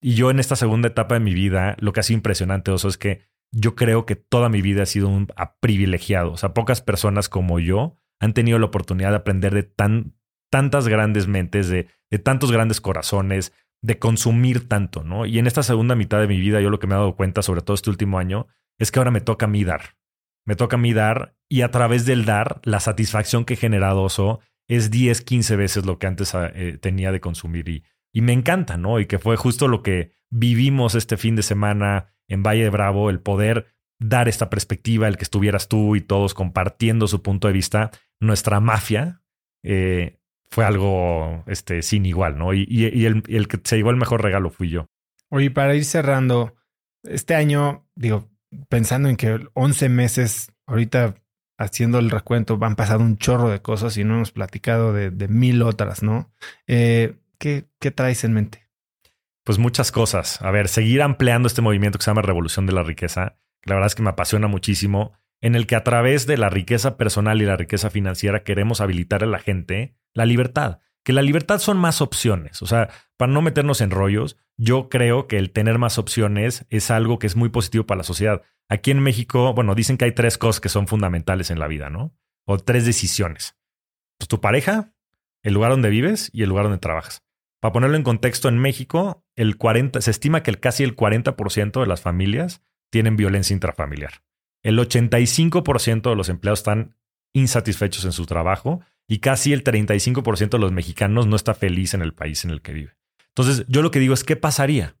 Speaker 2: Y yo en esta segunda etapa de mi vida, lo que ha sido impresionante, Oso, es que yo creo que toda mi vida ha sido un privilegiado. O sea, pocas personas como yo han tenido la oportunidad de aprender de tan, tantas grandes mentes, de, de tantos grandes corazones, de consumir tanto, ¿no? Y en esta segunda mitad de mi vida, yo lo que me he dado cuenta, sobre todo este último año, es que ahora me toca a mí dar. Me toca a mí dar y a través del dar, la satisfacción que he generado Oso es 10, 15 veces lo que antes eh, tenía de consumir. Y, y me encanta, ¿no? Y que fue justo lo que vivimos este fin de semana en Valle de Bravo, el poder dar esta perspectiva, el que estuvieras tú y todos compartiendo su punto de vista, nuestra mafia, eh, fue algo este, sin igual, ¿no? Y, y, el, el, que se llevó el mejor regalo fui yo.
Speaker 1: Oye, para ir cerrando, este año, digo, pensando en que 11 meses, ahorita haciendo el recuento, han pasado un chorro de cosas y no hemos platicado de, de mil otras, ¿no? Eh, ¿Qué, traes en mente?
Speaker 2: Pues muchas cosas. A ver, seguir ampliando este movimiento que se llama Revolución de la Riqueza. La verdad es que me apasiona muchísimo, en el que a través de la riqueza personal y la riqueza financiera queremos habilitar a la gente la libertad. Que la libertad son más opciones. O sea, para no meternos en rollos, yo creo que el tener más opciones es algo que es muy positivo para la sociedad. Aquí en México, bueno, dicen que hay tres cosas que son fundamentales en la vida, ¿no? O tres decisiones. Pues tu pareja, el lugar donde vives y el lugar donde trabajas. Para ponerlo en contexto, en México el 40, se estima que el, casi el 40% de las familias tienen violencia intrafamiliar. El 85% de los empleados están insatisfechos en su trabajo y casi el 35% de los mexicanos no está feliz en el país en el que vive. Entonces, yo lo que digo es, ¿qué pasaría?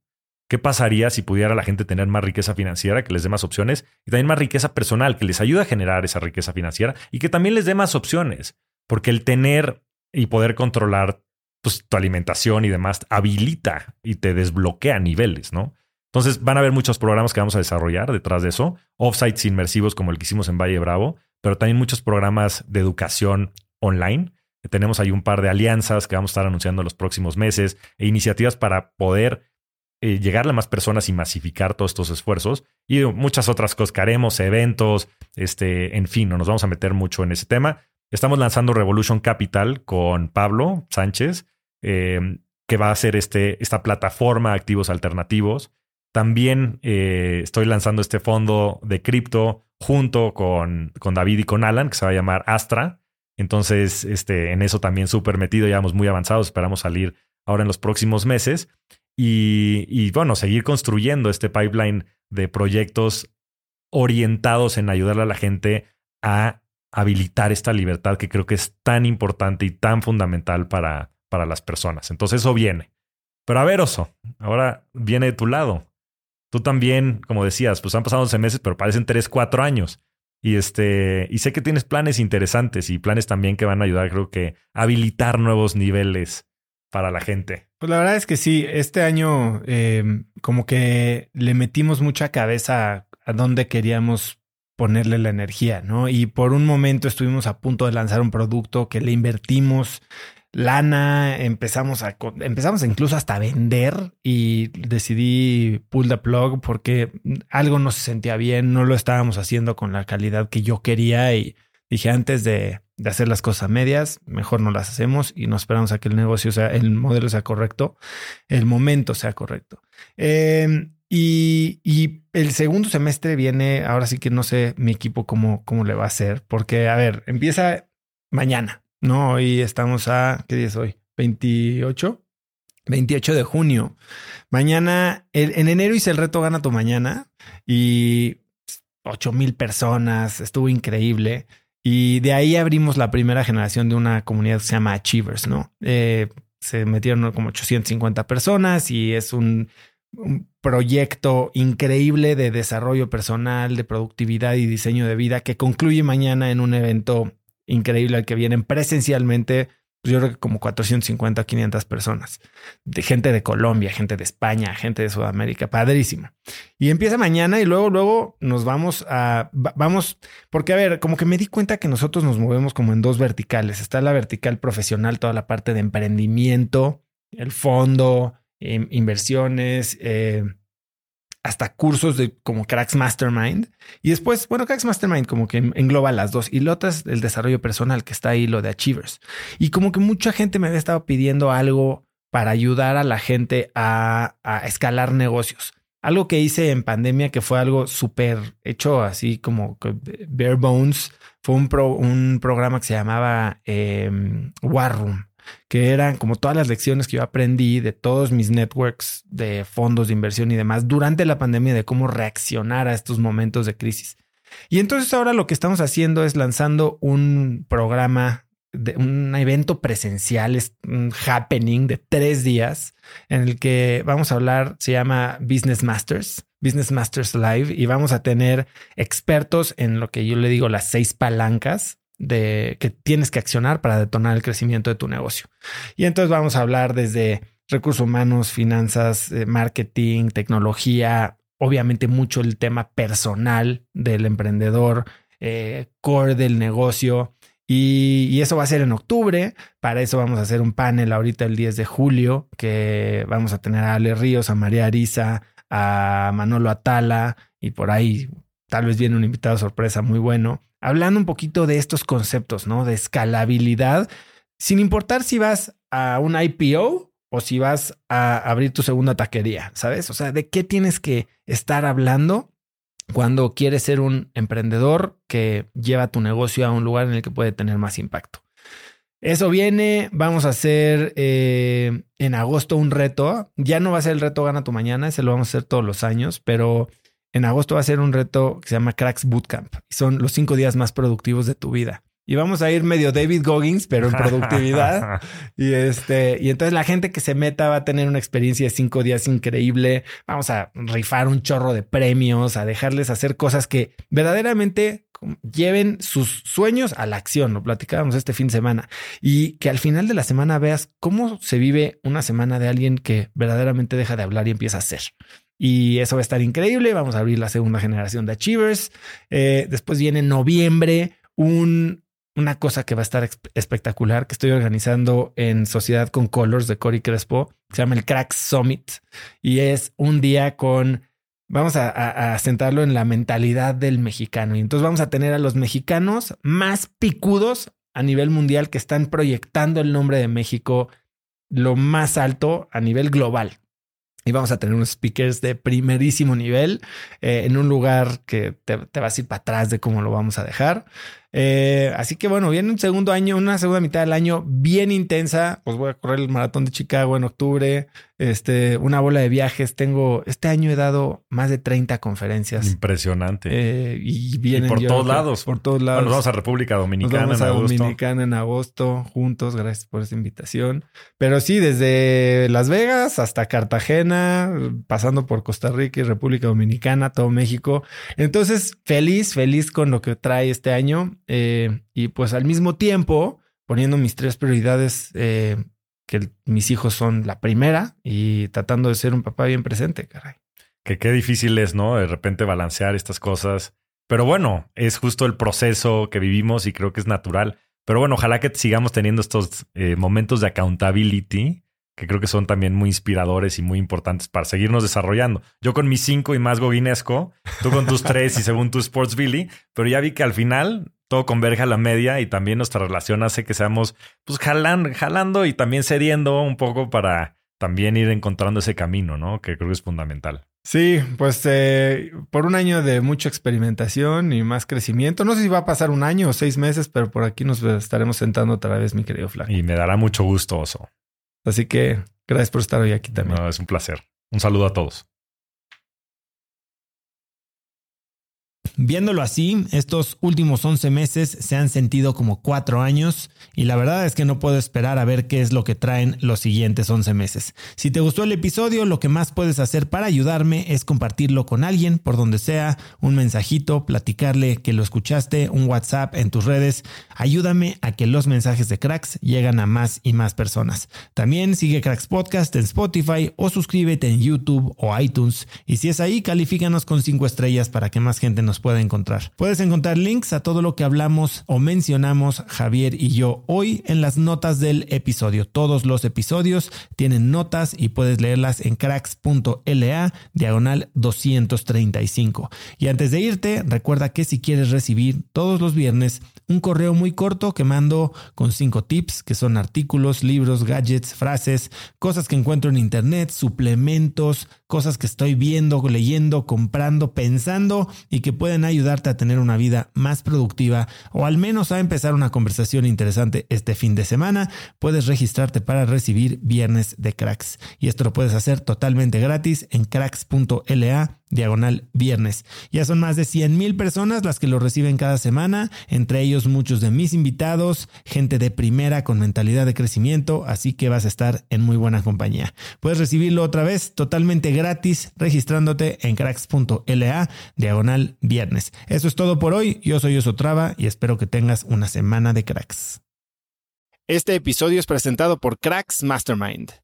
Speaker 2: ¿Qué pasaría si pudiera la gente tener más riqueza financiera, que les dé más opciones, y también más riqueza personal, que les ayude a generar esa riqueza financiera y que también les dé más opciones? Porque el tener y poder controlar pues, tu alimentación y demás habilita y te desbloquea niveles, ¿no? Entonces van a haber muchos programas que vamos a desarrollar detrás de eso, offsites inmersivos como el que hicimos en Valle Bravo, pero también muchos programas de educación online. Tenemos ahí un par de alianzas que vamos a estar anunciando en los próximos meses e iniciativas para poder eh, llegarle a más personas y masificar todos estos esfuerzos y muchas otras cosas que haremos, eventos, este, en fin, no nos vamos a meter mucho en ese tema. Estamos lanzando Revolution Capital con Pablo Sánchez, eh, que va a ser este, esta plataforma de activos alternativos. También eh, estoy lanzando este fondo de cripto junto con, con David y con Alan, que se va a llamar Astra. Entonces, este, en eso también súper metido, ya vamos muy avanzados, esperamos salir ahora en los próximos meses. Y, y, bueno, seguir construyendo este pipeline de proyectos orientados en ayudarle a la gente a habilitar esta libertad que creo que es tan importante y tan fundamental para, para las personas. Entonces eso viene. Pero a ver, Oso, ahora viene de tu lado. Tú también, como decías, pues han pasado 11 meses, pero parecen 3, 4 años. Y este, y sé que tienes planes interesantes y planes también que van a ayudar, creo que, a habilitar nuevos niveles para la gente.
Speaker 1: Pues la verdad es que sí, este año em, como que le metimos mucha cabeza a dónde queríamos ponerle la energía, ¿no? Y por un momento estuvimos a punto de lanzar un producto que le invertimos lana, empezamos a empezamos incluso hasta a vender y decidí pull the plug porque algo no se sentía bien, no lo estábamos haciendo con la calidad que yo quería y dije antes de, de hacer las cosas medias, mejor no las hacemos y no esperamos a que el negocio sea, el modelo sea correcto, el momento sea correcto. Eh, y, y, el segundo semestre viene, ahora sí que no sé mi equipo cómo, cómo le va a hacer, porque, a ver, empieza mañana, ¿no? Hoy estamos a, ¿qué día es hoy? 28. 28 de junio. Mañana, en enero hice el reto Gana tu Mañana y 8 mil personas, estuvo increíble. Y de ahí abrimos la primera generación de una comunidad que se llama Achievers, ¿no? Eh, se metieron como 850 personas y es un un proyecto increíble de desarrollo personal, de productividad y diseño de vida que concluye mañana en un evento increíble al que vienen presencialmente, pues yo creo que como 450 o 500 personas, de gente de Colombia, gente de España, gente de Sudamérica, padrísimo. Y empieza mañana y luego, luego nos vamos a, vamos, porque a ver, como que me di cuenta que nosotros nos movemos como en dos verticales. Está la vertical profesional, toda la parte de emprendimiento, el fondo, inversiones, eh, hasta cursos de como Cracks Mastermind. Y después, bueno, Cracks Mastermind como que engloba las dos. Y lo otro es el desarrollo personal que está ahí, lo de Achievers. Y como que mucha gente me había estado pidiendo algo para ayudar a la gente a, escalar negocios. Algo que hice en pandemia que fue algo súper hecho así como bare bones. Fue un, un programa que se llamaba eh, War Room que eran como todas las lecciones que yo aprendí de todos mis networks de fondos de inversión y demás durante la pandemia de cómo reaccionar a estos momentos de crisis. Y entonces ahora lo que estamos haciendo es lanzando un programa de un evento presencial, es un happening de tres días en el que vamos a hablar, se llama Business Masters, Business Masters Live, y vamos a tener expertos en lo que yo le digo las seis palancas de que tienes que accionar para detonar el crecimiento de tu negocio. Y entonces vamos a hablar desde recursos humanos, finanzas, eh, marketing, tecnología, obviamente mucho el tema personal del emprendedor, eh, core del negocio. Y, eso va a ser en octubre. Para eso vamos a hacer un panel ahorita el 10 de julio, que vamos a tener a Ale Ríos, a María Arisa, a Manolo Atala y por ahí tal vez viene un invitado sorpresa muy bueno hablando un poquito de estos conceptos, ¿no? De escalabilidad, sin importar si vas a un IPO o si vas a abrir tu segunda taquería, ¿sabes? O sea, ¿de qué tienes que estar hablando cuando quieres ser un emprendedor que lleva tu negocio a un lugar en el que puede tener más impacto? Eso viene, vamos a hacer eh, en agosto un reto. Ya no va a ser el reto Gana tu Mañana, ese lo vamos a hacer todos los años, pero en agosto va a ser un reto que se llama Cracks Bootcamp. Y son los cinco días más productivos de tu vida. Y vamos a ir medio David Goggins, pero en productividad. *laughs* y este, y entonces la gente que se meta va a tener una experiencia de cinco días increíble. Vamos a rifar un chorro de premios, a dejarles hacer cosas que verdaderamente lleven sus sueños a la acción. Lo platicábamos este fin de semana y que al final de la semana veas cómo se vive una semana de alguien que verdaderamente deja de hablar y empieza a hacer. Y eso va a estar increíble. Vamos a abrir la segunda generación de Achievers. Eh, después viene en noviembre un, una cosa que va a estar espectacular que estoy organizando en Sociedad con Colors de Cory Crespo. Se llama el Cracks Summit y es un día con vamos a, a, sentarlo en la mentalidad del mexicano. Y entonces vamos a tener a los mexicanos más picudos a nivel mundial que están proyectando el nombre de México lo más alto a nivel global. Y vamos a tener unos speakers de primerísimo nivel eh, en un lugar que te, te vas a ir para atrás de cómo lo vamos a dejar. Eh, así que bueno, viene un segundo año, una segunda mitad del año bien intensa. Pues voy a correr el maratón de Chicago en octubre. Este, una bola de viajes. Tengo, este año he dado más de 30 conferencias.
Speaker 2: Impresionante.
Speaker 1: Eh, y vienen
Speaker 2: por todos lados.
Speaker 1: Por todos lados.
Speaker 2: Bueno, vamos a República Dominicana
Speaker 1: vamos
Speaker 2: en
Speaker 1: a
Speaker 2: agosto.
Speaker 1: Dominicana en agosto, juntos. Gracias por esa invitación. Pero sí, desde Las Vegas hasta Cartagena, pasando por Costa Rica y República Dominicana, todo México. Entonces, feliz, feliz con lo que trae este año. Eh, y pues al mismo tiempo, poniendo mis tres prioridades, eh, que mis hijos son la primera y tratando de ser un papá bien presente, caray.
Speaker 2: Que qué difícil es, ¿no? De repente balancear estas cosas. Pero bueno, es justo el proceso que vivimos y creo que es natural. Pero bueno, ojalá que sigamos teniendo estos eh, momentos de accountability que creo que son también muy inspiradores y muy importantes para seguirnos desarrollando. Yo con mis cinco y más goguinesco, tú con tus tres y según tu Sports Billy, pero ya vi que al final todo converge a la media y también nuestra relación hace que seamos pues jalan, jalando y también cediendo un poco para también ir encontrando ese camino, ¿no? Que creo que es fundamental.
Speaker 1: Sí, pues eh, por un año de mucha experimentación y más crecimiento. No sé si va a pasar un año o seis meses, pero por aquí nos estaremos sentando otra vez, mi querido Flaco.
Speaker 2: Y me dará mucho gusto, Oso.
Speaker 1: Así que gracias por estar hoy aquí también.
Speaker 2: No, es un placer. Un saludo a todos.
Speaker 3: Viéndolo así, estos últimos 11 meses se han sentido como cuatro años y la verdad es que no puedo esperar a ver qué es lo que traen los siguientes 11 meses. Si te gustó el episodio, lo que más puedes hacer para ayudarme es compartirlo con alguien por donde sea, un mensajito, platicarle que lo escuchaste, un WhatsApp en tus redes. Ayúdame a que los mensajes de Cracks lleguen a más y más personas. También sigue Cracks Podcast en Spotify o suscríbete en YouTube o iTunes y si es ahí, califícanos con 5 estrellas para que más gente nos puede encontrar. Puedes encontrar links a todo lo que hablamos o mencionamos Javier y yo hoy en las notas del episodio. Todos los episodios tienen notas y puedes leerlas en cracks.la diagonal 235. Y antes de irte, recuerda que si quieres recibir todos los viernes un correo muy corto que mando con cinco tips que son artículos, libros, gadgets, frases, cosas que encuentro en internet, suplementos, cosas que estoy viendo, leyendo, comprando, pensando y que pueden ayudarte a tener una vida más productiva o al menos a empezar una conversación interesante este fin de semana, puedes registrarte para recibir Viernes de Cracks. Y esto lo puedes hacer totalmente gratis en cracks.la diagonal viernes. Ya son más de 100 mil personas las que lo reciben cada semana, entre ellos muchos de mis invitados, gente de primera con mentalidad de crecimiento, así que vas a estar en muy buena compañía. Puedes recibirlo otra vez totalmente gratis registrándote en cracks.la diagonal viernes. Eso es todo por hoy, yo soy Osotrava y espero que tengas una semana de cracks.
Speaker 1: Este episodio es presentado por Cracks Mastermind.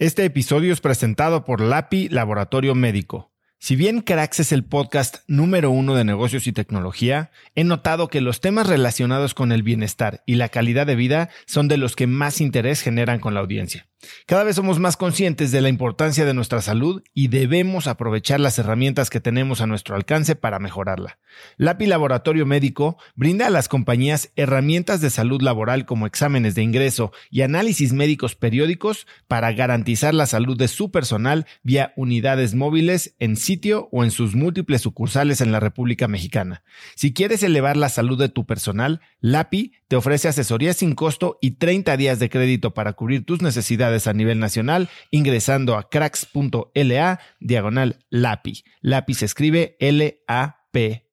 Speaker 1: Este episodio es presentado por LAPI Laboratorio Médico. Si bien Cracks es el podcast número uno de negocios y tecnología, he notado que los temas relacionados con el bienestar y la calidad de vida son de los que más interés generan con la audiencia. Cada vez somos más conscientes de la importancia de nuestra salud y debemos aprovechar las herramientas que tenemos a nuestro alcance para mejorarla. LAPI Laboratorio Médico brinda a las compañías herramientas de salud laboral como exámenes de ingreso y análisis médicos periódicos para garantizar la salud de su personal vía unidades móviles en sitio o en sus múltiples sucursales en la República Mexicana. Si quieres elevar la salud de tu personal, LAPI te ofrece asesoría sin costo y 30 días de crédito para cubrir tus necesidades a nivel nacional ingresando a cracks.la diagonal LAPI. LAPI se escribe L-A-P